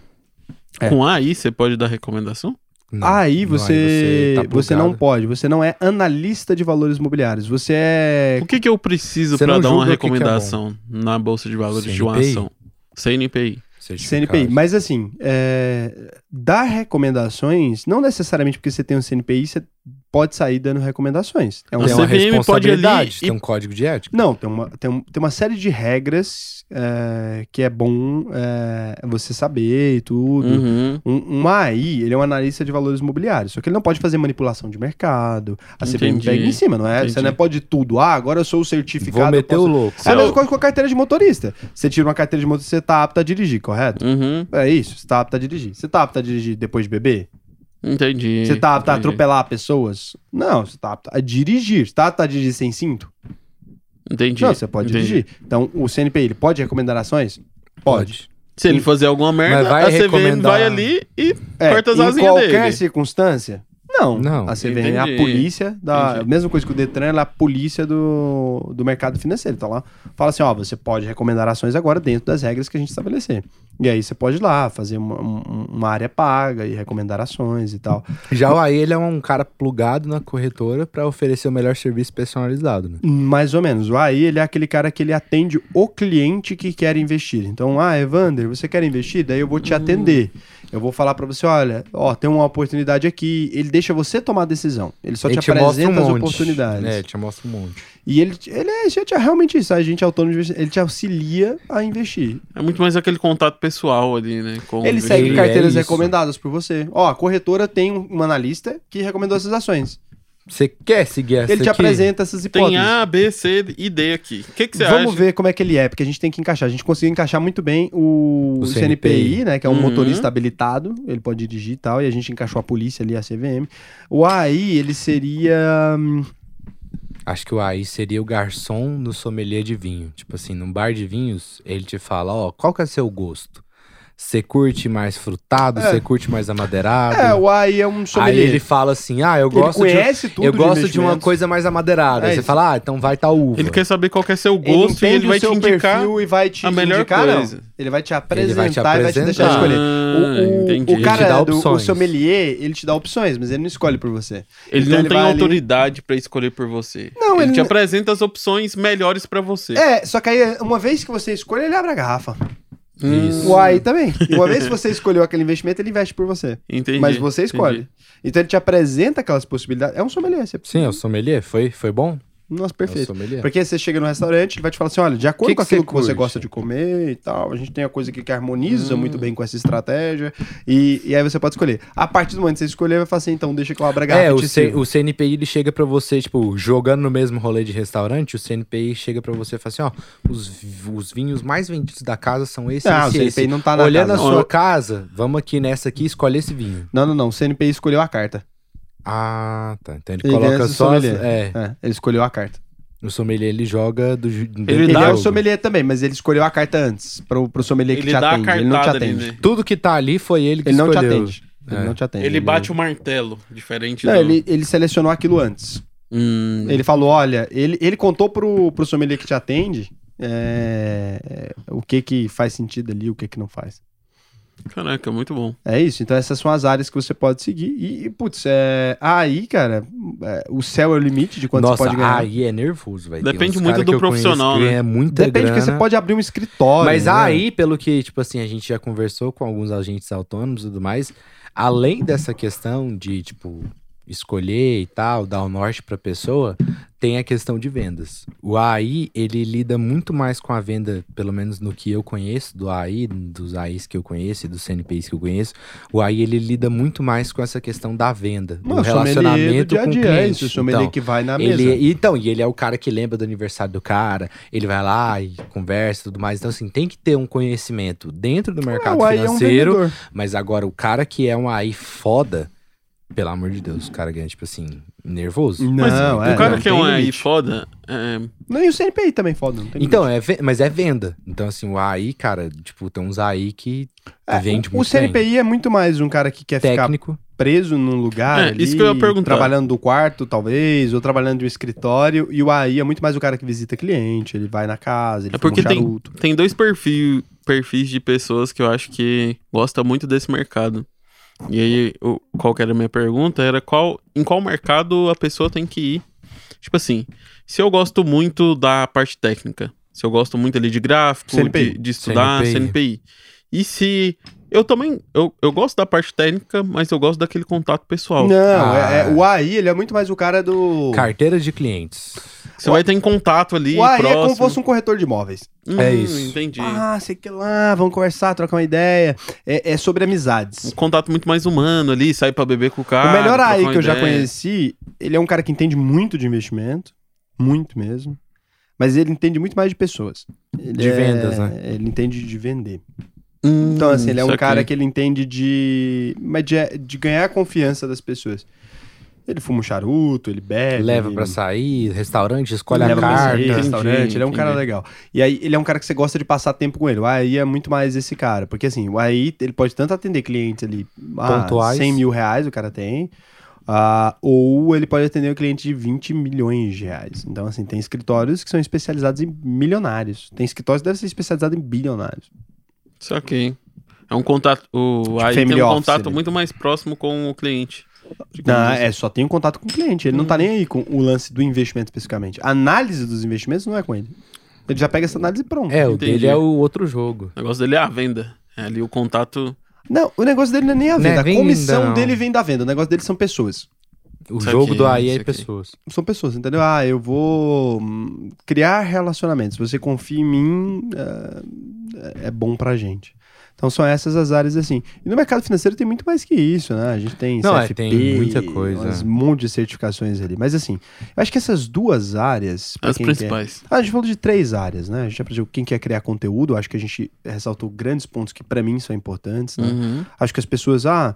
É. Com AI, você pode dar recomendação? Não. Aí Não, você, tá você não pode, você não é analista de valores imobiliários, você é O que, que eu preciso Você pra não dar uma julga o que que é recomendação na Bolsa de Valores de uma CNPI? ação? CNPI. CNPI. Mas assim, é, dar recomendações, não necessariamente porque você tem um CNPI, você pode sair dando recomendações. É um A Tem uma CVM pode responsabilidade, e- tem um código de ética. Não, tem uma, tem, um- tem uma série de regras é, que é bom é, você saber e tudo. Uhum. Um, um AI, ele é um analista de valores imobiliários, só que ele não pode fazer manipulação de mercado. A CVM pega em cima, não é? Você Entendi. não pode tudo. Ah, agora eu sou o certificado. Vou eu meter posso- o louco. É a Eu- mesma coisa com a carteira de motorista. Você tira uma carteira de motorista, você tá apto a dirigir, correto? Uhum. É isso, você tá apto a dirigir. Você tá apto a dirigir depois de beber? Entendi. Você tá apto a entendi. atropelar pessoas? Não, você tá apto a dirigir. Você tá apto a dirigir sem cinto? Entendi. Não, você pode entendi. dirigir. Então, o CNPI, ele pode recomendar ações? Pode. Se ele fazer alguma merda, Mas vai a CVM recomendar- vai ali e É, corta as em asinhas qualquer dele. circunstância? Não. Não. A CVM é a polícia da. Entendi. Mesma coisa que o Detran, ela é a polícia do, do mercado financeiro. Então lá fala assim: ó, você pode recomendar ações agora dentro das regras que a gente estabelecer. E aí você pode ir lá fazer uma, um- uma área paga e recomendar ações e tal. Já o AI, ele é um cara plugado na corretora pra oferecer o melhor serviço personalizado, né? Mais ou menos. O AI, ele é aquele cara que ele atende o cliente que quer investir. Então, ah, Evander, você quer investir? Daí eu vou te atender. Eu vou falar pra você, olha, ó, tem uma oportunidade aqui. Ele deixa você tomar a decisão. Ele só ele te apresenta as monte. oportunidades. É, te mostra um monte. E ele, ele é gente, é realmente isso, a gente autônomo, de investimento, ele te auxilia a investir. É muito mais aquele contato pessoal ali, né? Com Ele segue carteiras é recomendadas por você. Ó, a corretora tem um analista que recomendou essas ações. Você quer seguir essa Ele te aqui? apresenta essas hipóteses. Tem A, B, C e D aqui. O que, que você Vamos acha? ver como é que ele é, porque a gente tem que encaixar. A gente conseguiu encaixar muito bem o, O CNPI, CNPI, né? Que é um Uhum. motorista habilitado, ele pode dirigir e tal, e a gente encaixou a polícia ali, a CVM. O AI, ele seria. hum, Acho que o AI seria o garçom no sommelier de vinho. Tipo assim, num bar de vinhos, ele te fala, ó, qual que é seu gosto? Você curte mais frutado? É. Você curte mais amadeirado? É, o AI é um Aí sommelier. ele fala assim, ah, eu Ele gosto de... conhece tudo Eu de gosto de uma coisa mais amadeirada. É Aí você isso. fala, ah, então vai tal uva. Ele quer saber qual que é seu Ele gosto e entende ele vai te indicar. e vai te a melhor indicar, coisa. não. Ele vai te Ele apresentar vai te e vai te deixar apresentar. escolher. Ah, O, o, entendi. o Ele cara te dá do o sommelier, ele te dá opções, mas ele não escolhe por você. Ele Então não ele tem vai ali- autoridade pra escolher por você. Não, ele, ele te não- apresenta as opções melhores pra você. É, só que aí, uma vez que você escolhe, ele abre a garrafa. Isso. O AI também. E uma vez que você escolheu aquele investimento, ele investe por você. Entendi. Mas você escolhe. entendi. Então ele te apresenta aquelas possibilidades. É um sommelier. Você... Sim, é o sommelier. Foi, foi bom? Nossa, É o perfeito. sommelier. Porque você chega no restaurante, ele vai te falar assim: olha, de acordo Que com que aquilo que você gosta de comer e tal, a gente tem a coisa aqui que harmoniza Hum. muito bem com essa estratégia. E, e aí você pode escolher. A partir do momento que você escolher, vai falar assim: então deixa que eu abra a garrafa É, o, C- o CNPI ele chega pra você, tipo, jogando no mesmo rolê de restaurante, o CNPI chega pra você e fala assim, ó, os, os vinhos mais vendidos da casa são esse, Ah, o esse, CNPI esse. não tá na Olhando casa. a sua casa, vamos aqui nessa aqui, escolhe esse vinho. Não, não, não. O CNPI escolheu a carta. Ah, tá. Então ele, Ele coloca só. as-. É, É, ele escolheu a carta. o sommelier ele joga do. Ele, dá é o sommelier também, mas ele escolheu a carta antes. Pro, pro sommelier que Ele te dá a atende. Ele não te cartada ali, atende. né? Tudo que tá ali foi ele que Ele não te escolheu. atende. Ele É. não te atende. Ele bate o martelo, diferente Não, do... ele, ele selecionou aquilo antes. Hum, Ele falou, olha, ele, ele contou pro, pro sommelier que te atende é, o que que faz sentido ali, o que que não faz. Caraca, muito bom. É isso, então essas são as áreas que você pode seguir. E, e, putz, é, aí, cara, é, o céu é o limite de quanto Nossa, você pode ganhar. aí é nervoso, velho. Depende muito do conheço profissional, que né? muita Depende, porque grana. você pode abrir um escritório. Mas né? aí, pelo que, tipo assim, a gente já conversou com alguns agentes autônomos e tudo mais, além dessa questão de, tipo, escolher e tal, dar o norte pra pessoa, tem a questão de vendas. O AI, ele lida muito mais com a venda, pelo menos no que eu conheço do AI, dos AIs que eu conheço e dos CNPIs que eu conheço, o AI, ele lida muito mais com essa questão da venda, do Mano, do relacionamento dia a com o dia, cliente. é isso, o Então, que vai na ele, mesa. então, e ele é o cara que lembra do aniversário do cara, ele vai lá e conversa e tudo mais. Então, assim, tem que ter um conhecimento dentro do mercado o AI é um financeiro, mas agora o cara que é um AI foda, pelo amor de Deus, o cara ganha, tipo assim, nervoso. Mas Não, é, o cara não que é um AI foda, é, Não, e o CNPI também foda, não tem Então, limite. é, mas é venda. Então, assim, o AI, cara, tipo, tem uns AI que É, vende o, muito o CNPI é muito mais um cara que quer bem. ficar técnico. preso num lugar É, ali, isso que eu ia perguntar. trabalhando do quarto, talvez, ou trabalhando de um escritório, e o AI é muito mais o cara que visita cliente, ele vai na casa, ele É porque um tem- charuto. tem dois perfil, perfis de pessoas que eu acho que gostam muito desse mercado. E aí, o- qual que era a minha pergunta? Era qual, em qual mercado a pessoa tem que ir. Tipo assim, se eu gosto muito da parte técnica, se eu gosto muito ali de gráfico, CNPI. de, de estudar, CNPI. CNPI. E se. Eu também. Eu, eu gosto da parte técnica, mas eu gosto daquele contato pessoal. Não, Ah. é- é- o AI, ele é muito mais o cara do... Carteira de clientes. Você vai ter em contato ali, o próximo. é como se fosse um corretor de imóveis. Hum, É isso. Entendi. Ah, sei que lá, vamos conversar, trocar uma ideia. É, é sobre amizades. Um contato muito mais humano ali, sair pra beber com o cara. o melhor uma que eu já conheci, ele é um cara que entende muito de investimento, muito mesmo, mas ele entende muito mais de pessoas. Ele De é- vendas, né? Ele entende de vender. Hum, Então, assim, ele é um cara que ele entende de, mas de, de ganhar a confiança das pessoas. Ele fuma um charuto, ele bebe. Leva ele... pra sair, restaurante, escolhe leva a carta. sair, Entendi, restaurante, ele é um cara entendi. legal. E aí, ele é um cara que você gosta de passar tempo com ele. O AI é muito mais esse cara. Porque assim, o AI, ele pode tanto atender clientes ali, ah, Pontuais. 100 mil reais o cara tem, ah, ou ele pode atender um cliente de 20 milhões de reais. Então, assim, tem escritórios que são especializados em milionários. Tem escritórios que devem ser especializados em bilionários. Saquei. É um contato. O AI tem family um contato ali. muito mais próximo com o cliente. Não, é, só tem um contato com o cliente. Ele não Hum. tá nem aí com o lance do investimento especificamente. A análise dos investimentos não é com ele. Ele já pega essa análise e pronto. É, o Entendi. dele é o outro jogo. O negócio dele é a venda. É ali o contato. Não, o negócio dele não é nem a Não é venda. a venda, comissão não. dele vem da venda. O negócio dele são pessoas. O Saquei, jogo do AI é pessoas. São pessoas, entendeu? Ah, eu vou hum, criar relacionamentos. Você confia em mim, é, é bom pra gente. Então são essas as áreas assim. E no mercado financeiro tem muito mais que isso, né? A gente tem Não, é, CFP, tem muita coisa. Um monte de certificações ali. Mas assim, eu acho que essas duas áreas. As quem principais. Quer... Ah, a gente falou de três áreas, né? A gente aprendeu quem quer criar conteúdo. Acho que a gente ressaltou grandes pontos que pra mim são importantes, né? Uhum. Acho que as pessoas, ah,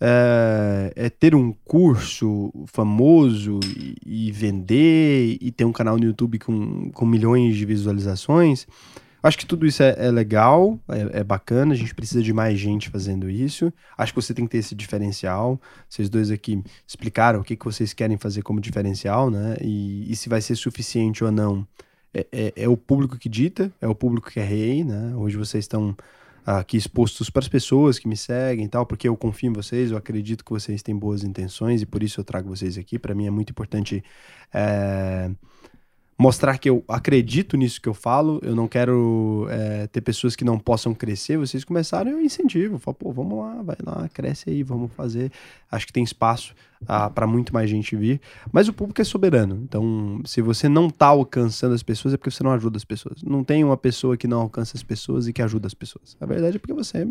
é, é ter um curso famoso e, e vender e ter um canal no YouTube com, com milhões de visualizações. Acho que tudo isso é, é legal, é, é bacana, a gente precisa de mais gente fazendo isso. Acho que você tem que ter esse diferencial. Vocês dois aqui explicaram o que, que vocês querem fazer como diferencial, né? E, e se vai ser suficiente ou não. É, é, é o público que dita, é o público que é rei, né? Hoje vocês estão aqui expostos para as pessoas que me seguem e tal, porque eu confio em vocês, eu acredito que vocês têm boas intenções e por isso eu trago vocês aqui. Para mim é muito importante é, mostrar que eu acredito nisso que eu falo. Eu não quero é, ter pessoas que não possam crescer. Vocês começaram, eu incentivo. Falo, pô, vamos lá, vai lá, cresce aí, vamos fazer. Acho que tem espaço ah, para muito mais gente vir. Mas o público é soberano. Então, se você não tá alcançando as pessoas, é porque você não ajuda as pessoas. Não tem uma pessoa que não alcança as pessoas e que ajuda as pessoas. A verdade é porque você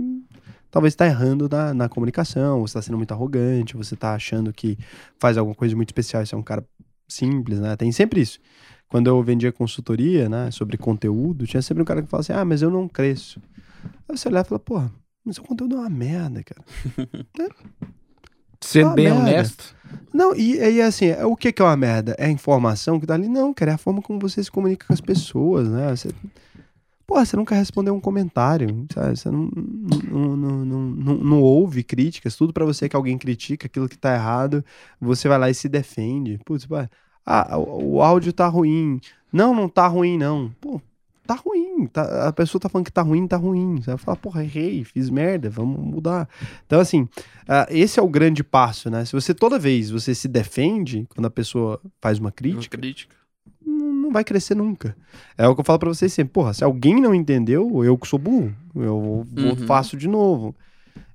talvez está errando na, na comunicação, você está sendo muito arrogante, você está achando que faz alguma coisa muito especial, você é um cara simples, né? Tem sempre isso. Quando eu vendia consultoria, né, sobre conteúdo, tinha sempre um cara que falava assim: ah, mas eu não cresço. Aí você olha e fala: porra, mas seu conteúdo é uma merda, cara. Sendo Ah, bem merda. honesto. Não, e aí assim, é- o que que é uma merda? É a informação que tá ali? Não, cara, é a forma como você se comunica com as pessoas, né? Você, porra, você nunca respondeu um comentário, sabe? Você não, não, não, não, não, não ouve críticas, tudo pra você que alguém critica aquilo que tá errado, você vai lá e se defende. Putz, pô, ah, o, o áudio tá ruim. Não, não tá ruim, não. Pô, tá ruim. Tá, a pessoa tá falando que tá ruim, tá ruim. Você vai falar, porra, errei, fiz merda, vamos mudar. Então, assim, ah, esse é o grande passo, né? Se você toda vez você se defende quando a pessoa faz uma Uma crítica, crítica. Não, vai crescer nunca. É o que eu falo pra vocês sempre. Porra, se alguém não entendeu, eu que sou burro, eu vou, Uhum. faço de novo.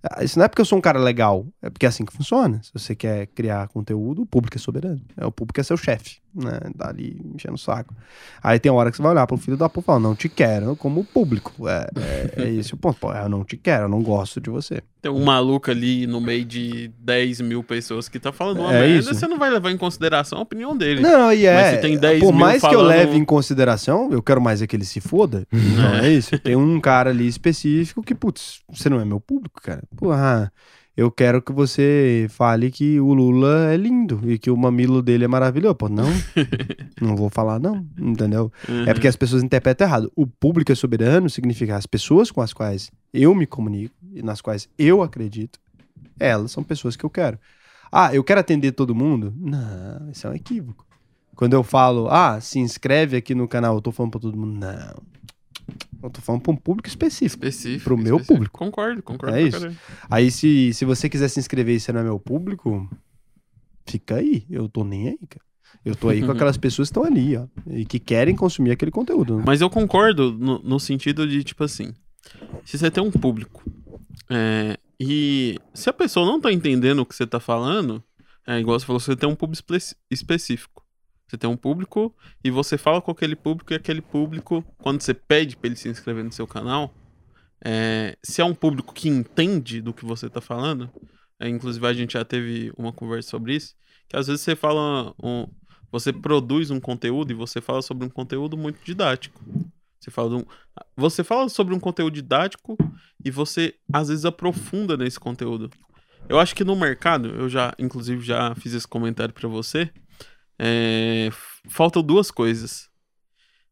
Ah, Isso não é porque eu sou um cara legal, é porque é assim que funciona. Se você quer criar conteúdo, o público é soberano. É, o público é seu chefe, né? Tá ali enchendo o saco. Aí tem hora que você vai olhar pro filho da puta e falar, não te quero como público. É, é, é esse o ponto. Pô, eu não te quero, eu não gosto de você. Tem um maluco ali no meio de 10 mil pessoas que tá falando uma É merda, isso. você não vai levar em consideração a opinião dele. Não, e é. Mas se tem 10 por mais que eu falando- leve em consideração, eu quero mais é que ele se foda. Não é isso. Tem um cara ali específico que, putz, você não é meu público, cara. Porra, eu quero que você fale que o Lula é lindo e que o mamilo dele é maravilhoso. Pô, não. não vou falar, não. Entendeu? Uhum. É porque as pessoas interpretam errado. O público é soberano significa as pessoas com as quais eu me comunico e nas quais eu acredito, elas são pessoas que eu quero. Ah, eu quero atender todo mundo? Não, isso é um equívoco. Quando eu falo, ah, se inscreve aqui no canal, eu tô falando pra todo mundo. Não. Eu tô falando pra um público específico. Específico. Pro meu específico. público. Concordo, concordo. É isso. caralho. Aí, se, se você quiser se inscrever e você não é meu público, fica aí. Eu tô nem aí, cara. Eu tô aí com aquelas pessoas que estão ali, ó. E que querem consumir aquele conteúdo. né? Mas eu concordo no, no sentido de, tipo assim, se você tem um público é, e se a pessoa não tá entendendo o que você tá falando, é igual você falou, você tem um público espe- específico. Você tem um público e você fala com aquele público e aquele público, quando você pede pra ele se inscrever no seu canal, é, se é um público que entende do que você tá falando, é, inclusive a gente já teve uma conversa sobre isso, que às vezes você fala, um- você produz um conteúdo e você fala sobre um conteúdo muito didático. Você fala, um- você fala sobre um conteúdo didático e você às vezes aprofunda nesse conteúdo. Eu acho que no mercado, eu já, inclusive, já fiz esse comentário pra você. É, faltam duas coisas.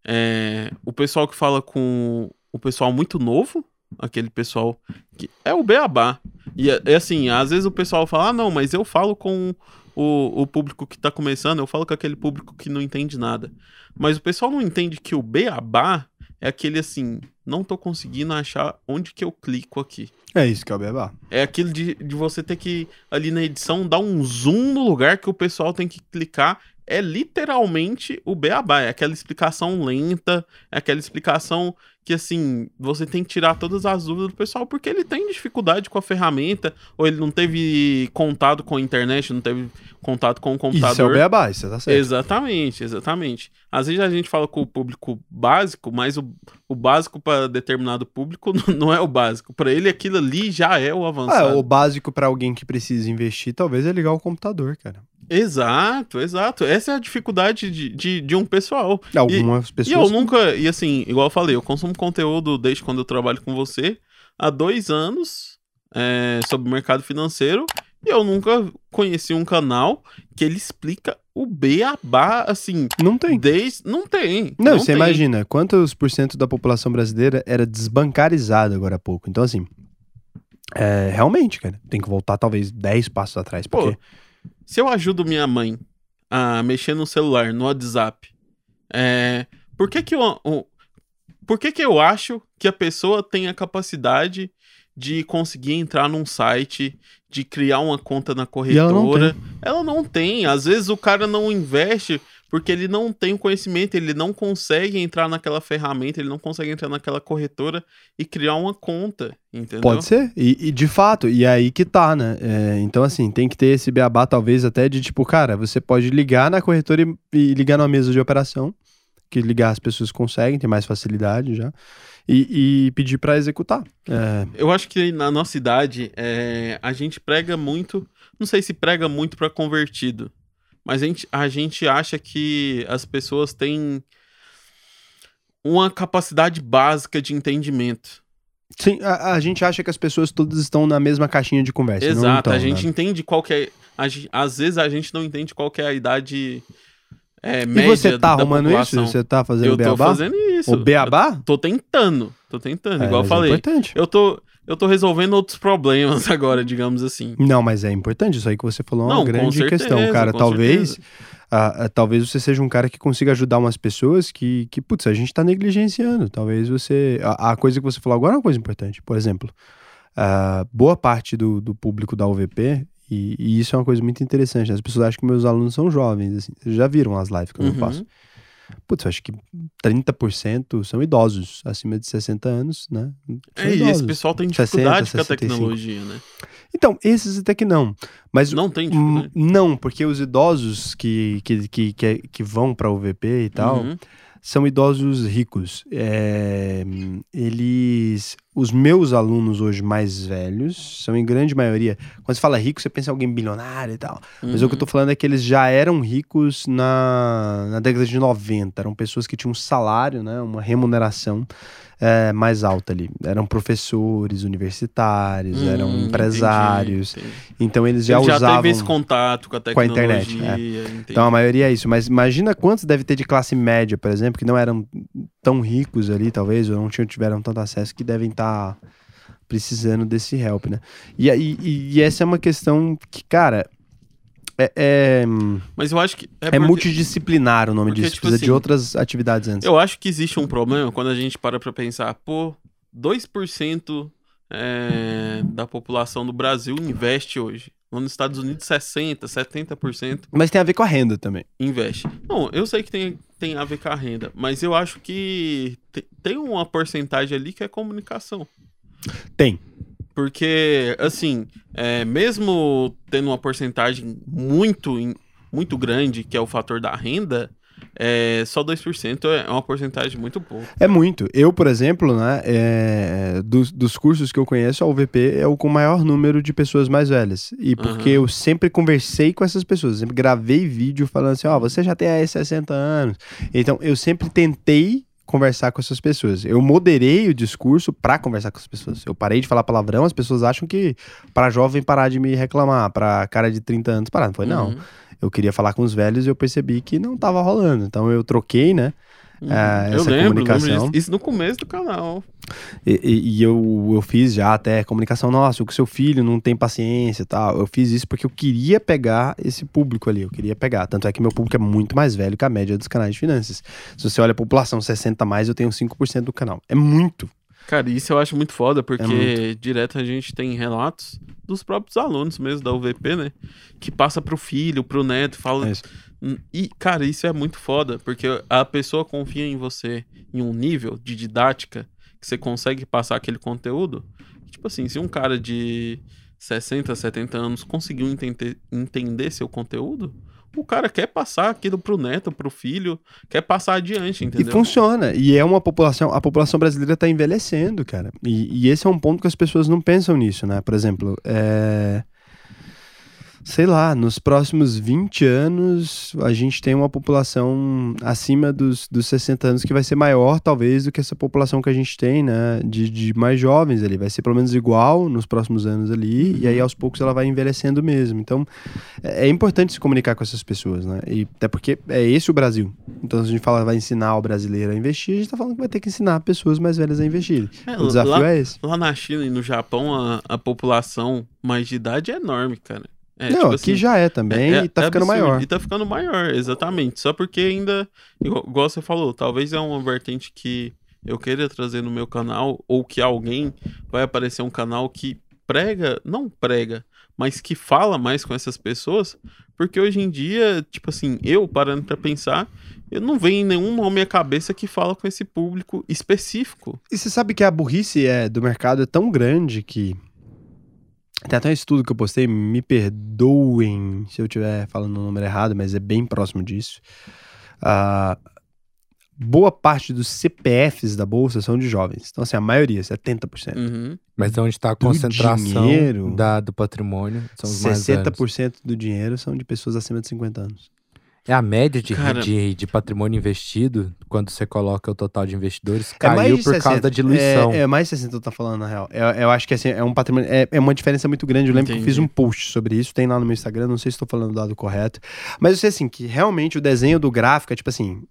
É, o pessoal que fala com o pessoal muito novo, aquele pessoal que é o beabá. E é, é assim, às vezes o pessoal fala, ah, não, mas eu falo com o, o público que tá começando, eu falo com aquele público que não entende nada. Mas o pessoal não entende que o beabá é aquele assim, não tô conseguindo achar onde que eu clico aqui. É isso que é o Bebá. É aquilo de, de você ter que, ali na edição, dar um zoom no lugar que o pessoal tem que clicar. É literalmente o beabá. É aquela explicação lenta, é aquela explicação que assim, você tem que tirar todas as dúvidas do pessoal, porque ele tem dificuldade com a ferramenta, ou ele não teve contato com a internet, não teve contato com o computador. Isso é o beabá, isso tá certo. Exatamente, exatamente. Às vezes a gente fala com o público básico, mas o, o básico para determinado público não é o básico. Para ele aquilo ali já é o Ah, avançado. o básico pra alguém que precisa investir, talvez é ligar o computador, cara. Exato, exato. Essa é a dificuldade de, de, de um pessoal. Algumas E eu pessoas. nunca, e assim, igual eu falei, eu consumo conteúdo desde quando eu trabalho com você há dois anos é, sobre o mercado financeiro e eu nunca conheci um canal que ele explica o beabá, assim, Não tem. desde. Não tem. Não, você tem. imagina quantos por cento da população brasileira era desbancarizada agora há pouco. Então, assim, é, realmente, cara, tem que voltar talvez 10 passos atrás. Pô, Porque Se eu ajudo minha mãe a mexer no celular, no WhatsApp, é, por que que eu, o- por que que eu acho que a pessoa tem a capacidade de conseguir entrar num site, de criar uma conta na ela não corretora? Ela não tem. Às vezes o cara não investe porque ele não tem o conhecimento, ele não consegue entrar naquela ferramenta, ele não consegue entrar naquela corretora e criar uma conta, entendeu? pode ser. E, e de fato, e é aí que tá, né? É, então, assim, tem que ter esse beabá, talvez até de tipo, cara, você pode ligar na corretora e, e ligar numa mesa de operação, que ligar as pessoas conseguem, tem mais facilidade já, e, e pedir pra executar. É, Eu acho que na nossa idade, é, a gente prega muito. Não sei se prega muito para convertido, mas a gente, a gente acha que as pessoas têm uma capacidade básica de entendimento. Sim, a, a gente acha que as pessoas todas estão na mesma caixinha de conversa. Exato, estão, a gente né? entende qual que é. a às vezes a gente não entende qual que é a idade é, E média você tá arrumando isso? população. Você tá fazendo Eu tô beabá? fazendo isso. O beabá? Eu tô tentando, tô tentando, É, igual eu mas falei. É importante. eu tô, eu tô resolvendo outros problemas agora, digamos assim. Não, mas é importante. Isso aí que você falou é uma Não, grande certeza, questão, cara. Talvez, ah, ah, talvez você seja um cara que consiga ajudar umas pessoas que, que putz, a gente tá negligenciando. Talvez você. A, a coisa que você falou agora é uma coisa importante. Por exemplo, ah, boa parte do, do público da UVP. E, e isso é uma coisa muito interessante. né? As pessoas acham que meus alunos são jovens. Assim. Vocês já viram as lives que eu Uhum. faço? Putz, eu acho que 30% são idosos, acima de 60 anos, né? São É, e esse idosos. pessoal tem 60, dificuldade com a 65. tecnologia, né? Então, esses até que não. Mas Não tem dificuldade. Não, porque os idosos que, que, que, que, que vão para o VP e tal Uhum. são idosos ricos. É, eles. Os meus alunos hoje mais velhos são, em grande maioria. Quando você fala rico, você pensa em alguém bilionário e tal. Mas o que eu Uhum. tô falando é que eles já eram ricos na, na década de 90. Eram pessoas que tinham um salário, né, uma remuneração é, mais alta ali. Eram professores universitários, eram Hum, empresários. entendi, entendi. Então eles já já usavam. teve esse contato com a com a tecnologia. internet, é. Então a maioria é isso, mas imagina quantos deve ter de classe média, por exemplo, que não eram tão ricos ali, talvez, ou não tiveram tanto acesso, que devem estar precisando desse help, né? E, e, e essa é uma questão que, cara, é, é, Mas eu acho que. É, é porque- multidisciplinar o nome porque, disso, tipo precisa de assim, outras atividades antes. Eu acho que existe um problema quando a gente para pra pensar, pô, 2% é, da população do Brasil investe hoje. Lá nos Estados Unidos, 60%, 70% Mas tem a ver com a renda também. investe. Não, eu sei que tem, tem a ver com a renda, mas eu acho que te- tem uma porcentagem ali que é comunicação. Tem. Porque, assim, é, mesmo tendo uma porcentagem muito, muito grande, que é o fator da renda, é, só 2% é uma porcentagem muito pouco. É muito. Eu, por exemplo, né, é, dos, dos cursos que eu conheço, a UVP é o com maior número de pessoas mais velhas. E porque Aham. eu sempre conversei com essas pessoas, sempre gravei vídeo falando assim, ó, você já tem aí 60 anos. Então, eu sempre tentei conversar com essas pessoas. Eu moderei o discurso pra conversar com as pessoas. Eu parei de falar palavrão, as pessoas acham que pra jovem parar de me reclamar, pra cara de 30 anos parar. Não foi, não. Uhum. Eu queria falar com os velhos e eu percebi que não tava rolando. Então, eu troquei, né? Uhum. Eu essa lembro, comunicação. lembro disso. Isso no começo do canal. E, e- e eu, eu fiz já até comunicação, nossa, o seu filho não tem paciência e tal. Eu fiz isso porque eu queria pegar esse público ali, eu queria pegar. Tanto é que meu público é muito mais velho que a média dos canais de finanças. Se você olha a população 60 a mais, eu tenho 5% do canal. É muito. Cara, isso eu acho muito foda, porque É direto a gente tem relatos dos próprios alunos mesmo da UVP, né? Que passa pro filho, pro neto, fala. É isso. E, cara, isso é muito foda, porque a pessoa confia em você em um nível de didática que você consegue passar aquele conteúdo. Tipo assim, se um cara de 60, 70 anos conseguiu entender, entender seu conteúdo, o cara quer passar aquilo pro neto, pro filho, quer passar adiante, entendeu? E funciona. E é uma população, a população brasileira está envelhecendo, cara. E, e, esse é um ponto que as pessoas não pensam nisso, né? Por exemplo, é sei lá, nos próximos 20 anos a gente tem uma população acima dos, dos 60 anos que vai ser maior, talvez, do que essa população que a gente tem, né? De, de mais jovens ali. Vai ser pelo menos igual nos próximos anos ali, uhum. e aí aos poucos ela vai envelhecendo mesmo. Então é, é, importante se comunicar com essas pessoas, né? E até porque é esse o Brasil. Então, se a gente fala vai ensinar o brasileiro a investir, a gente tá falando que vai ter que ensinar pessoas mais velhas a investir. É, o desafio lá, é esse. Lá na China e no Japão, a, a população mais de idade é enorme, cara. É, não, tipo aqui assim, já é também é, e tá é ficando absurdo, maior. E tá ficando maior, exatamente. Só porque ainda, igual, igual, você falou, talvez é uma vertente que eu queira trazer no meu canal, ou que alguém vai aparecer um canal que prega, não prega, mas que fala mais com essas pessoas, porque hoje em dia, tipo assim, eu parando pra pensar, eu não venho nenhum nome à cabeça que fala com esse público específico. E você sabe que a burrice é, do mercado é tão grande que tem até um estudo que eu postei, me perdoem se eu estiver falando o número errado, mas é bem próximo disso. Uh, boa parte dos CPFs da bolsa são de jovens. Então, assim, a maioria, 70%. Uhum. Mas é onde está a concentração dinheiro, da, do patrimônio. São os 60% mais do dinheiro são de pessoas acima de 50 anos. É a média de, Cara, de, de, patrimônio investido, quando você coloca o total de investidores, é caiu é por 60, causa da diluição. É, é mais 60 eu tô falando, na real. Eu, eu acho que assim, é um patrimônio. É, é uma diferença muito grande. Eu lembro Entendi. que eu fiz um post sobre isso, tem lá no meu Instagram, não sei se estou falando do dado correto. Mas eu sei assim, que realmente o desenho do gráfico é tipo assim: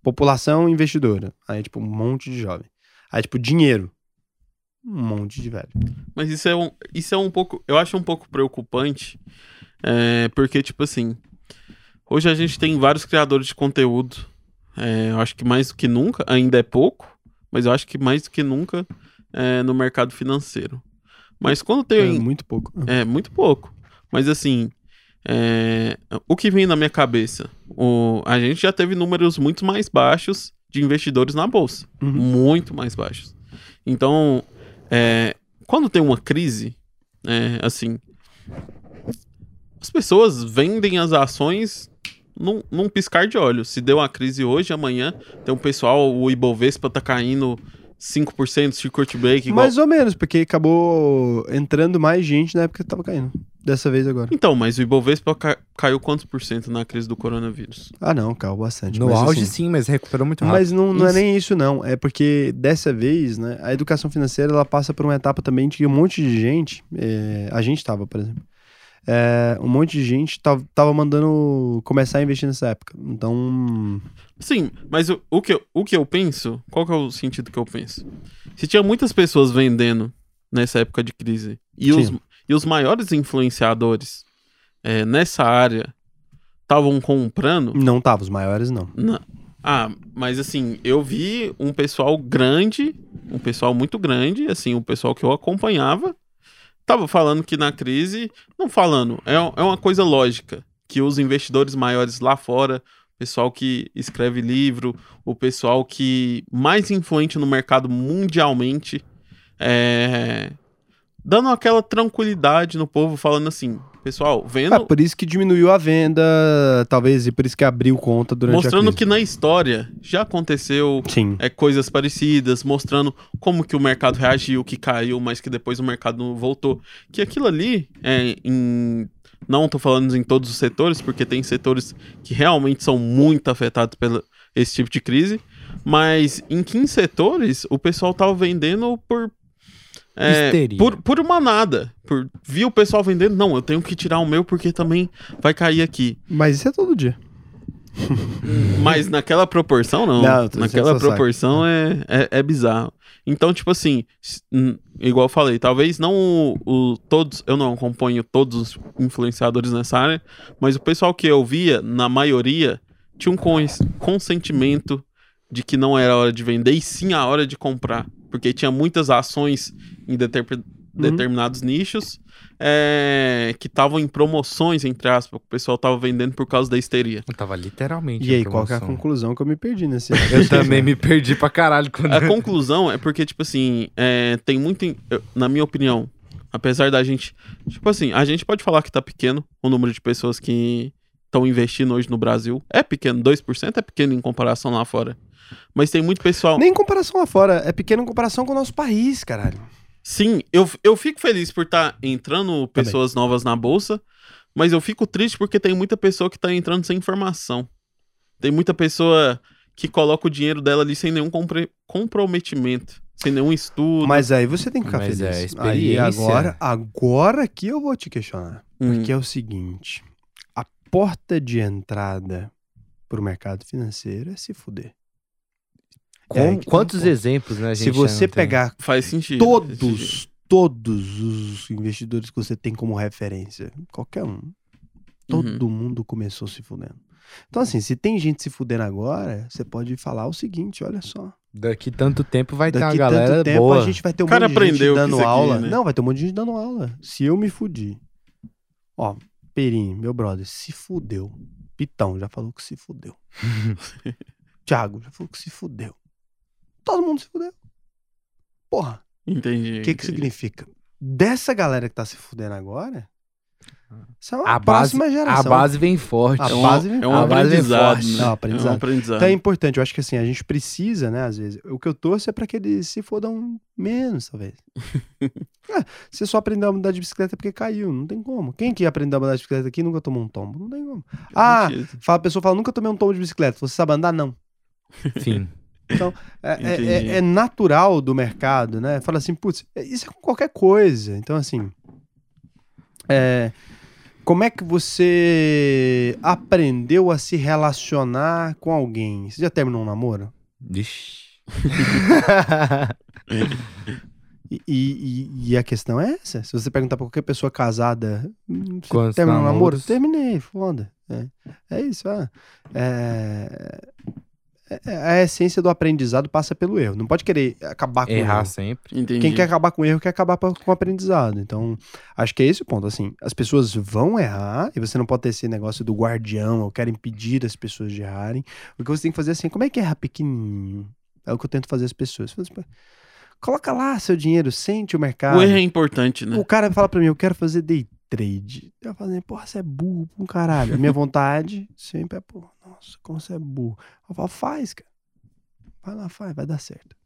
população investidora. Aí, tipo, um monte de jovem. Aí, tipo, dinheiro. Um monte de velho. Mas isso é um, isso é um pouco. Eu acho um pouco preocupante. É, porque, tipo assim Hoje a gente tem vários criadores de conteúdo. É, eu acho que mais do que nunca, ainda é pouco, mas eu acho que mais do que nunca é, no mercado financeiro. Mas quando tem. É muito pouco. É, muito pouco. Mas assim, é, o que vem na minha cabeça? O, a gente já teve números muito mais baixos de investidores na bolsa. Uhum. Muito mais baixos. Então, é, quando tem uma crise, é, assim, as pessoas vendem as ações num, num piscar de olhos. Se deu uma crise hoje, amanhã tem um pessoal, o Ibovespa tá caindo 5% circuit break. Igual... Mais ou menos, porque acabou entrando mais gente na época que tava caindo. Dessa vez agora. Então, mas o Ibovespa ca caiu quantos por cento na crise do coronavírus? Ah, não, caiu bastante. No auge, assim, sim, mas recuperou muito rápido. Mas não, não é nem isso, não. É porque dessa vez, né, a educação financeira ela passa por uma etapa também de que um monte de gente, é, a gente tava, por exemplo, é, um monte de gente tava, tava mandando começar a investir nessa época. Então. Sim, mas o, o, que, eu, o que eu penso, qual que é o sentido que eu penso? Se tinha muitas pessoas vendendo nessa época de crise e, os, e os maiores influenciadores é, nessa área estavam comprando. Não tava, os maiores não. não. Ah, mas assim, eu vi um pessoal grande, um pessoal muito grande, assim, o um pessoal que eu acompanhava, Tava falando que na crise, não falando, é, é uma coisa lógica, que os investidores maiores lá fora, o pessoal que escreve livro, o pessoal que mais influente no mercado mundialmente, é, dando aquela tranquilidade no povo, falando assim, pessoal, vendo. É por isso que diminuiu a venda, talvez, e por isso que abriu conta durante mostrando a Mostrando que na história já aconteceu Sim. É, coisas parecidas, mostrando como que o mercado reagiu, que caiu, mas que depois o mercado voltou. Que aquilo ali, é, em... não tô falando em todos os setores, porque tem setores que realmente são muito afetados pelo esse tipo de crise, mas em 15 setores o pessoal tava vendendo por é, por, por uma nada. Por, vi o pessoal vendendo, não, eu tenho que tirar o meu porque também vai cair aqui. Mas isso é todo dia. Mas naquela proporção, não. não naquela proporção é, é, é, bizarro. Então, tipo assim, igual eu falei, talvez não o, o, todos, eu não acompanho todos os influenciadores nessa área, mas o pessoal que eu via, na maioria, tinha um consentimento de que não era hora de vender e sim a hora de comprar porque tinha muitas ações em determinados nichos é, que estavam em promoções, entre aspas, que o pessoal tava vendendo por causa da histeria. Eu tava literalmente. E em aí, qual que é a promoção. conclusão que eu me perdi nesse Eu também me perdi pra caralho quando. A conclusão é porque, tipo assim, é, tem muito. Na minha opinião, apesar da gente. Tipo assim, a gente pode falar que tá pequeno o número de pessoas que estão investindo hoje no Brasil. É pequeno, 2% é pequeno em comparação lá fora. Mas tem muito pessoal. Nem em comparação lá fora, é pequeno em comparação com o nosso país, caralho. Sim, eu, eu fico feliz por estar entrando pessoas novas na bolsa, mas eu fico triste porque tem muita pessoa que tá entrando sem informação. Tem muita pessoa que coloca o dinheiro dela ali sem nenhum compre- comprometimento, sem nenhum estudo. Mas aí você tem que ficar Mas é feliz. aí experiência. agora, agora que eu vou te questionar. Hum. Porque é o seguinte: a porta de entrada pro mercado financeiro é se fuder. Com- É, quantos não- exemplos, né, a Se gente você pegar Faz sentido. faz sentido. todos, todos os investidores que você tem como referência, qualquer um, todo mundo começou se fudendo. Então, assim, se tem gente se fudendo agora, você pode falar o seguinte: olha só. Daqui tanto tempo vai ter uma Daqui galera tanto tempo boa. a gente vai ter um cara monte de gente dando aqui, aula. né? Não, vai ter um monte de gente dando aula. Se eu me fudir. Ó, Perim, meu brother, se fudeu. Pitão já falou que se fudeu. Thiago já falou que se fudeu. Todo mundo se fudeu. Porra, Entendi. o que que entendi. significa? Dessa galera que tá se fudendo agora, essa é uma A base, próxima a geração. base vem forte. A É um, base- é um a base vem aprendizado, forte. né? É um É um aprendizado. aprendizado. Então é importante, eu acho que assim, a gente precisa, né, às vezes. O que eu torço é pra que eles se fodam menos, talvez. É, você só aprendeu a andar de bicicleta porque caiu, não tem como. Quem que aprendeu a andar de bicicleta aqui nunca tomou um tombo? Não tem como. Ah, Mentira. fala, a pessoa fala, nunca tomei um tombo de bicicleta. Você sabe andar? Não. Enfim. É, é- Entendi. é- é natural do mercado, né? Fala assim, putz, é- isso é com qualquer coisa. Então, assim. é, como é que você aprendeu a se relacionar com alguém? Você já terminou um namoro? Vixe. E, e- e a questão é essa. Se você perguntar pra qualquer pessoa casada, "Hum, você Quantos terminou um namoro? Terminei, foda. É, é isso, ah. é, é- A essência do aprendizado passa pelo erro. Não pode querer acabar com o Errar erro. sempre. Entendi. Quem quer acabar com o erro quer acabar com o aprendizado. Então, acho que é esse o ponto. Assim, as pessoas vão errar e você não pode ter esse negócio do guardião, eu quero impedir as pessoas de errarem. O que você tem que fazer é assim, como é que erra pequenininho? É o que eu tento fazer as pessoas. Fala assim, Coloca lá seu dinheiro, sente o mercado. O erro é importante, né? O cara fala pra mim, eu quero fazer day trade. Eu assim, porra, você é burro pra um caralho. A minha vontade sempre é, pô, nossa, como você é burro. Eu falo, faz, cara. Vai lá, faz, vai dar certo.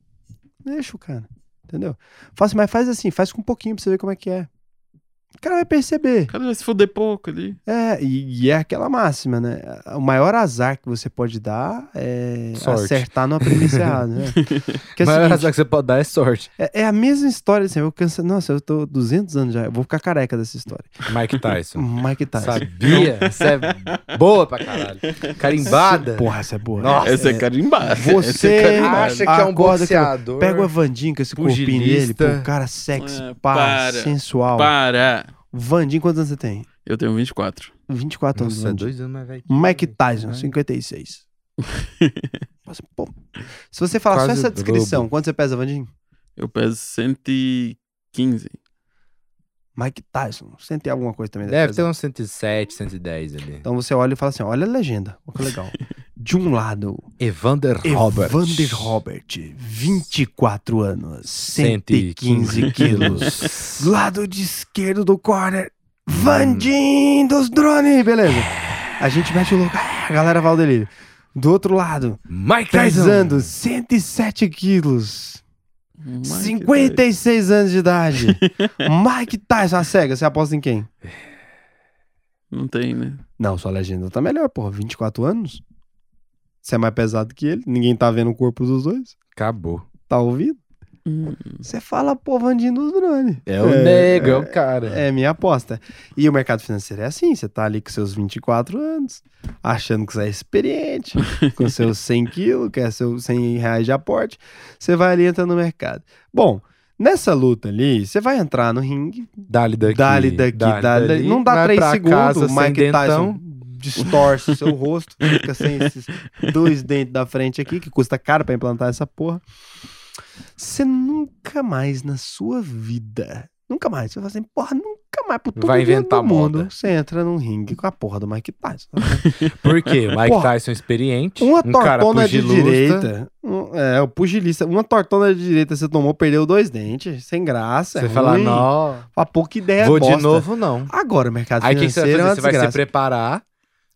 Deixa o cara, entendeu? Fala assim, mas faz assim, faz com um pouquinho pra você ver como é que é. O cara vai perceber. O cara vai se fuder pouco ali. É, e, e é aquela máxima, né? O maior azar que você pode dar é Sorte. acertar numa premissa errada, né? É o Mas seguinte, azar que você pode dar é sorte. é, é a mesma história, assim, eu canso, nossa, eu tô 200 anos já, eu vou ficar careca dessa história. Mike Tyson. Mike Tyson. Sabia? Essa é boa pra caralho. Carimbada. Porra, essa é boa. Nossa, Essa é carimbada. Você é carimbada. acha que é um boxeador. Pega o Evandinho com esse corpinho dele, pô, cara sexy, É, pá, para. sensual. Para. Vandinho, quantos anos você tem? Eu tenho 24. 24 anos. Nossa, Vandinho. dois anos mais velho. Mike eu, Tyson, velho. 56. Nossa, pô. Se você falar só Quase essa o descrição, dobro. quanto você pesa, Vandinho? Eu peso 115. Mike Tyson, tem alguma coisa também? Deve ter pesar. uns 107, 110 ali. Então você olha e fala assim, olha a legenda, olha que legal. De um lado, Evander Robert. Evander Robert, 24 anos, 115 quilos. Do lado de esquerdo do corner, Vandim dos drones, beleza. A gente mete o louco, ah, a galera vai ao delírio. Do outro lado, Mike Tyson. pesando 107 quilos, Mike 56 anos de idade. Mike Tyson, a cega, você aposta em quem? Tyson. Não tem, né? Não, sua legenda tá melhor, porra, 24 anos. Você é mais pesado que ele, ninguém tá vendo o corpo dos dois, Acabou. tá ouvindo? Hum. Você fala, pô, Vandinho dos drones. É o nego, é o cara. É minha aposta. E o mercado financeiro é assim: você tá ali com seus 24 anos, achando que você é experiente, com seus 100 quilos, que é seus 100 reais de aporte, você vai ali entrando no mercado. Bom, nessa luta ali, você vai entrar no ringue, Dali daqui. dali daqui, dali dali. dali, Não dá vai 3 pra segundos, casa o Mike dentão. Tyson distorce o seu rosto, fica sem esses dois dentes da frente aqui, que custa caro pra implantar essa porra. Você nunca mais na sua vida Nunca mais. Você fala assim, porra, nunca mais. Por todo Vai inventar do mundo, moda. Você entra num ringue com a porra do Mike Tyson. Por quê? Mike Porra, Tyson é experiente. Uma um tortona de direita. um- é, o pugilista. Uma tortona de direita você tomou, perdeu dois dentes. Sem graça. Você é fala, não, Pra pouca ideia vou de bosta. novo não. Agora o mercado Aí o que você vai financeiro é fazer? uma Você vai se preparar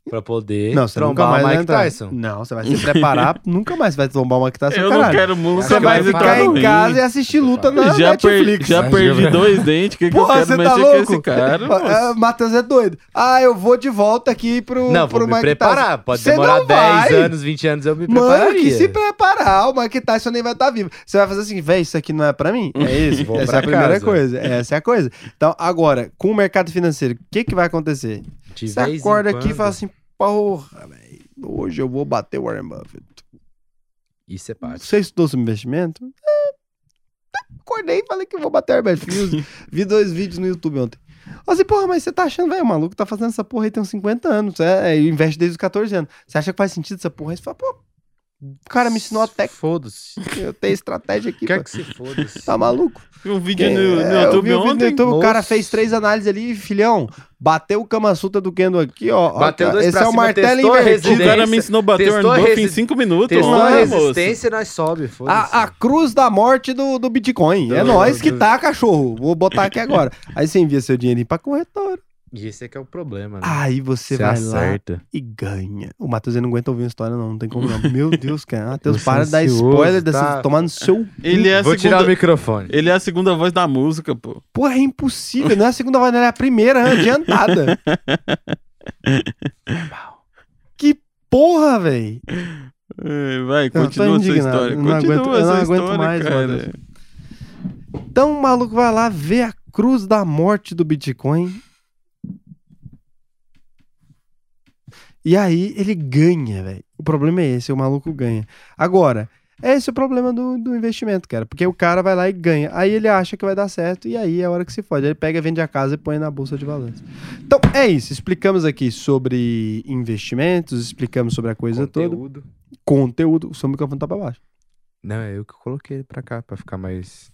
pra poder Não, você nunca trombar mais o vai Mike entrar. Tyson. Não, você vai se preparar, nunca mais vai tomar o Mike Tyson, Eu não quero música, Você vai ficar tá em ruim. casa e assistir luta na já, per- Netflix. já Mas perdi eu- dois dentes, o que, que eu Porra, quero você mexer tá com louco? esse cara? Moço? Matheus é doido. Ah, eu vou de volta aqui pro, Não, pro vou me Mike preparar. Tyson. Pode Você demorar não 10 vai. anos, 20 anos, eu me Mano, prepararia. que se preparar, o Mike Tyson nem vai estar vivo. Você vai fazer assim, véi, isso aqui não é pra mim? É isso, Vou essa é a primeira coisa. Essa é a coisa. Então, agora, com o mercado financeiro, o que que vai acontecer? De Você acorda aqui e fala assim, porra, velho, hoje eu vou bater o Warren Buffett. Isso é parte. Você estudou sobre investimento? É, acordei e falei que vou bater o Herbert Fields. Vi dois vídeos no YouTube ontem. Assim, porra, mas você tá achando, velho, o maluco tá fazendo essa porra aí tem uns 50 anos. É, investe desde os 14 anos. Você acha que faz sentido essa porra aí? Você fala, pô, o cara me ensinou até que Foda-se. eu tenho estratégia aqui. Quer pô. que se foda-se. Tá maluco? Vi um vídeo É, no, no eu YouTube vi um vídeo no. YouTube, o cara Moço. fez três análises ali, filhão. Bateu o Kama Sutra do Kendo aqui, ó. ó, Bateu cara, dois Esse pra é o martelo O invertido. residência. cara me ensinou a bater o Testou a Warren Buffett em 5 minutos. Testou Olha, a moço. resistência, nós sobe. A, a cruz da morte do, do Bitcoin. é Do- nós que do- tá, cachorro. Vou botar aqui agora. Aí você envia seu dinheirinho pra corretora. E esse é que é o problema, né? Aí você Você vai lá acerta. e ganha. O Matheus ele não aguenta ouvir uma história, não. Não tem como não. Meu Deus, cara. Matheus, para de dar spoiler dessa. tá? Tomar no seu. Ele é, a Vou tirar o segunda, microfone. ele é a segunda voz da música, pô. Porra, é impossível. Não é a segunda voz, não é a primeira, é adiantada. que porra, velho. É, Vai, continua essa história. Não Continua aguento- eu essa não aguento história, mais, cara. Matheus. Então o maluco vai lá ver a cruz da morte do Bitcoin. E aí ele ganha, velho. O problema é esse, o maluco ganha. Agora, esse é o problema do, do investimento, cara. Porque o cara vai lá e ganha. Aí ele acha que vai dar certo e aí é a hora que se fode. Ele pega, vende a casa e põe na bolsa de valores. Então é isso. Explicamos aqui sobre investimentos, explicamos sobre a coisa toda. Conteúdo. Conteúdo. O seu microfone tá pra baixo. Não, é eu que coloquei ele pra cá, pra ficar mais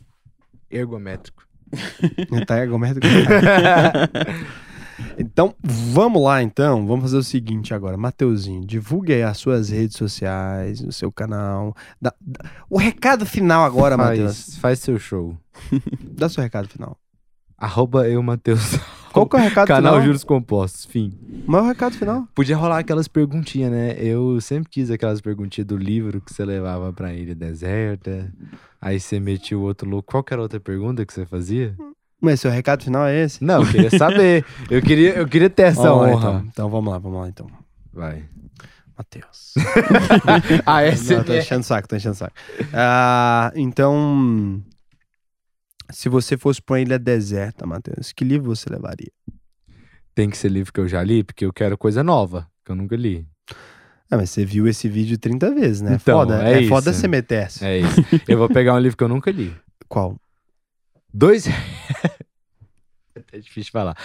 ergométrico. Tá ergométrico. Então, vamos lá então. Vamos fazer o seguinte agora. Mateuzinho, divulgue aí as suas redes sociais, o seu canal. Dá- dá- O recado final agora, Matheus. faz, faz seu show. Dá seu recado final. Arroba eu. Qual que é o recado Canal final? Juros Compostos, fim. Mas o recado final? Podia rolar aquelas perguntinhas, né? Eu sempre quis aquelas perguntinhas do livro que você levava pra ilha deserta. Aí você metia o outro louco. Qual que era a outra pergunta que você fazia? Mas seu recado final é esse? Não, eu queria saber. eu, queria, eu queria ter essa honra. então. então vamos lá, vamos lá então. Vai. Matheus. Ah, essa Não, tô enchendo o saco, tô enchendo o saco. Ah, então, se você fosse pra uma ilha deserta, Matheus, que livro você levaria? Tem que ser livro que eu já li, porque eu quero coisa nova, que eu nunca li. Ah, mas você viu esse vídeo 30 vezes, né? Então, foda, é é, foda você meter. É isso. eu vou pegar um livro que eu nunca li. Qual? Dois. é difícil falar.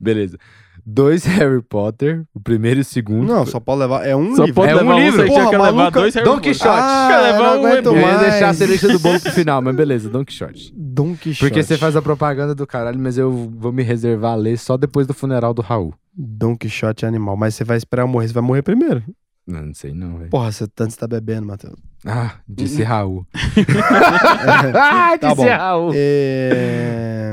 Beleza. Dois Harry Potter, o primeiro e o segundo. Não, só pode levar. É um Só livro. pode É um levar um livro. Você Porra, que levar maluca, dois Harry Don. Quixote. Ah, Quer eu levar não um Eu ia deixar a cereja do bolo pro final, mas beleza, Don Quixote. Don Quixote. Porque você faz a propaganda do caralho, mas eu vou me reservar a ler só depois do funeral do Raul. Don Quixote é animal. Mas você vai esperar eu morrer, você vai morrer primeiro. Não, não sei não, velho. Porra, você tanto está bebendo, Matheus. Ah, disse Raul. ah, disse bom. Raul. É...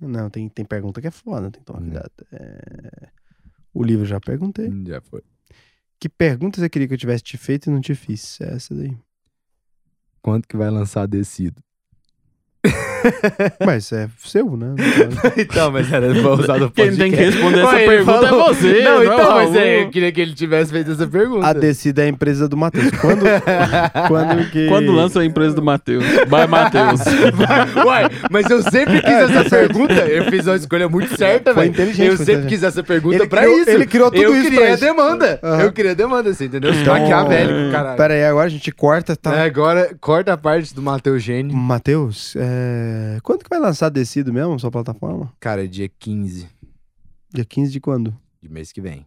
Não, tem, tem pergunta que é foda, tem que tomar Hum. cuidado. É, O livro já perguntei. Já foi. Que pergunta você queria que eu tivesse te feito e não te fiz? É essa daí. Quanto que vai lançar Descido? Mas é seu, né? então, mas era pra usar do Quem tem que responder essa Ué, pergunta falou- é você. Não, é então, mas é, eu queria que ele tivesse feito essa pergunta. A Decida é a empresa do Matheus. Quando, quando que... Quando lança a empresa do Matheus? Vai, Matheus. Uai, mas eu sempre quis essa pergunta. Eu fiz uma escolha muito certa, velho. inteligente, Eu sempre quis essa pergunta Ele pra criou- isso. ele criou tudo eu isso pra queria isso. demanda. Aham. Eu queria demanda, assim, entendeu? Então- Maquiavélico, caralho. Pera aí, agora a gente corta, tá? É, agora, corta a parte do Matheus Gênio. Matheus, é... quando que vai lançar Decido mesmo, sua plataforma? Cara, é dia 15 Dia 15 de quando? de mês que vem.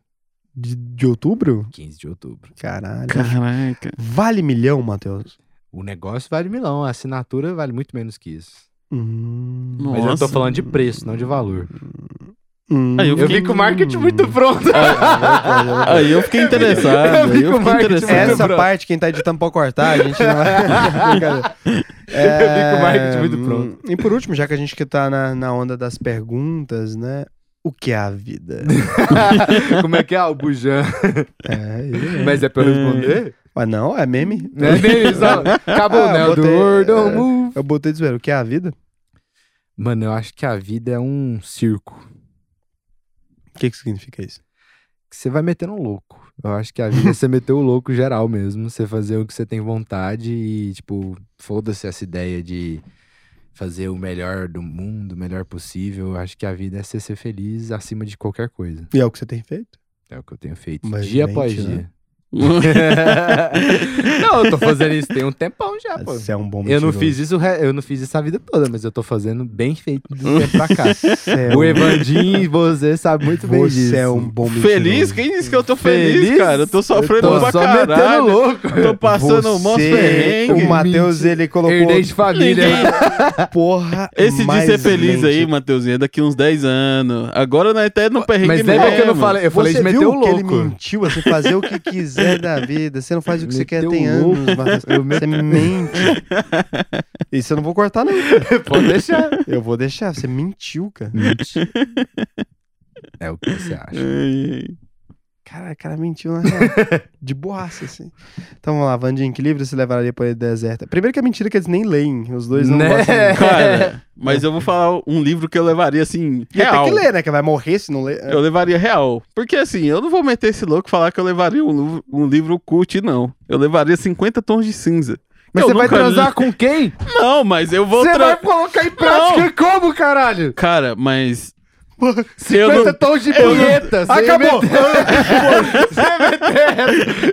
De, de outubro? 15 de outubro. Caralho. Caraca. Vale milhão, Matheus? O negócio vale milão, a assinatura vale muito menos que isso. Hum... Mas eu tô Nossa. falando de preço, não de valor. Hum. Aí eu Eu fiquei- vi com o marketing muito pronto. Aí eu fiquei interessado. Eu eu com fiquei marketing interessado. Essa pronto. parte, quem tá editando pode cortar, a gente não vai. Brincadeira. vi com o marketing muito hum, pronto. E por último, já que a gente que tá na, na onda das perguntas, né? O que é a vida? Como é que é? O Bujan. É, e- Mas é pra eu responder? Mas não, é meme. É nem só. Acabou, Ah, né? Botei- Word on é. Move. Eu botei de zoeira. O que é a vida? Mano, eu acho que a vida é um circo. O que, que significa isso? que você vai metendo um louco. Eu acho que a vida é você meter o louco geral mesmo. Você fazer o que você tem vontade e, tipo, foda-se essa ideia de fazer o melhor do mundo, o melhor possível. Eu acho que a vida é você ser feliz acima de qualquer coisa. E é o que você tem feito? É o que eu tenho feito. Mas dia mente, após né? não, eu tô fazendo isso tem um tempão já, pô. Você é um bom Eu não mentiroso. fiz isso, o eu não fiz isso a vida toda, mas eu tô fazendo bem feito de um tempo pra cá. Você é o um- Evandinho, você sabe muito bem disso. Você é um bom mentiroso. Feliz? Quem disse que eu tô feliz, Feliz? cara? Eu tô sofrendo Tô pra só caralho. louco. Tô passando um monte de Você- perrengue. O Matheus, ele colocou... Herdei de família. Porra, Esse de ser feliz mente. aí, Matheusinho, é daqui uns 10 anos. Agora nós até no perrengue Mas lembra que eu não falei, eu falei você de meter viu o que ele louco. mentiu, assim, fazer o que quiser da vida. Você não faz o que você quer, Meteu tem louco. anos, Matheus. Você mente. Isso eu não vou cortar, não. Pode deixar. Eu vou deixar. Você mentiu, cara. É o que você acha. Ai, ai. Cara, o cara mentiu na real. De boaça, assim. Então vamos lá, Vandinho, que livro você levaria pra ele deserta? Primeiro que é mentira que eles nem leem. Os dois não Né? gostam. de- Cara, mas eu vou falar um livro que eu levaria assim, E tem real. que ler, né? Que vai morrer se não ler. Eu levaria real. Porque assim, eu não vou meter esse louco e falar que eu levaria um, livro- um livro cult, não. Eu levaria 50 tons de cinza. Mas Eu você vai nunca li. transar com quem? Não, mas eu vou. Você tra- vai colocar em prática como, caralho? Cara, mas. 50 não... tons de não- punheta. ia Acabou. meter essa.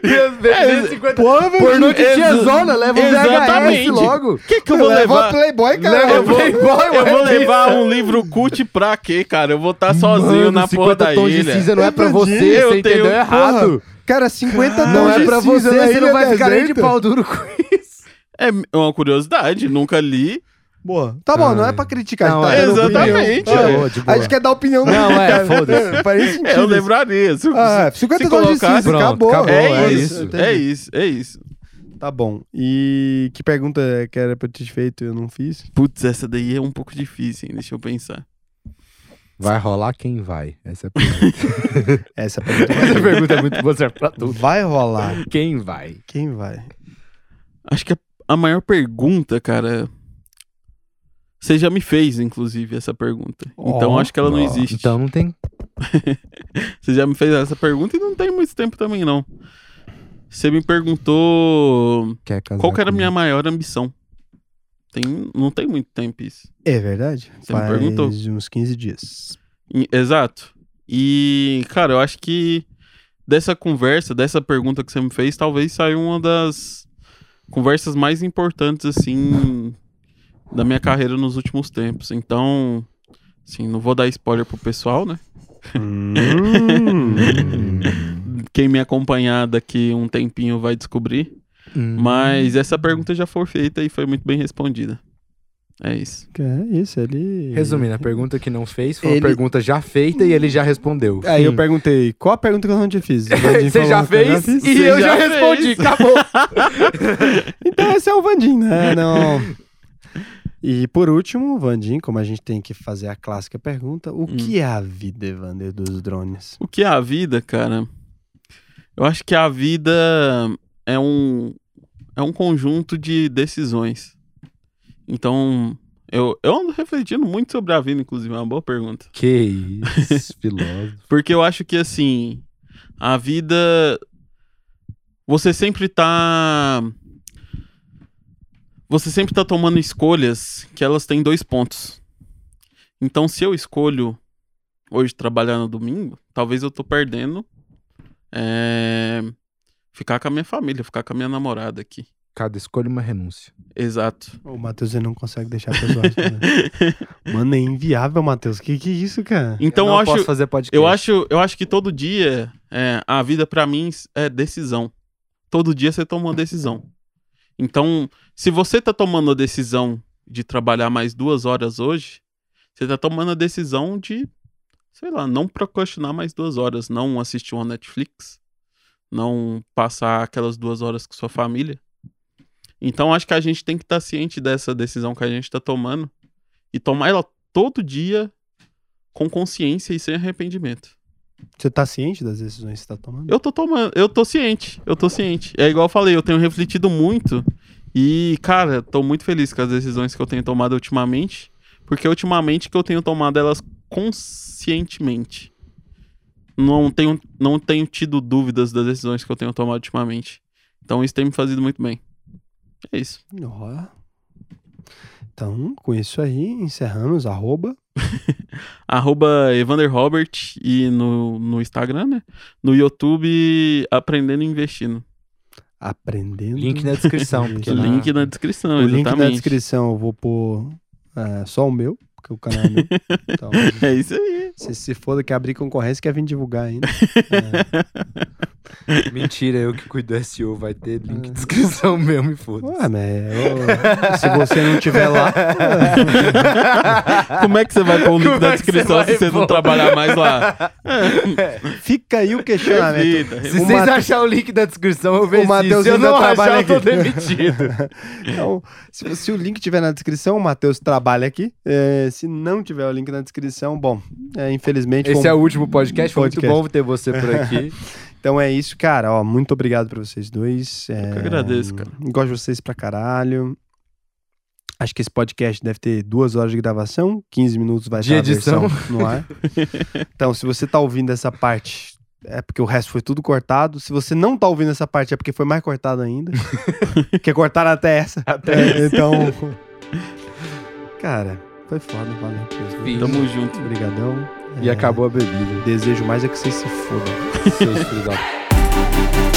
Ia meter 50 Porra, velho. Pornô de tiazona, leva um VHS Exatamente. logo. O que, que eu vou Leva levar? o Playboy, cara. Leva Eu vou, Playboy, eu vou levar um livro cult pra quê, cara? Eu vou estar sozinho Mano, na porra 50 da tons de cinza não é pra você, Eu você entendeu errado. Cara, 50 Não tons é de pra você, na você não vai ficar nem de pau duro com isso. É uma curiosidade, nunca li. Boa. Tá bom, não é pra criticar. Não, a gente é. tá opinião. Exatamente, Ah, é. boa, A gente quer dar opinião no Não, é, foda-se. Sentido. É, eu lembraria. Se, Ah, 50 se tons de cinza, Pronto, acabou. acabou, É, é isso, isso, é isso, é isso. Tá bom. E que pergunta que era pra eu ter feito e eu não fiz? Putz, essa daí é um pouco difícil, hein? Deixa eu pensar. Vai rolar quem vai? Essa é a pergunta. Essa pergunta Essa pergunta é muito boa, serve pra tudo. vai rolar. Quem vai? Quem vai? Acho que a, a maior pergunta, cara. Você já me fez, inclusive, essa pergunta. Então Ó, acho que ela não existe. Então não tem. Você já me fez essa pergunta e não tem muito tempo também, não. Você me perguntou Quer casar qual que era a minha maior ambição. Tem, não tem muito tempo isso. É verdade? Você me Faz perguntou? uns 15 dias. Exato. E, cara, eu acho que dessa conversa, dessa pergunta que você me fez, talvez saia uma das conversas mais importantes, assim, da minha carreira nos últimos tempos. Então, assim, não vou dar spoiler pro pessoal, né? Hum. Quem me acompanhar daqui um tempinho vai descobrir. Hum. Mas essa pergunta já foi feita e foi muito bem respondida. É isso. É isso, ele... Resumindo, a pergunta que não fez foi uma Ele- pergunta já feita e ele já respondeu. Aí eu perguntei, qual a pergunta que eu não te fiz? Você já eu fez fiz. e eu já, já respondi. Acabou. Então esse é o Vandinho, né? Não... E por último, Vandinho, como a gente tem que fazer a clássica pergunta, o que é a vida, Evander, dos drones? O que é a vida, cara? Eu acho que a vida é um, é um conjunto de decisões. Então, eu, eu ando refletindo muito sobre a vida, inclusive, é uma boa pergunta. Que isso, filósofo. Porque eu acho que, assim, a vida. Você sempre tá. Você sempre tá tomando escolhas que elas têm dois pontos. Então, se eu escolho hoje trabalhar no domingo, talvez eu tô perdendo. é, Ficar com a minha família, ficar com a minha namorada aqui. Cada escolha uma renúncia. Exato. O Matheus ele não consegue deixar a pessoa. responder. Mano, é inviável, Matheus. Que que é isso, cara? Então eu acho. posso fazer podcast. Eu acho, eu acho que todo dia é, a vida pra mim é decisão. Todo dia você toma uma decisão. Então, se você tá tomando a decisão de trabalhar mais duas horas hoje, Você tá tomando a decisão de, sei lá, não procrastinar mais duas horas, não assistir uma Netflix, não passar aquelas duas horas com sua família. Então acho que a gente tem que estar ciente dessa decisão que a gente tá tomando e tomar ela todo dia com consciência e sem arrependimento. Você tá ciente das decisões que você tá tomando? Eu tô tomando, eu tô ciente, eu tô ciente. É igual eu falei, eu tenho refletido muito e, cara, tô muito feliz com as decisões que eu tenho tomado ultimamente, porque ultimamente que eu tenho tomado elas conscientemente. Não tenho, não tenho tido dúvidas das decisões que eu tenho tomado ultimamente. Então isso tem me fazido muito bem. É isso. Então, com isso aí, encerramos. Arroba. Arroba Evander Robert e no, no Instagram, né? No YouTube, Aprendendo e Investindo. Aprendendo. Link na descrição. Link na descrição, O link exatamente. na descrição eu vou pôr é, só o meu, porque o canal é meu. Então, É isso aí. Se se foda que abrir concorrência, quer vir divulgar ainda. É. Mentira, eu que cuido do SEO, vai ter link na descrição mesmo, e foda Ué, mas eu- se você não tiver lá. Como é que você vai pôr o link Como na é você descrição vai se você não trabalhar mais lá? Fica aí o questionamento. Se O vocês Mate- acharem o link da descrição, eu vejo Matheus Se eu ainda não trabalha achar, eu tô aqui. demitido. Então, se, se o link tiver na descrição, o Matheus trabalha aqui. É, se não tiver o link na descrição, bom, é, infelizmente. Esse é o último podcast, foi Podcast. muito bom ter você por aqui. Então é isso, cara. Ó, muito obrigado pra vocês dois. É, que agradeço, cara. Gosto de vocês pra caralho. Acho que esse podcast deve ter duas horas de gravação, 15 minutos vai De estar a edição. versão no ar. então, se você tá ouvindo essa parte, é porque o resto foi tudo cortado. Se você não tá ouvindo essa parte, é porque foi mais cortado ainda. porque cortaram até essa. É, então. Cara, foi foda, valeu. Tamo junto. Obrigadão. E acabou a bebida. Desejo mais é que vocês se fodam. Seus filhos da